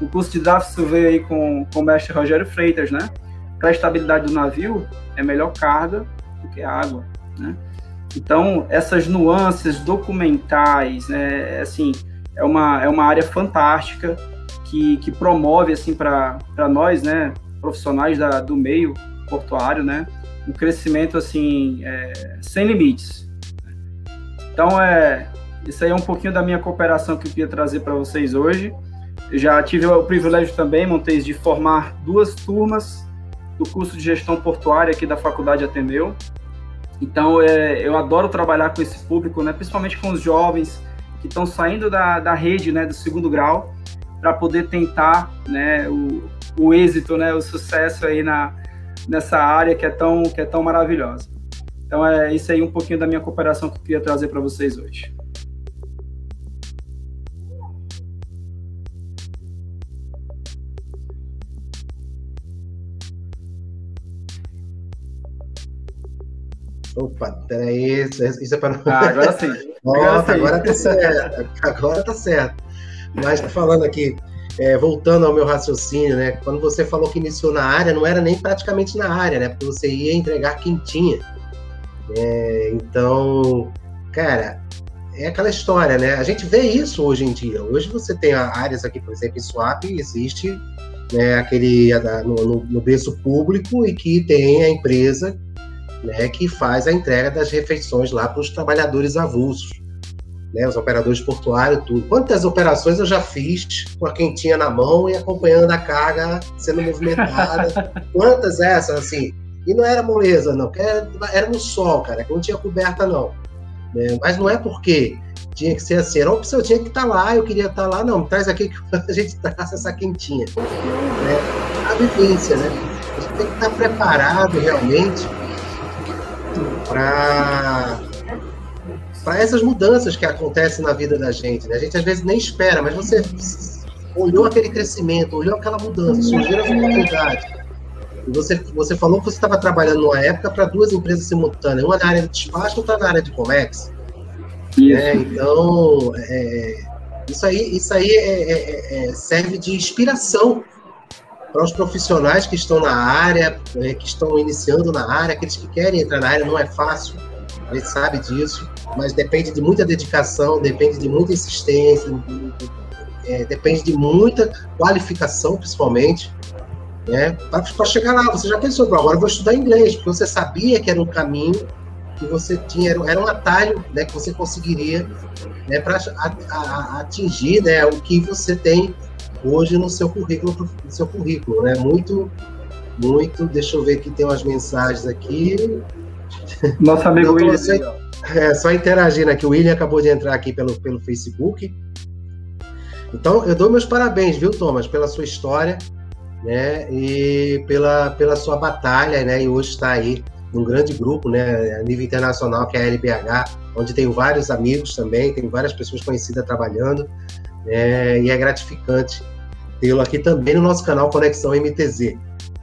no curso de Draft aí com, com o mestre Rogério Freitas, né? Para a estabilidade do navio, é melhor carga do que água, né? Então, essas nuances documentais, né, assim, é uma, é uma área fantástica que, que promove, assim, para nós, né, profissionais da, do meio portuário, né, um crescimento, assim, é, sem limites. Então, é, isso aí é um pouquinho da minha cooperação que eu queria trazer para vocês hoje. Eu já tive o privilégio também, Montes, de formar duas turmas do curso de gestão portuária aqui da Faculdade Ateneu. Então, é, eu adoro trabalhar com esse público, né, principalmente com os jovens que estão saindo da, da rede né, do segundo grau, para poder tentar né, o, o êxito, né, o sucesso aí na, nessa área que é tão, que é tão maravilhosa. Então, é isso aí um pouquinho da minha cooperação que eu queria trazer para vocês hoje. Opa, peraí, isso é para. Ah, agora sim. (laughs) Nossa, agora, agora tá certo. Agora tá certo. Mas tá falando aqui, é, voltando ao meu raciocínio, né? Quando você falou que iniciou na área, não era nem praticamente na área, né? Porque você ia entregar quem tinha. É, então, cara, é aquela história, né? A gente vê isso hoje em dia. Hoje você tem áreas aqui, por exemplo, em Swap, existe né, aquele no, no, no berço público e que tem a empresa né, que faz a entrega das refeições lá para os trabalhadores avulsos, né, os operadores portuários, tudo. Quantas operações eu já fiz com a quentinha na mão e acompanhando a carga sendo movimentada? (laughs) Quantas essas, assim? E não era moleza, não, era no sol, cara, que não tinha coberta, não. Né? Mas não é porque tinha que ser assim, era opção, eu tinha que estar tá lá, eu queria estar tá lá, não, traz aqui que (laughs) a gente traz essa quentinha. Né? A vivência, né? A gente tem que estar preparado realmente para para essas mudanças que acontecem na vida da gente. Né? A gente às vezes nem espera, mas você olhou aquele crescimento, olhou aquela mudança, surgiram as oportunidades. E você, você falou que você estava trabalhando numa época para duas empresas simultâneas, uma na área de despacho e outra na área de Comex. Né? Então, é, isso aí, isso aí é, é, é serve de inspiração para os profissionais que estão na área, né, que estão iniciando na área, aqueles que querem entrar na área, não é fácil, a gente sabe disso, mas depende de muita dedicação, depende de muita insistência, é, depende de muita qualificação, principalmente, né, para chegar lá. Você já pensou, agora eu vou estudar inglês, porque você sabia que era um caminho que você tinha, era um atalho né, que você conseguiria né, para atingir né, o que você tem hoje no seu currículo, no seu currículo, né? Muito, muito. Deixa eu ver que tem umas mensagens aqui. Nosso amigo William. Só, é, só interagindo aqui. O William acabou de entrar aqui pelo, pelo Facebook. Então, eu dou meus parabéns, viu, Thomas, pela sua história, né? E pela, pela sua batalha, né? E hoje está aí num grande grupo, né? A nível internacional, que é a LBH onde tenho vários amigos também, tenho várias pessoas conhecidas trabalhando, é, e é gratificante tê-lo aqui também no nosso canal Conexão MTZ.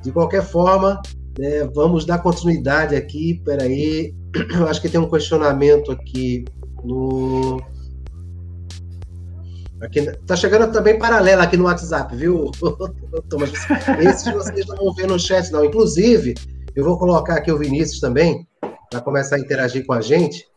De qualquer forma, né, vamos dar continuidade aqui. Peraí, eu acho que tem um questionamento aqui no. Aqui, tá chegando também paralela aqui no WhatsApp, viu, (laughs) Thomas? Esses vocês não vão ver no chat, não. Inclusive, eu vou colocar aqui o Vinícius também, para começar a interagir com a gente.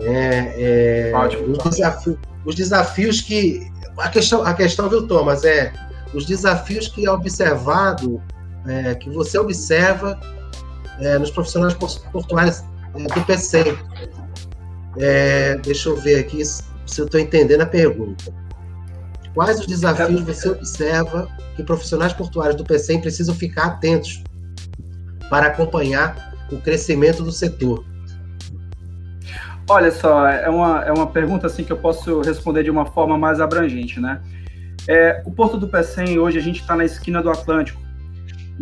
É, é, os, desafios, os desafios que. A questão, a questão, viu, Thomas, é os desafios que é observado, é, que você observa é, nos profissionais portuários é, do PC. É, deixa eu ver aqui se eu estou entendendo a pergunta. Quais os desafios você observa que profissionais portuários do PC precisam ficar atentos para acompanhar o crescimento do setor? Olha só, é uma, é uma pergunta assim que eu posso responder de uma forma mais abrangente, né? É, o Porto do Pecém, hoje, a gente está na esquina do Atlântico.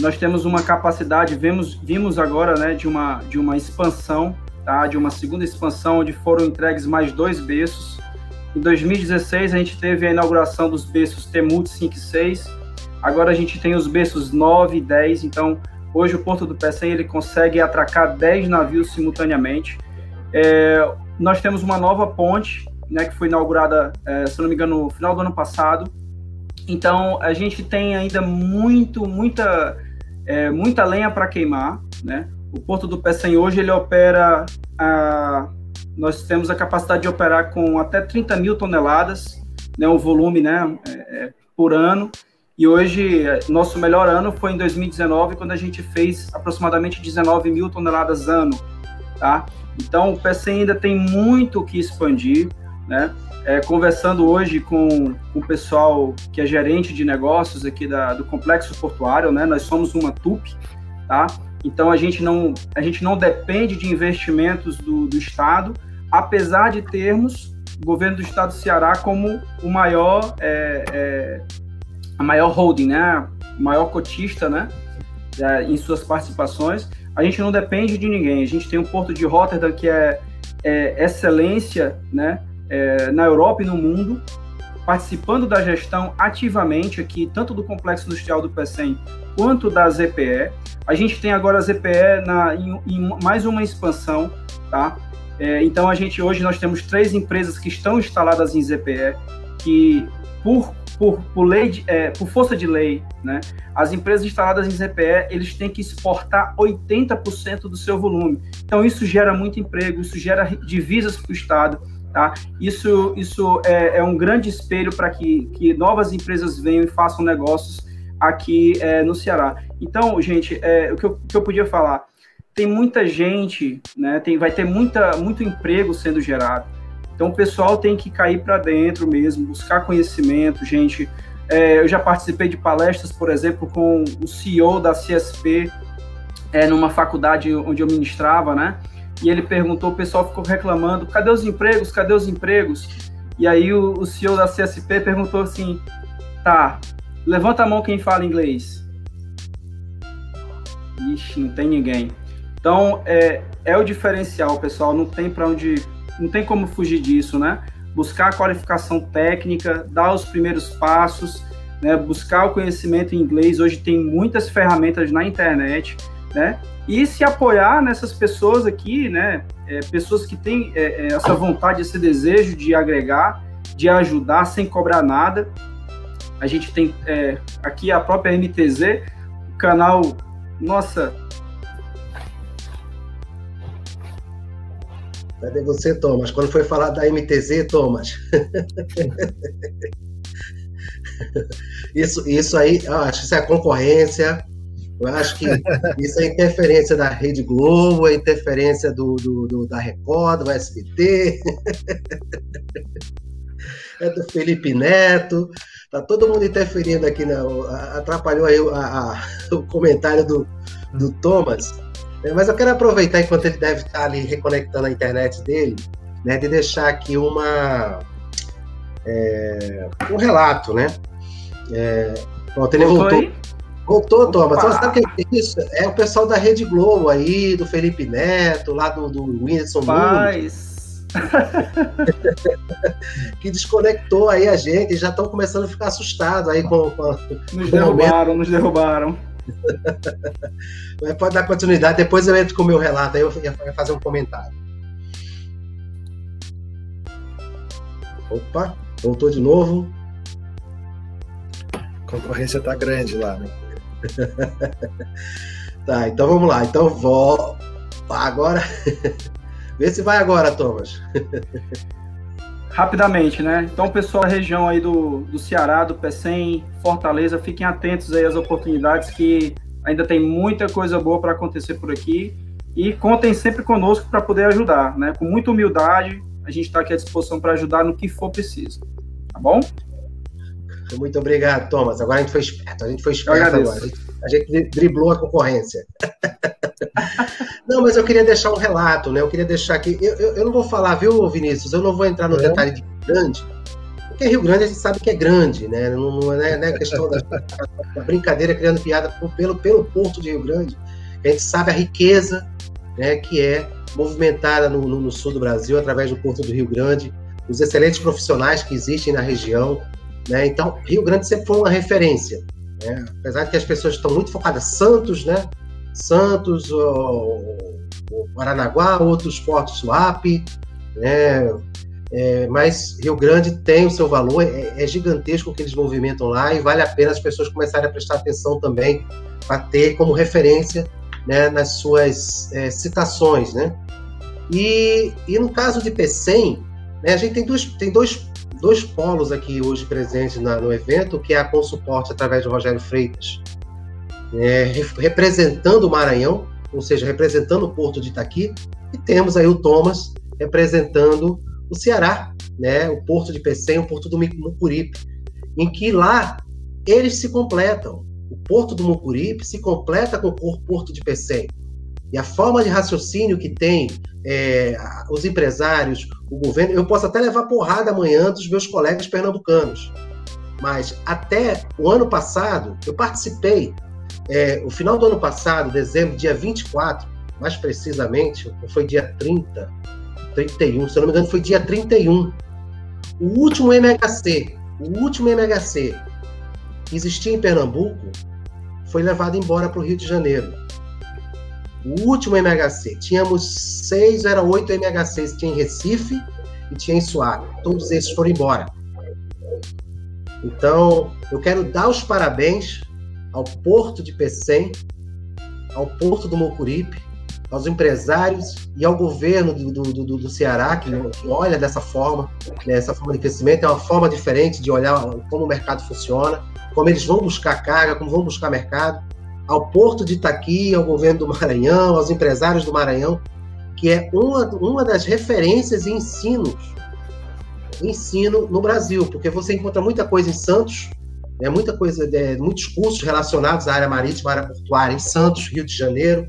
Nós temos uma capacidade, vemos, vimos agora, né, de uma, de uma expansão, tá? de uma segunda expansão, onde foram entregues mais dois berços. Em 2016, a gente teve a inauguração dos berços Temut 5 e 6. Agora a gente tem os berços 9 e 10. Então, hoje o Porto do Pecém ele consegue atracar 10 navios simultaneamente. É, nós temos uma nova ponte, né, que foi inaugurada, é, se não me engano, no final do ano passado, então a gente tem ainda muito, muita, é, muita lenha para queimar, né? O Porto do Pecém hoje ele opera, a, nós temos a capacidade de operar com até 30 mil toneladas, né? O volume, né? É, é, por ano. E hoje nosso melhor ano foi em 2019, quando a gente fez aproximadamente 19 mil toneladas ano, tá? Então o Pecém ainda tem muito que expandir, né? É, conversando hoje com, o pessoal que é gerente de negócios aqui da, do complexo portuário, né? Nós somos uma TUP, tá? Então a gente não a gente não depende de investimentos do, do Estado, apesar de termos o governo do Estado do Ceará como o maior é, é, a maior holding, né? O maior cotista, né? Em suas participações, a gente não depende de ninguém. A gente tem o Porto de Rotterdam que é, é excelência, né? É, na Europa e no mundo, participando da gestão ativamente aqui, tanto do Complexo Industrial do PECEM quanto da ZPE. A gente tem agora a ZPE na, em, em mais uma expansão, tá? É, então, a gente hoje nós temos três empresas que estão instaladas em ZPE, que por, por, por, lei de, é, por força de lei, né, as empresas instaladas em ZPE, eles têm que exportar 80% do seu volume. Então, isso gera muito emprego, isso gera divisas para o Estado, Tá? Isso, isso é, é um grande espelho para que, que novas empresas venham e façam negócios aqui é, no Ceará. Então, gente, é, o que eu, que eu podia falar, tem muita gente, né, tem, vai ter muita, muito emprego sendo gerado. Então, o pessoal tem que cair para dentro mesmo, buscar conhecimento, gente. É, eu já participei de palestras, por exemplo, com o CEO da CSP, é, numa faculdade onde eu ministrava, né? E ele perguntou, o pessoal ficou reclamando, cadê os empregos, cadê os empregos? E aí o, o CEO da CSP perguntou assim, tá, levanta a mão quem fala inglês. Ixi, não tem ninguém. Então, é, é o diferencial, pessoal, não tem para onde, não tem como fugir disso, né? Buscar a qualificação técnica, dar os primeiros passos, né? buscar o conhecimento em inglês. Hoje tem muitas ferramentas na internet, né? e se apoiar nessas pessoas aqui, né? É, pessoas que têm é, é, essa vontade, esse desejo de agregar, de ajudar sem cobrar nada. A gente tem é, aqui a própria MTZ, o canal, nossa. Cadê você, Thomas? Quando foi falar da MTZ, Thomas? (laughs) isso, isso aí, acho que isso é concorrência eu acho que isso é interferência da Rede Globo, é interferência do, do, do da Record, do SBT, é do Felipe Neto. Tá todo mundo interferindo aqui, né? atrapalhou aí a, a, o comentário do, do Thomas. É, mas eu quero aproveitar enquanto ele deve estar ali reconectando a internet dele, né, de deixar aqui uma é, um relato, né? É, pronto, ele voltou. voltou Voltou, Thomas. Você sabe o que é isso? É o pessoal da Rede Globo aí, do Felipe Neto, lá do, do Whindersson Paz. que desconectou aí a gente, já estão começando a ficar assustados aí com, com Nos derrubaram, nos derrubaram. Mas pode dar continuidade, depois eu entro com o meu relato, aí eu ia fazer um comentário. Opa, voltou de novo. A concorrência tá grande lá, né? (laughs) tá, então vamos lá. Então vou. Agora. (laughs) Vê se vai agora, Thomas. (laughs) Rapidamente, né? Então, pessoal região aí do, do Ceará, do PECEM, Fortaleza, fiquem atentos aí às oportunidades que ainda tem muita coisa boa para acontecer por aqui e contem sempre conosco para poder ajudar, né? Com muita humildade, a gente está aqui à disposição para ajudar no que for preciso, tá bom? Muito obrigado, Thomas. Agora a gente foi esperto, a gente foi esperto agora. A gente, a gente driblou a concorrência. (laughs) não, mas eu queria deixar um relato, né? Eu queria deixar aqui. Eu, eu, eu não vou falar, viu, Vinícius? Eu não vou entrar no é. detalhe de grande, porque Rio Grande a gente sabe que é grande, né? Não, não é, não é questão da, da, (laughs) brincadeira criando piada pelo, pelo porto de Rio Grande. A gente sabe a riqueza né, que é movimentada no, no, no sul do Brasil através do porto do Rio Grande, os excelentes profissionais que existem na região. Né? Então, Rio Grande sempre foi uma referência. Né? Apesar de que as pessoas estão muito focadas Santos, né? Santos, o, o Paranaguá, outros portos Suape, né? É, mas Rio Grande tem o seu valor, é, é, gigantesco o que eles movimentam lá e vale a pena as pessoas começarem a prestar atenção também para ter como referência né, nas suas é, citações, né? E, e no caso de PECEM, né, a gente tem, dois, tem dois, dois polos aqui hoje presentes na, no evento, que é a Consuporte através de Rogério Freitas, é, representando o Maranhão, ou seja, representando o Porto de Itaqui, e temos aí o Thomas representando o Ceará, né, o Porto de Pecém, o Porto do Mucuripe, em que lá eles se completam. O Porto do Mucuripe se completa com o Porto de Pecém. E a forma de raciocínio que tem é, os empresários, o governo, eu posso até levar porrada amanhã dos meus colegas pernambucanos, mas até o ano passado, eu participei é, o final do ano passado, dezembro, dia 24, mais precisamente, foi dia 30, 31, se eu não me engano, foi dia 31. O último MHC, o último MHC que existia em Pernambuco, foi levado embora para o Rio de Janeiro. O último MHC, tínhamos seis, era oito MHCs, tinha em Recife e tinha em Suárez. Todos esses foram embora. Então, eu quero dar os parabéns ao Porto de Pecém, ao Porto do Mocuripe, aos empresários e ao governo do, do, do, do Ceará, que, que, olha dessa forma, né, essa forma de crescimento, é uma forma diferente de olhar como o mercado funciona, como eles vão buscar carga, como vão buscar mercado, ao Porto de Itaqui, ao governo do Maranhão, aos empresários do Maranhão, que é uma, uma das referências e ensinos, ensino no Brasil, porque você encontra muita coisa em Santos, né, muita coisa, é, muitos cursos relacionados à área marítima, à área portuária em Santos, Rio de Janeiro,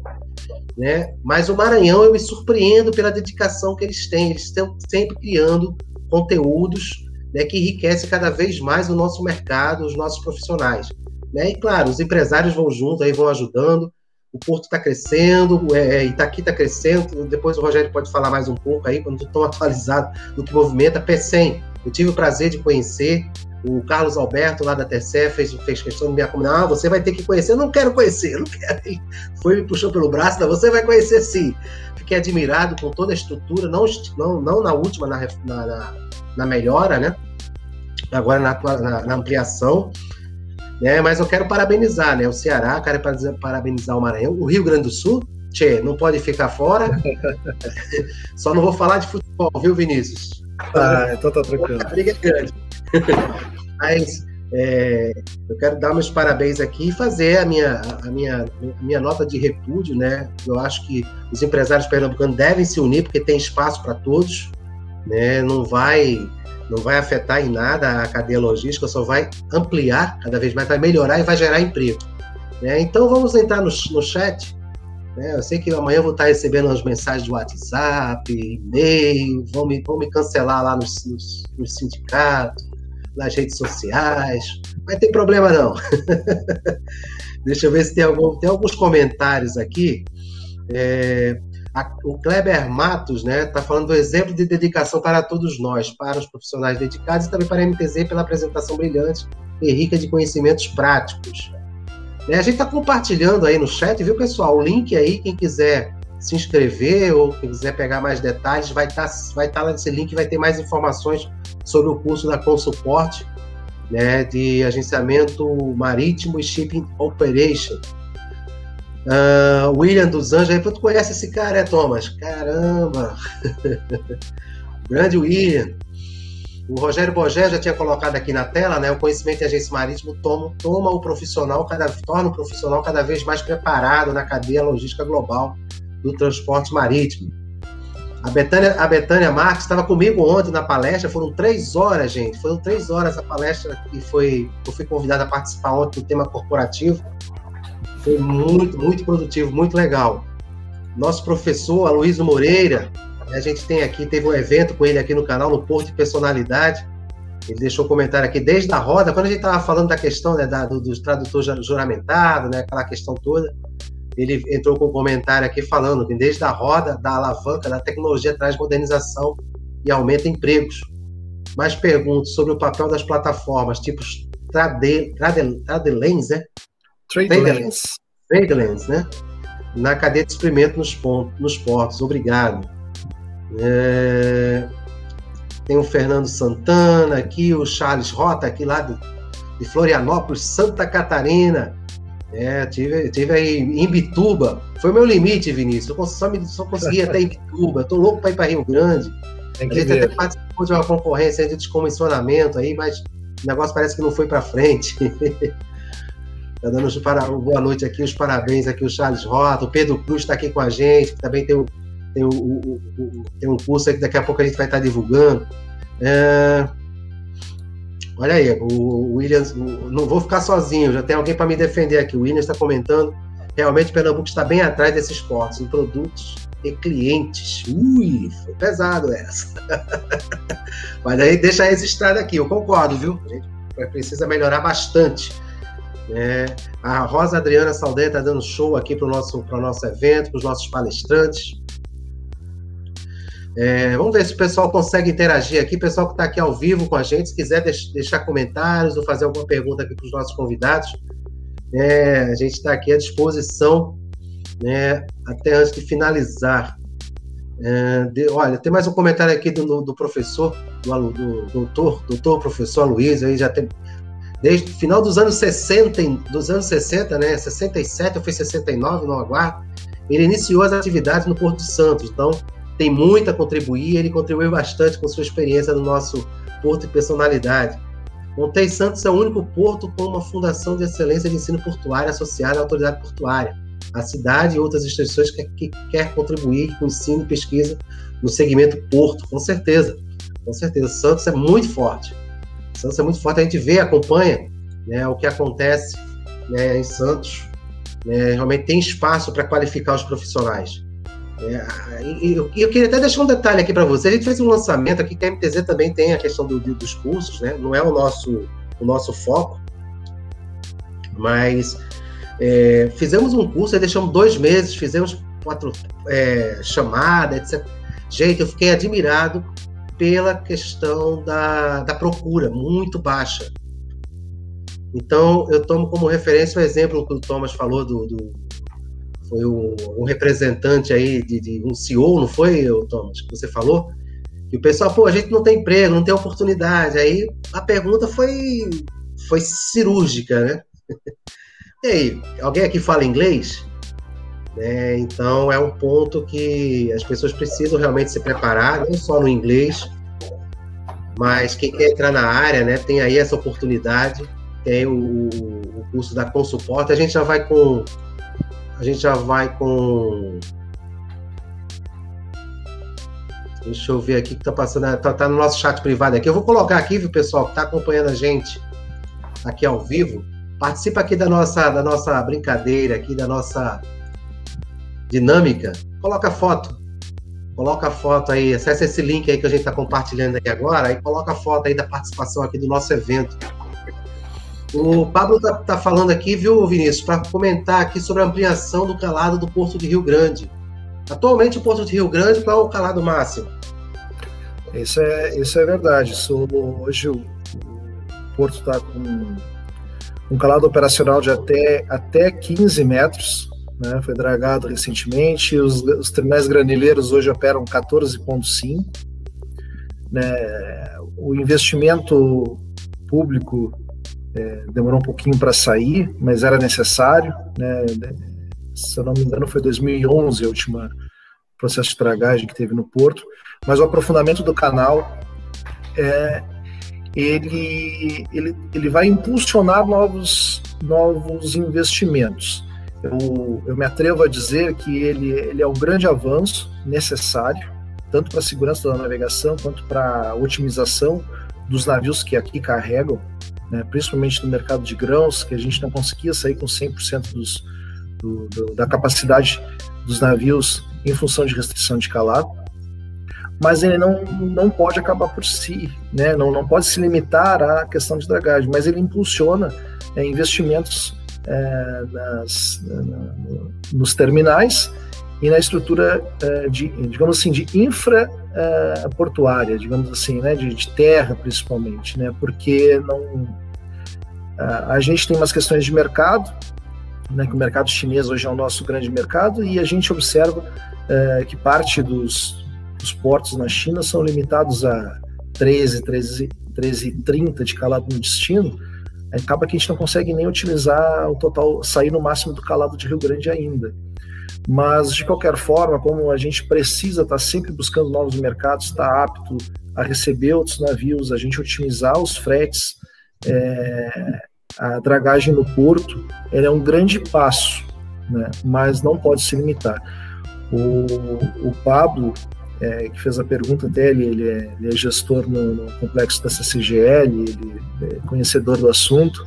né? Mas o Maranhão eu me surpreendo pela dedicação que eles têm, eles estão sempre criando conteúdos né, que enriquecem cada vez mais o nosso mercado, os nossos profissionais. Né? E claro, os empresários vão junto, aí vão ajudando. O Porto está crescendo, é, é Itaqui está crescendo. Depois o Rogério pode falar mais um pouco aí, quando estou (laughs) atualizado do que movimenta. PECEM, eu tive o prazer de conhecer, o Carlos Alberto, lá da TCE, fez, fez questão de me acompanhar. Ah, você vai ter que conhecer. Eu não quero conhecer, não quero. Foi me puxou pelo braço, não, você vai conhecer sim. Fiquei admirado com toda a estrutura, não, não, não na última, na, na, na melhora, né? Agora na, na, na, ampliação. Né? Mas eu quero parabenizar né? o Ceará, quero parabenizar o Maranhão, o Rio Grande do Sul. Tchê, não pode ficar fora. (laughs) Só não vou falar de futebol, viu, Vinícius? Ah, então tá tranquilo. A briga é grande. (laughs) Mas é, eu quero dar meus parabéns aqui e fazer a minha, a, minha, a minha nota de repúdio, né? Eu acho que os empresários pernambucanos devem se unir porque tem espaço para todos, né? Não vai não vai afetar em nada a cadeia logística, só vai ampliar cada vez mais, vai melhorar e vai gerar emprego. Né? Então vamos entrar no, no chat. Né? Eu sei que amanhã eu vou estar recebendo as mensagens de WhatsApp, e-mail, vão me, vão me cancelar lá nos, nos, nos sindicatos nas redes sociais. Mas tem problema não. (laughs) Deixa eu ver se tem, algum, tem alguns comentários aqui. É, A, o Kleber Matos, né, está falando do exemplo de dedicação para todos nós, para os profissionais dedicados e também para a MTZ pela apresentação brilhante e rica de conhecimentos práticos. Né, a gente está compartilhando aí no chat, viu, pessoal? O link aí, quem quiser se inscrever ou quem quiser pegar mais detalhes, vai estar tá, vai tá nesse link, vai ter mais informações sobre o curso da Consuporte, né, de agenciamento marítimo e shipping operation. Uh, William dos Anjos, aí tu conhece esse cara, é Thomas? Caramba! (laughs) Grande William. O Rogério Bogé já tinha colocado aqui na tela, né? O conhecimento em agência marítimo toma, toma o profissional, cada, torna o profissional cada vez mais preparado na cadeia logística global do transporte marítimo. A Betânia, a Betânia Marques estava comigo ontem na palestra, foram três horas, gente. Foram três horas a palestra e foi, eu fui convidado a participar ontem do tema corporativo. Foi muito, muito produtivo, muito legal. Nosso professor, Aloysio Moreira, a gente tem aqui, teve um evento com ele aqui no canal, no Porto de Personalidade. Ele deixou um comentário aqui desde a roda, quando a gente estava falando da questão né, da, do, dos tradutores juramentados, né, aquela questão toda ele entrou com um comentário aqui falando que desde a roda da alavanca da tecnologia traz modernização e aumenta empregos. Mais perguntas sobre o papel das plataformas, tipo Trade, Trade, Tradelens, né? Tradelens. Tradelens, né? Na cadeia de suprimento nos, pontos, nos portos. Obrigado. É... Tem o Fernando Santana aqui, o Charles Rota aqui lá de, de Florianópolis, Santa Catarina. É, tive, tive aí em Bituba. Foi o meu limite, Vinícius. Eu só, me, só consegui até em Bituba. Tô louco para ir para Rio Grande. a gente até participou de uma concorrência de descomissionamento aí, mas o negócio parece que não foi para frente. (laughs) tá dando os para... boa noite aqui, os parabéns aqui, o Charles Rota, o Pedro Cruz está aqui com a gente, também tem, tem, o, tem um curso aí que daqui a pouco a gente vai estar tá divulgando. É... Olha aí, o Williams, não vou ficar sozinho, já tem alguém para me defender aqui. O Williams está comentando. Realmente, Pernambuco está bem atrás desses portos, em produtos e clientes. Ui, foi pesado essa. (laughs) Mas aí deixa registrado aqui, eu concordo, viu? A gente precisa melhorar bastante. É, a Rosa Adriana Saldanha está dando show aqui para o nosso, nosso evento, para os nossos palestrantes. É, vamos ver se o pessoal consegue interagir aqui. O pessoal que está aqui ao vivo com a gente, se quiser deixar comentários ou fazer alguma pergunta aqui para os nossos convidados, é, a gente está aqui à disposição né, até antes de finalizar. É, de, olha, tem mais um comentário aqui do, do professor, do, do, doutor, doutor professor Luiz, aí já tem. Desde o final dos anos 60, dos anos 60, né? 67 ou foi 69, não aguardo. Ele iniciou as atividades no Porto Santos. Então, tem muito a contribuir, ele contribuiu bastante com sua experiência no nosso porto e personalidade. Montes Santos é o único porto com uma fundação de excelência de ensino portuário associada à autoridade portuária. A cidade e outras instituições que, que quer contribuir com ensino e pesquisa no segmento porto, com certeza. Com certeza. Santos é muito forte. Santos é muito forte. A gente vê, acompanha né, o que acontece né, em Santos. Né, realmente tem espaço para qualificar os profissionais. É, e eu, eu, queria até deixar um detalhe aqui para você. A gente fez um lançamento aqui que a MTZ também tem a questão do, dos cursos, né? Não é o nosso, o nosso foco, mas é, fizemos um curso, deixamos dois meses, fizemos quatro é, chamadas, etc. Gente, eu fiquei admirado pela questão da, da procura, muito baixa. Então, eu tomo como referência o exemplo que o Thomas falou do, do foi um, um representante aí de, de, um CEO, não foi, Thomas, que você falou? E o pessoal, pô, a gente não tem emprego, não tem oportunidade. Aí a pergunta foi, foi cirúrgica, né? (laughs) E aí, alguém aqui fala inglês? É, então é um ponto que as pessoas precisam realmente se preparar, não só no inglês, mas quem quer entrar na área, né, tem aí essa oportunidade, tem o, o curso da Consuporte, a gente já vai com a gente já vai com. Deixa eu ver aqui que tá passando. Tá, tá, no nosso chat privado aqui. Eu vou colocar aqui, viu, pessoal, que tá acompanhando a gente aqui ao vivo. Participa aqui da nossa, da nossa brincadeira, aqui, da nossa dinâmica. Coloca foto. Coloca a foto aí, acessa esse link aí que a gente está compartilhando aqui agora, e coloca a foto aí da participação aqui do nosso evento. O Pablo tá, tá falando aqui, viu, Vinícius, para comentar aqui sobre a ampliação do calado do Porto de Rio Grande. Atualmente o Porto de Rio Grande, qual é o calado máximo? Isso é, isso é verdade. Hoje o Porto está com um calado operacional de até, até 15 metros, né? foi dragado recentemente. Os, os terminais granileiros hoje operam 14,5. Né? O investimento público é, demorou um pouquinho para sair, mas era necessário. Né? Se eu não me engano, foi 2011 a última processo de dragagem que teve no Porto. Mas o aprofundamento do canal é, ele, ele, ele vai impulsionar novos, novos investimentos. Eu, eu me atrevo a dizer que ele, ele é um grande avanço necessário, tanto para a segurança da navegação quanto para a otimização dos navios que aqui carregam né, principalmente no mercado de grãos, que a gente não conseguia sair com 100% dos, do, do, da capacidade dos navios em função de restrição de calado. Mas ele não, não pode acabar por si, né? não, não pode se limitar à questão de dragagem, mas ele impulsiona é, investimentos é, nas, na, nos terminais e na estrutura é, de, digamos assim, de infra uh, portuária, digamos assim, né, de, de, terra principalmente, né, porque não a gente tem umas questões de mercado, né, que o mercado chinês hoje é o nosso grande mercado e a gente observa uh, que parte dos, dos, portos na China são limitados a 13, 13, 13 30 de calado no destino, acaba que a gente não consegue nem utilizar o total, sair no máximo do calado de Rio Grande ainda. Mas, de qualquer forma, como a gente precisa estar tá sempre buscando novos mercados, estar tá apto a receber outros navios, a gente otimizar os fretes, é, a dragagem no porto, é um grande passo, né? mas não pode se limitar. O, o Pablo, é, que fez a pergunta dele, ele é, ele é gestor no, no, complexo da CCGL, ele é conhecedor do assunto,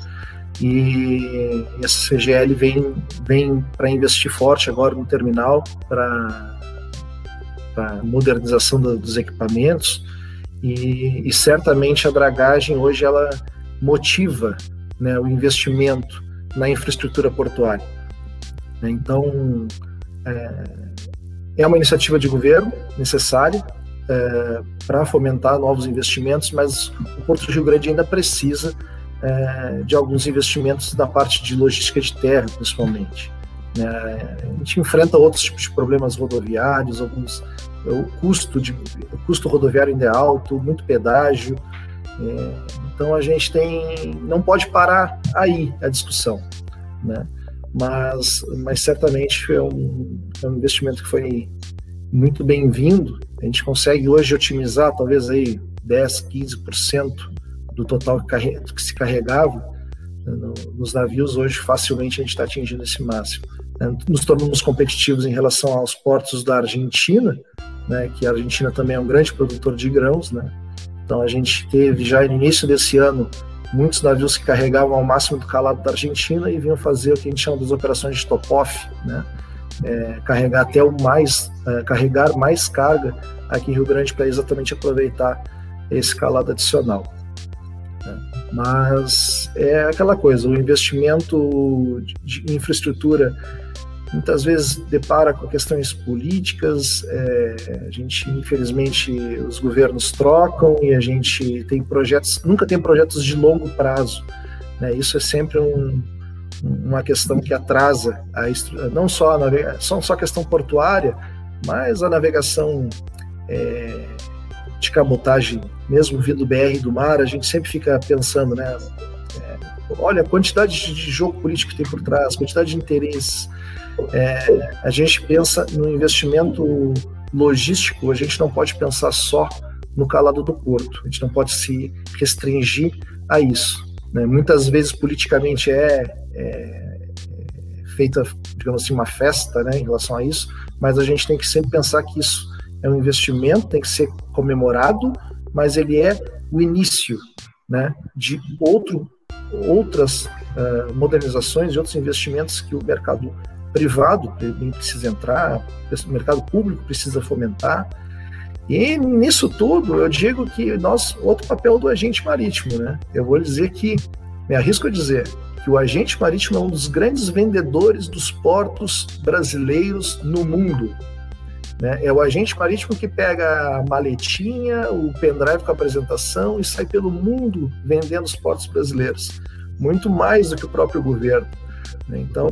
e essa CGL vem, vem para investir forte agora no terminal para a modernização do, dos equipamentos e, e, certamente a dragagem hoje ela motiva né, o investimento na infraestrutura portuária. Então é, é uma iniciativa de governo necessária é, para fomentar novos investimentos, mas o Porto do Rio Grande ainda precisa é, de alguns investimentos da parte de logística de terra, principalmente. É, a gente enfrenta outros tipos de problemas rodoviários, alguns o custo de o custo rodoviário ainda é alto, muito pedágio. É, então a gente tem não pode parar aí a discussão, né? Mas, mas certamente é um, é um investimento que foi muito bem-vindo. A gente consegue hoje otimizar talvez aí 10, 15% do total que, se carregava né, nos navios, hoje facilmente a gente está atingindo esse máximo. Né. Nos tornamos competitivos em relação aos portos da Argentina, né, que a Argentina também é um grande produtor de grãos, né? Então a gente teve já no início desse ano muitos navios que carregavam ao máximo do calado da Argentina e vinham fazer o que a gente chama das operações de top-off, né? É, carregar até o mais, é, carregar mais carga aqui em Rio Grande para exatamente aproveitar esse calado adicional. Mas é aquela coisa, o investimento de infraestrutura muitas vezes depara com questões políticas. É, a gente, infelizmente, os governos trocam e a gente tem projetos, nunca tem projetos de longo prazo. Né? Isso é sempre um, uma questão que atrasa a, não só a navegação, só a questão portuária, mas a navegação é, de cabotagem, mesmo vindo do BR do mar, a gente sempre fica pensando, né? É, olha a quantidade de jogo político que tem por trás, quantidade de interesses. É, a gente pensa no investimento logístico, a gente não pode pensar só no calado do porto, a gente não pode se restringir a isso. Né? Muitas vezes, politicamente, é, é, é, feita, digamos assim, uma festa né, em relação a isso, mas a gente tem que sempre pensar que isso é um investimento, tem que ser comemorado, mas ele é o início né, de outro, outras uh, modernizações e outros investimentos que o mercado privado precisa entrar, o mercado público precisa fomentar. E nisso tudo, eu digo que nós, outro papel do agente marítimo, né? Eu vou dizer que, me arrisco a dizer, que o agente marítimo é um dos grandes vendedores dos portos brasileiros no mundo. Né? É o agente marítimo que pega a maletinha, o pendrive com a apresentação e sai pelo mundo vendendo os portos brasileiros, muito mais do que o próprio governo. Né? Então,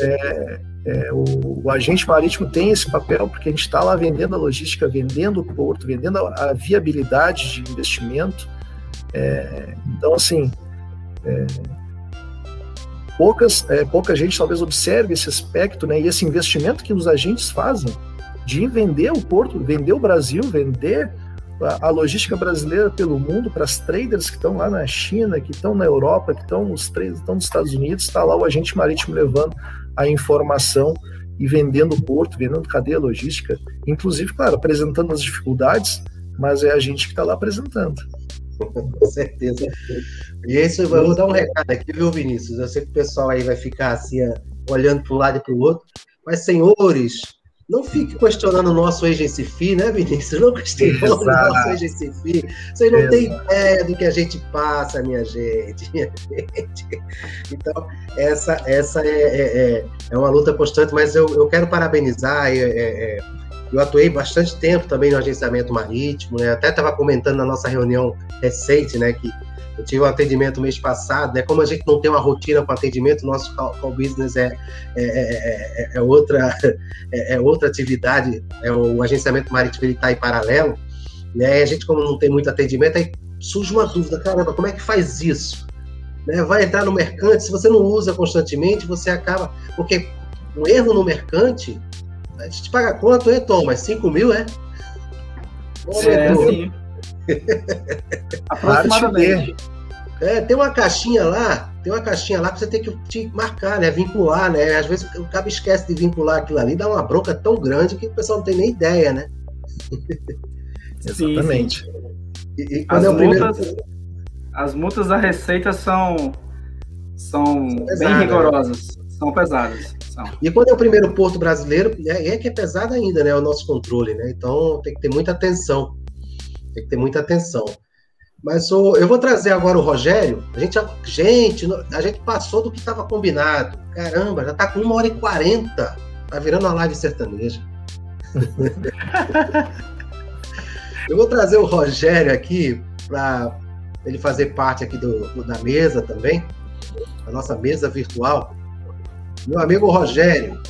é, é, o, o, agente marítimo tem esse papel porque a gente está lá vendendo a logística, vendendo o porto, vendendo a, a viabilidade de investimento. É, então, assim, é, poucas, é, pouca gente talvez observe esse aspecto né, e esse investimento que os agentes fazem de vender o porto, vender o Brasil, vender a, logística brasileira pelo mundo para as traders que estão lá na China, que estão na Europa, que estão os traders estão nos Estados Unidos, está lá o agente marítimo levando a informação e vendendo o porto, vendendo cadeia logística, inclusive, claro, apresentando as dificuldades, mas é a gente que está lá apresentando. Com certeza. E isso, eu vou dar um recado aqui, viu, Vinícius? Eu sei que o pessoal aí vai ficar assim, olhando para um lado e para o outro, mas, senhores, não fique questionando o nosso agency fee, né, Vinícius? Não questione o nosso agency fee. Vocês não têm ideia do que a gente passa, minha gente. Minha gente. Então, essa, essa é, é, é, é, uma luta constante, mas eu, eu quero parabenizar. É, é, é eu atuei bastante tempo também no agenciamento marítimo, né? Até estava comentando na nossa reunião recente, né, que eu tive um atendimento mês passado, né? Como a gente não tem uma rotina com atendimento, nosso call, business é, é, é, é outra, (laughs) é, outra atividade, é o agenciamento marítimo ele está em paralelo, né? A gente, como não tem muito atendimento, aí surge uma dúvida, caramba, como é que faz isso? Né? Vai entrar no mercante, se você não usa constantemente, você acaba. Porque um erro no mercante, a gente paga quanto, é, Tom? Mas 5 mil, é? é, sim. Aproximadamente. É, tem uma caixinha lá, tem uma caixinha lá que você tem que te marcar, né? Vincular, né? Às vezes o cara esquece de vincular aquilo ali, dá uma bronca tão grande que o pessoal não tem nem ideia, né? (laughs) Exatamente. E, e as, é o primeiro... multas, as multas da Receita são, são, são pesadas, bem rigorosas, né? são pesadas. São. E quando é o primeiro porto brasileiro, é, é que é pesado ainda, né? O nosso controle, né? Então tem que ter muita atenção. Tem que ter muita atenção. Mas eu vou trazer agora o Rogério. A gente, gente, a gente passou do que estava combinado. Caramba, já está com uma hora e quarenta. Tá virando uma live sertaneja. (laughs) eu vou trazer o Rogério aqui para ele fazer parte aqui do, do, da mesa também, a nossa mesa virtual. Meu amigo Rogério,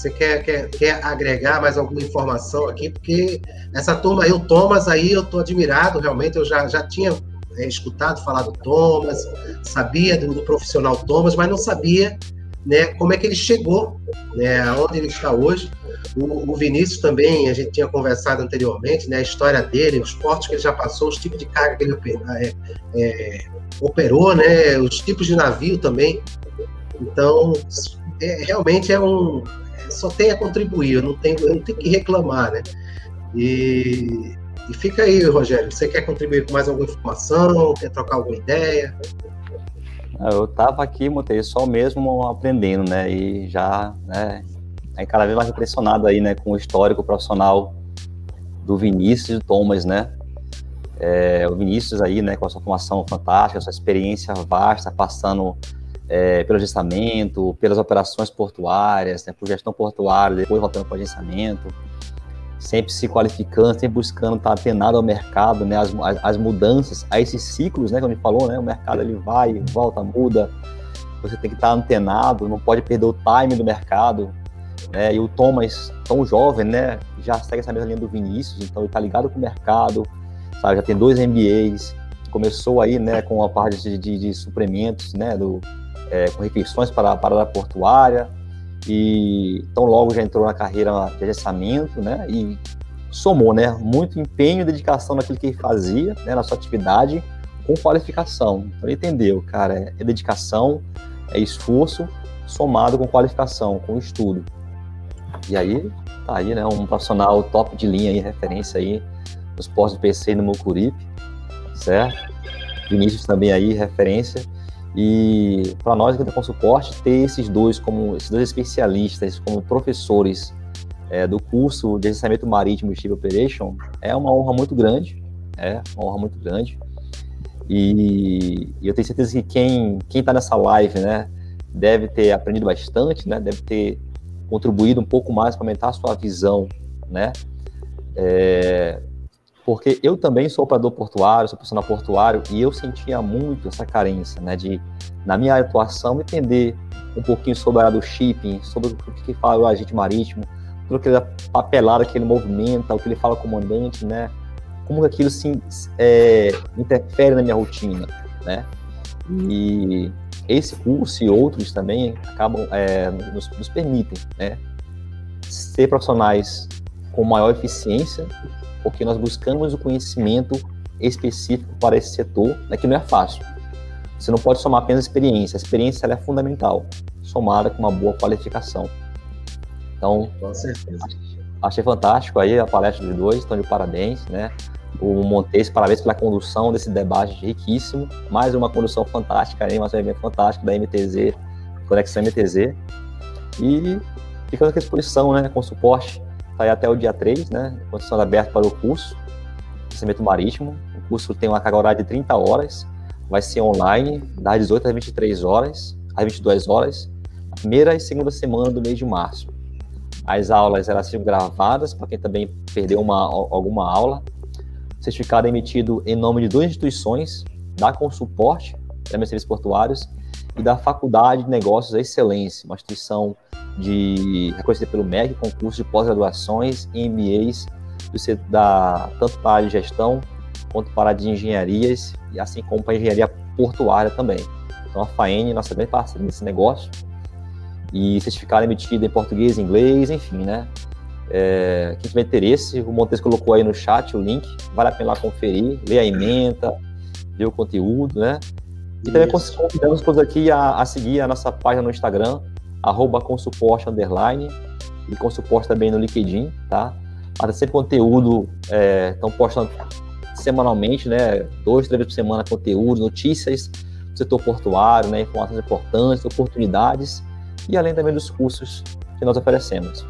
você quer, quer, quer agregar mais alguma informação aqui? Porque essa turma aí, o Thomas aí, eu estou admirado, realmente, eu já, já tinha é, escutado falar do Thomas, sabia do, do, profissional Thomas, mas não sabia né, como é que ele chegou, né, aonde ele está hoje. O, o, Vinícius também, a gente tinha conversado anteriormente, né, a história dele, os portos que ele já passou, os tipos de carga que ele é, é, operou, né, os tipos de navio também. Então, é, realmente é um, só tem a contribuir, eu não tenho, eu não tenho que reclamar, né? E, e fica aí, Rogério, você quer contribuir com mais alguma informação, quer trocar alguma ideia? Eu estava aqui, Montei, só mesmo aprendendo, né? E já, né? Aí cada vez mais impressionado aí, né? Com o histórico profissional do Vinícius Thomas, né? É, o Vinícius aí, né? Com a sua formação fantástica, sua experiência vasta, passando é, pelo gestamento, pelas operações portuárias, né, por gestão portuária, depois voltando para o agenciamento, sempre se qualificando, sempre buscando estar atenado ao mercado, né, as, as, mudanças, a esses ciclos, né, como a gente falou, né, o mercado ele vai, volta, muda, você tem que estar antenado, não pode perder o time do mercado, né, e o Thomas, tão jovem, né, já segue essa mesma linha do Vinícius, então ele está ligado com o mercado, sabe, já tem dois MBAs, começou aí, né, com a parte de, de, de suprimentos, né, do, é, com refeições para a parada portuária, e tão logo já entrou na carreira de agenciamento, né, e somou, né, muito empenho e dedicação naquilo que ele fazia, né, na sua atividade, com qualificação. Então ele entendeu, cara, é, é dedicação, é esforço, somado com qualificação, com estudo. E aí, tá aí, né, um profissional top de linha aí, referência aí, nos postos de PC no Mucuripe, certo? Vinícius também aí, referência. E para nós que com suporte, ter esses dois como esses dois especialistas como professores é, do curso de agenciamento marítimo e Ship Operation é uma honra muito grande, é uma honra muito grande. E, e eu tenho certeza que quem quem está nessa live, né, deve ter aprendido bastante, né, deve ter contribuído um pouco mais para aumentar a sua visão né? É, porque eu também sou operador portuário, sou profissional portuário, e eu sentia muito essa carência, né, de, na minha atuação, entender um pouquinho sobre a área do shipping, sobre o que fala o agente marítimo, tudo aquele papelado que ele movimenta, o que ele fala ao comandante, né, como aquilo se é, interfere na minha rotina, né, e esse curso e outros também acabam, é, nos, nos permitem, né, ser profissionais com maior eficiência porque nós buscamos o conhecimento específico para esse setor, né, que não é fácil. Você não pode somar apenas experiência, a experiência é fundamental, somada com uma boa qualificação. Então, com certeza. achei fantástico aí a palestra dos dois, estão de parabéns, né? O Montes, parabéns pela condução desse debate riquíssimo, mais uma condução fantástica aí, mais um evento fantástico da MTZ, Conexão MTZ. E ficando à disposição, né, com suporte Está aí até o dia 3, né? Condição aberta para o curso, Cimento Marítimo. O curso tem uma carga horária de 30 horas, vai ser online, das 18 às 23 horas, às 22 horas, primeira e segunda semana do mês de março. As aulas elas serão gravadas, para quem também perdeu uma, alguma aula. O certificado é emitido em nome de duas instituições, da Consuporte, da Serviços Portuários, e da Faculdade de Negócios Excelência, uma instituição de reconhecida pelo MEC, concurso de pós-graduações e MBAs do, da, tanto para a área de gestão quanto para a de engenharias e assim como para a engenharia portuária também. Então a FAEN, nossa grande parceira nesse negócio, e certificado emitido em português, inglês, enfim, né? É, quem tiver interesse, o Montes colocou aí no chat o link, vale a pena lá conferir, ler a emenda, ver o conteúdo, né? E também convidamos todos aqui a, a seguir a nossa página no Instagram, arroba com suporte underline e com suporte também no LinkedIn, tá? Para sempre conteúdo, estão é, postando semanalmente, né? Dois, três vezes por semana conteúdo, notícias do setor portuário, né? Informações importantes, oportunidades e além também dos cursos que nós oferecemos.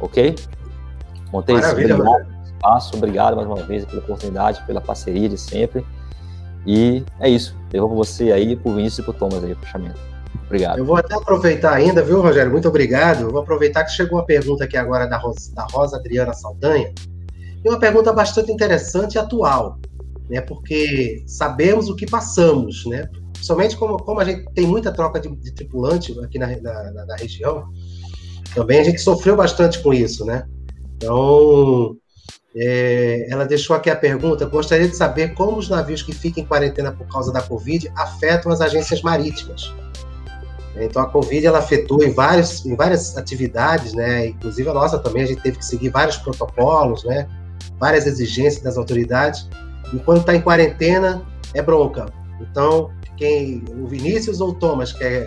Ok? Montei obrigado espaço, obrigado mais uma vez pela oportunidade, pela parceria de sempre. E é isso. Devolvo você aí pro Vinícius e pro Thomas aí, fechamento. Obrigado. Eu vou até aproveitar ainda, viu, Rogério? Muito obrigado. Eu vou aproveitar que chegou a pergunta aqui agora da Rosa, da Rosa Adriana Saldanha. E uma pergunta bastante interessante e atual, né? Porque sabemos o que passamos, né? Somente como, como a gente tem muita troca de, de tripulante aqui na, na, na, região, também a gente sofreu bastante com isso, né? Então, é, ela deixou aqui a pergunta: gostaria de saber como os navios que ficam em quarentena por causa da Covid afetam as agências marítimas. Então a Covid ela afetou em, vários, em várias atividades, né? Inclusive a nossa também, a gente teve que seguir vários protocolos, né? Várias exigências das autoridades. E quando está em quarentena, é bronca. Então, quem, o Vinícius ou o Thomas quer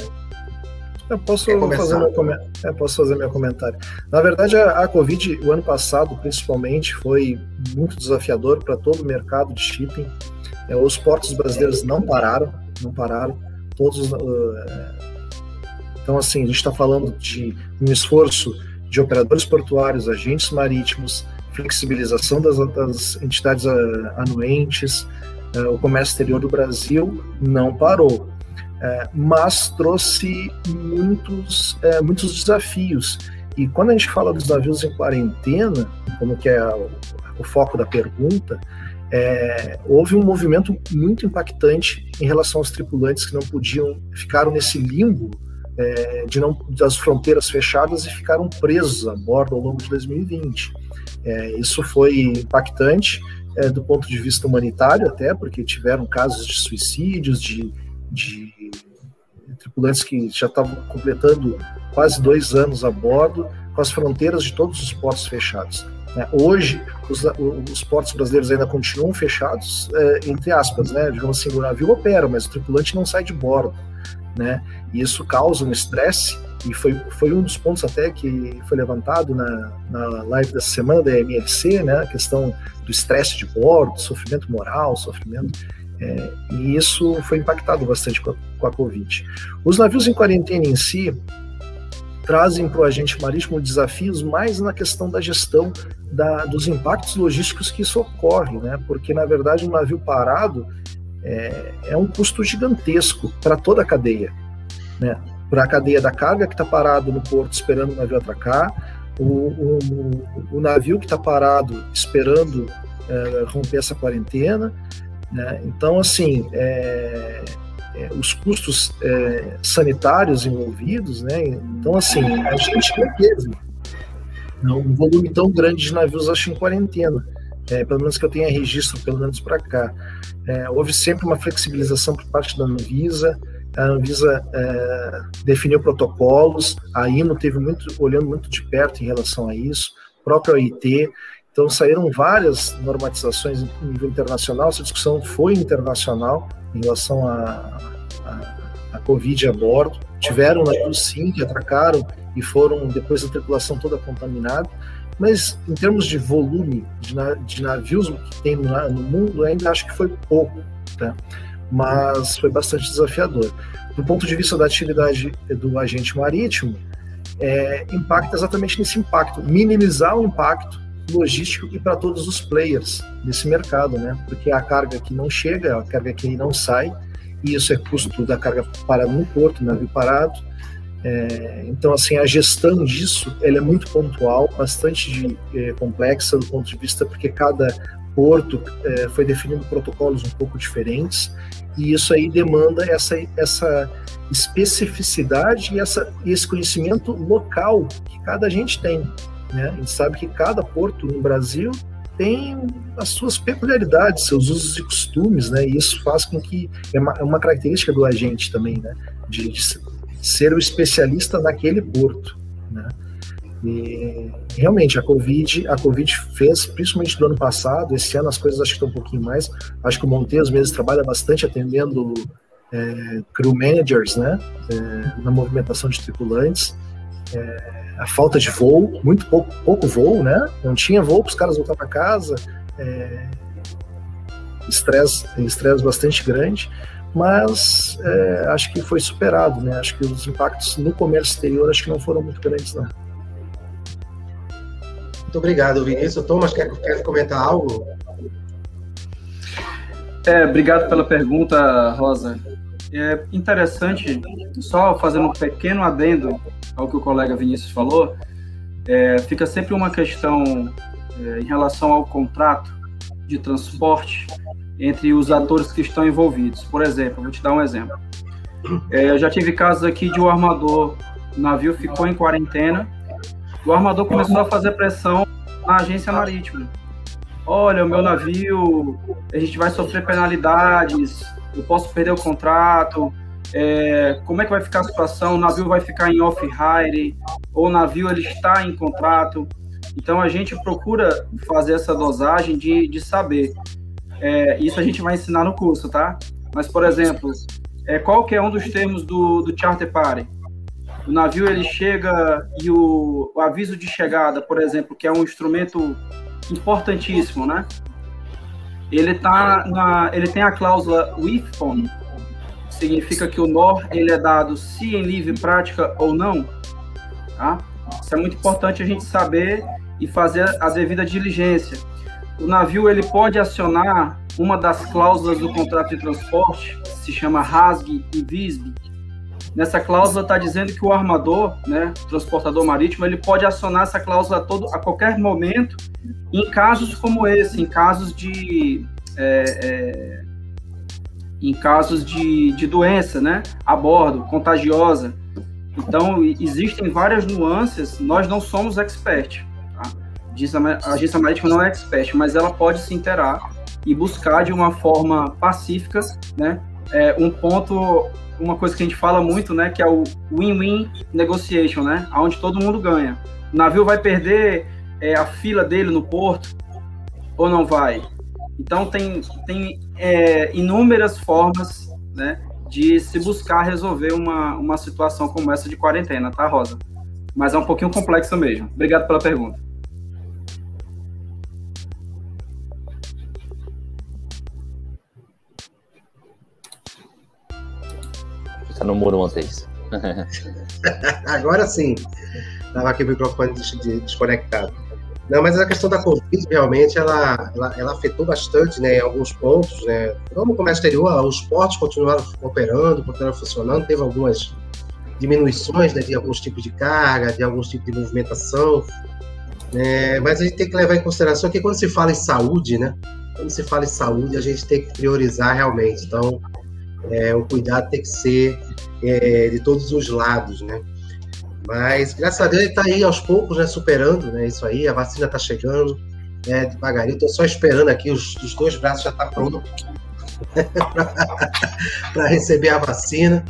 eu posso, fazer meu, eu posso fazer meu comentário. Na verdade, a, a, Covid, o ano passado, principalmente, foi muito desafiador para todo o mercado de shipping. É, os portos brasileiros não pararam, não pararam. Todos, uh, então, assim, a gente está falando de um esforço de operadores portuários, agentes marítimos, flexibilização das, das entidades ah, anuentes, uh, o comércio exterior do Brasil não parou, uh, mas trouxe muitos, uh, muitos desafios. E quando a gente fala dos navios em quarentena, como que é o, o foco da pergunta, é, houve um movimento muito impactante em relação aos tripulantes que não podiam, ficaram nesse limbo é, de não, das fronteiras fechadas e ficaram presos a bordo ao longo de 2020. É, isso foi impactante é, do ponto de vista humanitário, até porque tiveram casos de suicídios, de, de tripulantes que já estavam completando quase dois anos a bordo, com as fronteiras de todos os portos fechados. É, hoje, os, os, portos brasileiros ainda continuam fechados, é, entre aspas, né? Digamos assim, o navio opera, mas o tripulante não sai de bordo né? E isso causa um estresse e foi, foi um dos pontos até que foi levantado na, na live dessa semana da MLC, né? A questão do estresse de bordo, sofrimento moral, sofrimento é, e isso foi impactado bastante com a, com a Covid. Os navios em quarentena em si trazem para o agente marítimo desafios mais na questão da gestão da, dos impactos logísticos que isso ocorre, né? Porque na verdade um navio parado é, é um custo gigantesco para toda a cadeia. Né? Para a cadeia da carga que está parado no porto esperando o navio atracar, o, o, o navio que está parado esperando é, romper essa quarentena. Né? Então, assim, é, é, os custos é, sanitários envolvidos, né? Então, assim, a gente não teve um volume tão grande de navios, acho, em quarentena. É, pelo menos que eu tenha registro, pelo menos para cá. É, houve sempre uma flexibilização por parte da Anvisa, a Anvisa é, definiu protocolos, a INO teve muito, olhando muito de perto em relação a isso, próprio OIT, então saíram várias normatizações em nível internacional, essa discussão foi internacional em relação a, a, a Covid a bordo, tiveram navios sim que atracaram e foram depois a tripulação toda contaminada, mas em termos de volume de, de navios que tem no, no, mundo, ainda acho que foi pouco, tá? mas foi bastante desafiador. Do ponto de vista da atividade do agente marítimo, é, impacta exatamente nesse impacto, minimizar o impacto logístico e para todos os players desse mercado, né? Porque a carga que não chega, a carga que não sai, e isso é custo da carga parada no porto, navio parado, é, então, assim, a gestão disso ela é muito pontual, bastante de, é, complexa do ponto de vista, porque cada porto é, foi definindo protocolos um pouco diferentes, e isso aí demanda essa, essa especificidade e essa, esse conhecimento local que cada agente tem. Né? A gente sabe que cada porto no Brasil tem as suas peculiaridades, seus usos e costumes, né? E isso faz com que é uma, é característica do agente também, né? De, de, ser o especialista naquele porto, né? E realmente a Covid, a Covid fez, principalmente do ano passado, esse ano as coisas acho que estão um pouquinho mais. Acho que o Montes mesmo trabalha bastante atendendo é, crew managers, né? É, na movimentação de tripulantes. É, a falta de voo, muito pouco, pouco voo, né? Não tinha voo para os caras voltar para casa. É, estresse, estresse bastante grande mas é, acho que foi superado, né? Acho que os impactos no comércio exterior acho que não foram muito grandes, não. Muito obrigado, Vinícius. Thomas, quer, quer comentar algo? É, obrigado pela pergunta, Rosa. É interessante, só fazendo um pequeno adendo ao que o colega Vinícius falou, é, fica sempre uma questão é, em relação ao contrato de transporte entre os atores que estão envolvidos. Por exemplo, vou te dar um exemplo. É, eu já tive casos aqui de um armador, o navio ficou em quarentena, o armador começou a fazer pressão na agência marítima. Olha, o meu navio, a gente vai sofrer penalidades, eu posso perder o contrato, é, como é que vai ficar a situação? O navio vai ficar em off-hire, ou o navio ele está em contrato. Então a gente procura fazer essa dosagem de, de saber é, isso a gente vai ensinar no curso, tá? Mas, por exemplo, é, qual que é um dos termos do, do Charter Party? O navio ele chega e o, o aviso de chegada, por exemplo, que é um instrumento importantíssimo, né? Ele tá na, ele tem a cláusula with on, significa que o NOR ele é dado se em livre prática ou não, tá? Isso é muito importante a gente saber e fazer a devida diligência o navio ele pode acionar uma das cláusulas do contrato de transporte, que se chama RASG e VISB. Nessa cláusula está dizendo que o armador, né, transportador marítimo, ele pode acionar essa cláusula a, todo, a qualquer momento, em casos como esse, em casos de é, é, em casos de, de doença, né, a bordo, contagiosa. Então existem várias nuances. Nós não somos experts a agência marítima não é expert, mas ela pode se interar e buscar de uma forma pacífica, né? É, um ponto, uma coisa que a gente fala muito, né? Que é o win-win negotiation, né? Onde todo mundo ganha. O navio vai perder é, a fila dele no porto ou não vai? Então tem, tem é, inúmeras formas, né? De se buscar resolver uma, uma situação como essa de quarentena, tá, Rosa? Mas é um pouquinho complexo mesmo. Obrigado pela pergunta. Tá no muro, Montes. Agora sim. Estava aqui o microfone desconectado. Não, mas a questão da Covid realmente ela, ela, ela, afetou bastante, né, em alguns pontos, né. Como o comércio exterior, os portos continuaram operando, continuaram funcionando, teve algumas diminuições né, de alguns tipos de carga, de alguns tipos de movimentação. É, mas a gente tem que levar em consideração que quando se fala em saúde, né? Quando se fala em saúde, a gente tem que priorizar realmente. Então, é, o cuidado tem que ser é, de todos os lados, né? Mas, graças a Deus, ele está aí aos poucos, né, superando né, isso aí. A vacina está chegando, né, devagarinho. Estou só esperando aqui, os, os dois braços já estão tá prontos (laughs) para receber a vacina.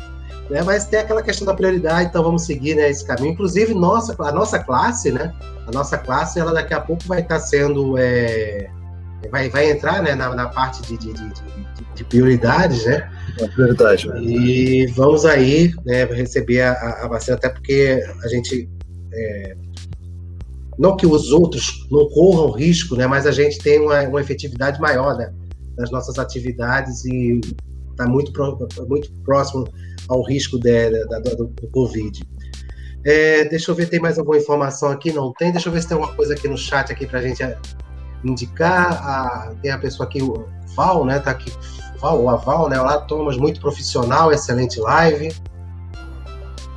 Né? Mas tem aquela questão da prioridade, então vamos seguir né, esse caminho. Inclusive, nossa, a nossa classe, né? A nossa classe, ela daqui a pouco vai estar tá sendo. É, vai, vai entrar né, na, na parte de, de, de, de prioridades, né? É né? E vamos aí né, receber a, a vacina, até porque a gente. É, não que os outros não corram risco, né? Mas a gente tem uma, uma efetividade maior, né? Das nossas atividades e está muito, muito próximo ao risco de, do, do, Covid. É, deixa eu ver, tem mais alguma informação aqui? Não tem? Deixa eu ver se tem alguma coisa aqui no chat aqui para a gente indicar. Ah, tem a pessoa aqui, o Val, né? Tá aqui, Val, o Aval, né? Olá, Thomas, muito profissional, excelente live.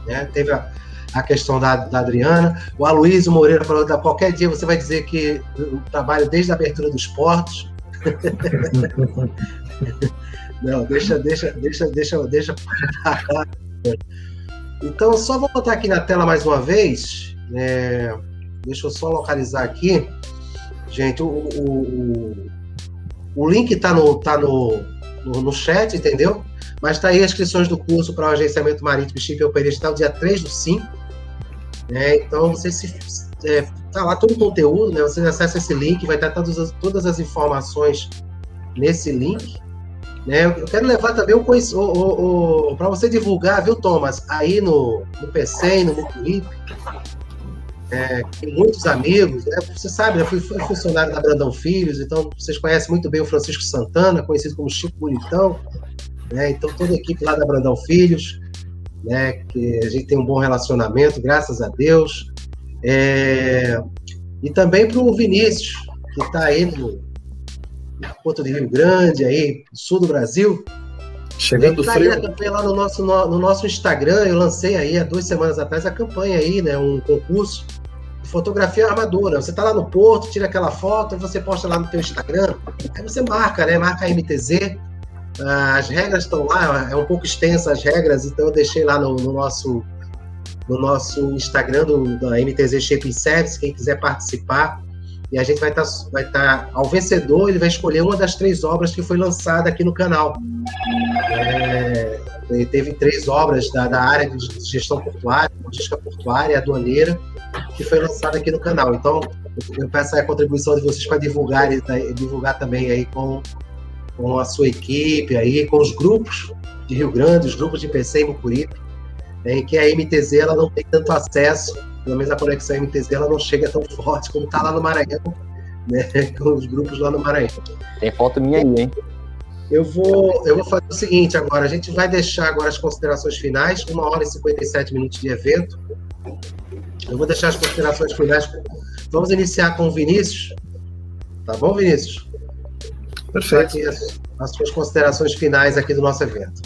Né? Teve a, a questão da, da, Adriana. O Aloysio Moreira falou que qualquer dia você vai dizer que o trabalho desde a abertura dos portos. (laughs) Não, deixa, deixa, deixa, deixa, deixa. Então, só vou botar aqui na tela mais uma vez. É, deixa eu só localizar aqui. Gente, o, o, o, o link está no, tá no, no, no, chat, entendeu? Mas está aí as inscrições do curso para o agenciamento marítimo chip operacional, dia 3 do 5. Né? Então, você se. É, tá lá todo o conteúdo, né? Você acessa esse link, vai estar todas as, todas as informações nesse link. Né? Eu quero levar também o, o, o, o para você divulgar, viu, Thomas? Aí no, no PC no Mucuripe, é, tem muitos amigos, né? Você sabe, eu fui, fui, funcionário da Brandão Filhos, então vocês conhecem muito bem o Francisco Santana, conhecido como Chico Bonitão, né? Então toda a equipe lá da Brandão Filhos, né? Que a gente tem um bom relacionamento, graças a Deus. É, e também para o Vinícius, que está aí no, Porto de Rio Grande, aí, sul do Brasil. Chegando tá frio. Aí a campanha lá no nosso, no, no, nosso Instagram, eu lancei aí há duas semanas atrás a campanha aí, né? Um concurso fotografia armadura. Você tá lá no porto, tira aquela foto, você posta lá no teu Instagram, aí você marca, né? Marca a MTZ. As regras estão lá, é um pouco extensa as regras, então eu deixei lá no, no nosso no nosso Instagram do, da MTZ Shaping Service, quem quiser participar, e a gente vai estar, tá, vai tá, ao vencedor, ele vai escolher uma das três obras que foi lançada aqui no canal. É, teve três obras da, da, área de gestão portuária, logística portuária aduaneira, que foi lançada aqui no canal. Então, eu peço a contribuição de vocês para divulgar, divulgar também aí com, com a sua equipe, aí, com os grupos de Rio Grande, os grupos de PC e Mucuripe, em que a MTZ ela não tem tanto acesso pelo menos a conexão MTZ ela não chega tão forte como está lá no Maranhão, né? (laughs) Com os grupos lá no Maranhão. Tem foto minha aí, hein? Eu vou, eu vou fazer o seguinte agora, a gente vai deixar agora as considerações finais, uma hora e 57 minutos de evento. Eu vou deixar as considerações finais. Vamos iniciar com o Vinícius. Tá bom, Vinícius? Perfeito. As, as suas considerações finais aqui do nosso evento.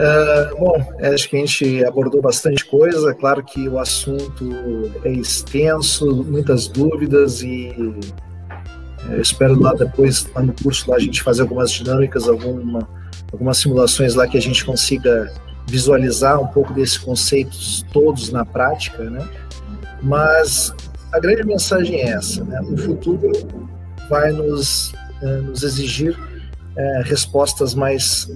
Uh, bom, acho que a gente abordou bastante coisa. Claro que o assunto é extenso, muitas dúvidas e eu espero lá depois, lá no curso, lá a gente fazer algumas dinâmicas, alguma, algumas simulações lá que a gente consiga visualizar um pouco desses conceitos todos na prática, né? Mas a grande mensagem é essa, né? O futuro vai nos, uh, nos exigir uh, respostas mais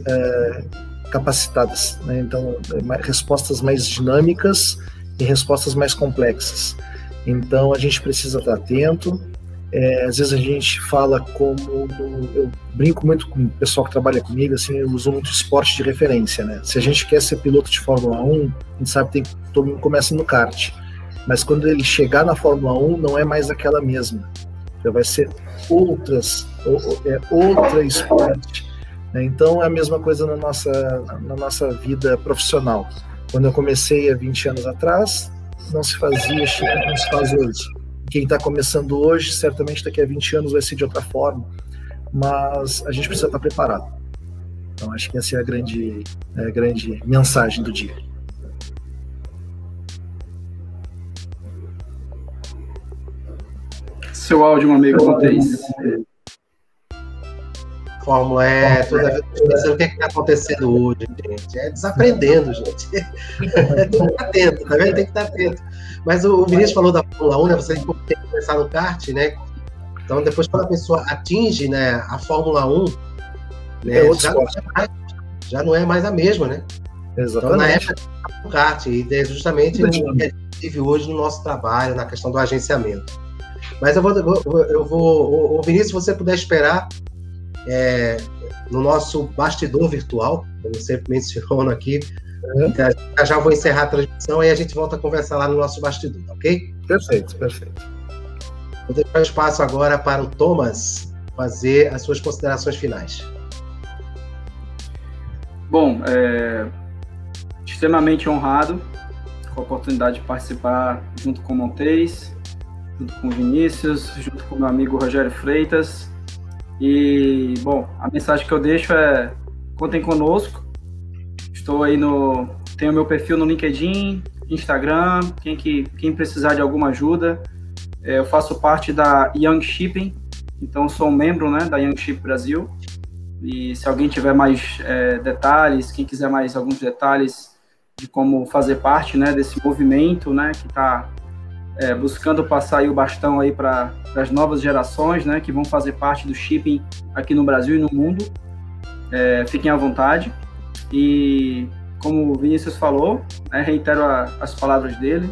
capacitadas, né? então respostas mais dinâmicas e respostas mais complexas. Então a gente precisa estar atento. É, às vezes a gente fala como eu brinco muito com o pessoal que trabalha comigo, assim, eu uso muito esporte de referência, né? Se a gente quer ser piloto de Fórmula 1, a gente sabe que todo mundo começa no kart, mas quando ele chegar na Fórmula 1, não é mais aquela mesma. Já vai ser outras, é, outra esporte né? Então é a mesma coisa na nossa, na nossa vida profissional. Quando eu comecei há 20 anos atrás, não se fazia, não se faz hoje. Quem está começando hoje, certamente daqui a 20 anos vai ser de outra forma, mas a gente precisa estar preparado. Então, acho que essa é a grande, é a grande mensagem do dia. Seu áudio, meu amigo, Montes. Fórmula E, toda vez pensando o que é está acontecendo hoje, gente. É desaprendendo, gente. (laughs) tem que estar atento, tá vendo? Tem que estar atento. Mas o, Vinícius falou da Fórmula 1, né? Você tem que começar no kart, né? Então, depois, quando a pessoa atinge né, a Fórmula 1, né, é já, não é mais, já, não é mais, a mesma, né? Exatamente. Então, na época, o kart, e é justamente o que a gente vive hoje no nosso trabalho, na questão do agenciamento. Mas eu vou, eu vou, o Vinícius, se você puder esperar, é, no nosso bastidor virtual, como sempre menciono aqui, uhum. já, já vou encerrar a transmissão e a gente volta a conversar lá no nosso bastidor, ok? Perfeito, perfeito. Vou deixar espaço agora para o Thomas fazer as suas considerações finais. Bom, é, extremamente honrado com a oportunidade de participar junto com o Montes, junto com o Vinícius, junto com o meu amigo Rogério Freitas. E, bom, a mensagem que eu deixo é: contem conosco. Estou aí no. Tenho meu perfil no LinkedIn, Instagram. Quem, que, quem precisar de alguma ajuda, é, eu faço parte da Young Shipping, então sou um membro né, da Young Ship Brasil. E se alguém tiver mais é, detalhes, quem quiser mais alguns detalhes de como fazer parte né, desse movimento né, que está é, buscando passar o bastão aí para as novas gerações, né, que vão fazer parte do shipping aqui no Brasil e no mundo. É, fiquem à vontade. E como o Vinícius falou, né, reitero a, as palavras dele,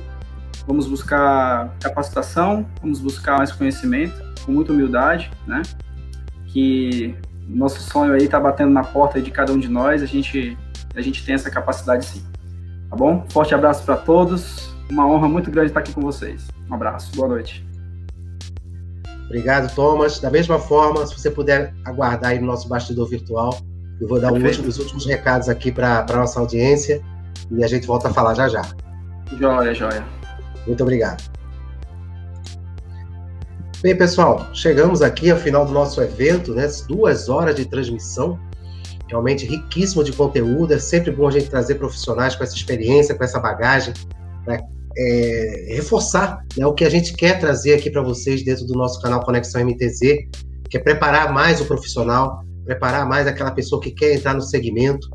vamos buscar capacitação, vamos buscar mais conhecimento, com muita humildade, né, que nosso sonho aí está batendo na porta de cada um de nós, a gente, a gente tem essa capacidade sim. Tá bom? Forte abraço para todos, uma honra muito grande estar aqui com vocês. Um abraço, boa noite. Obrigado, Thomas. Da mesma forma, se você puder aguardar aí no nosso bastidor virtual, eu vou dar um último, os últimos recados aqui para a nossa audiência e a gente volta a falar já já. Joia, joia. Muito obrigado. Bem, pessoal, chegamos aqui ao final do nosso evento, né? Duas horas de transmissão, realmente riquíssimo de conteúdo. É sempre bom a gente trazer profissionais com essa experiência, com essa bagagem, para é, reforçar né, o que a gente quer trazer aqui para vocês dentro do nosso canal Conexão MTZ, que é preparar mais o profissional, preparar mais aquela pessoa que quer entrar no segmento,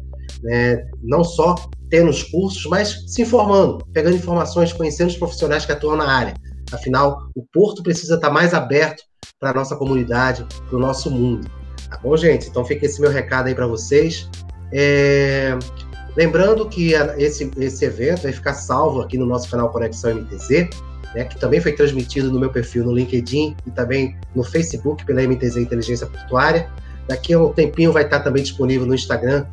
né, não só tendo os cursos, mas se informando, pegando informações, conhecendo os profissionais que atuam na área. Afinal, o Porto precisa estar mais aberto para a nossa comunidade, para o nosso mundo. Tá bom, gente? Então fica esse meu recado aí para vocês. É... Lembrando que esse, esse evento vai ficar salvo aqui no nosso canal Conexão MTZ, né, que também foi transmitido no meu perfil no LinkedIn e também no Facebook pela MTZ Inteligência Portuária. Daqui a um tempinho vai estar também disponível no Instagram,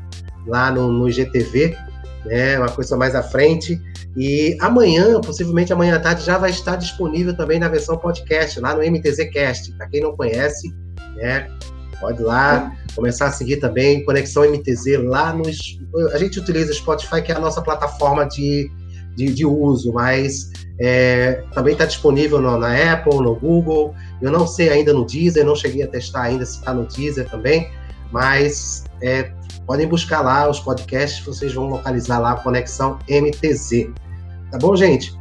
lá no, no IGTV, né, uma coisa mais à frente. E amanhã, possivelmente amanhã à tarde, já vai estar disponível também na versão podcast, lá no MTZ Cast. Para quem não conhece, né, pode lá começar a seguir também Conexão MTZ lá no. A gente utiliza Spotify, que é a nossa plataforma de, de, de uso, mas é, também está disponível no, na Apple, no Google. Eu não sei ainda no Deezer, não cheguei a testar ainda se está no Deezer também, mas é, podem buscar lá os podcasts, vocês vão localizar lá a Conexão MTZ. Tá bom, gente?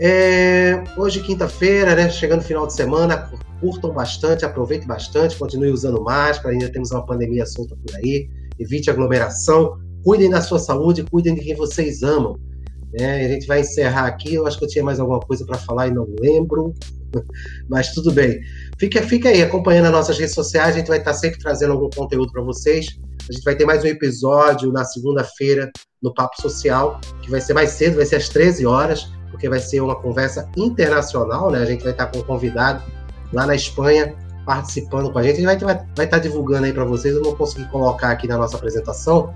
É, hoje, quinta-feira, né, chegando final de semana, curtam bastante, aproveitem bastante, continuem usando máscara, ainda temos uma pandemia solta por aí, evite aglomeração, cuidem da sua saúde, cuidem de quem vocês amam. É, a gente vai encerrar aqui, eu acho que eu tinha mais alguma coisa para falar e não lembro, (laughs) mas tudo bem. Fica, fica aí acompanhando as nossas redes sociais, a gente vai estar sempre trazendo algum conteúdo para vocês. A gente vai ter mais um episódio na segunda-feira no Papo Social, que vai ser mais cedo, vai ser às 13 horas, porque vai ser uma conversa internacional, né? A gente vai estar com um convidado lá na Espanha participando com a gente. A gente vai, vai, vai estar divulgando aí para vocês. Eu não consegui colocar aqui na nossa apresentação,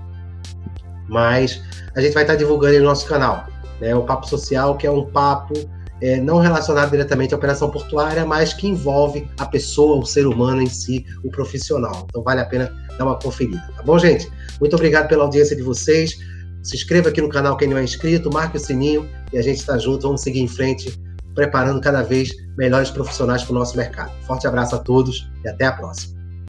mas a gente vai estar divulgando aí no nosso canal. Né? O Papo Social, que é um papo é, não relacionado diretamente à operação portuária, mas que envolve a pessoa, o ser humano em si, o profissional. Então vale a pena dar uma conferida, tá bom, gente? Muito obrigado pela audiência de vocês. Se inscreva aqui no canal quem não é inscrito, marque o sininho e a gente está junto. Vamos seguir em frente preparando cada vez melhores profissionais para o nosso mercado. Forte abraço a todos e até a próxima.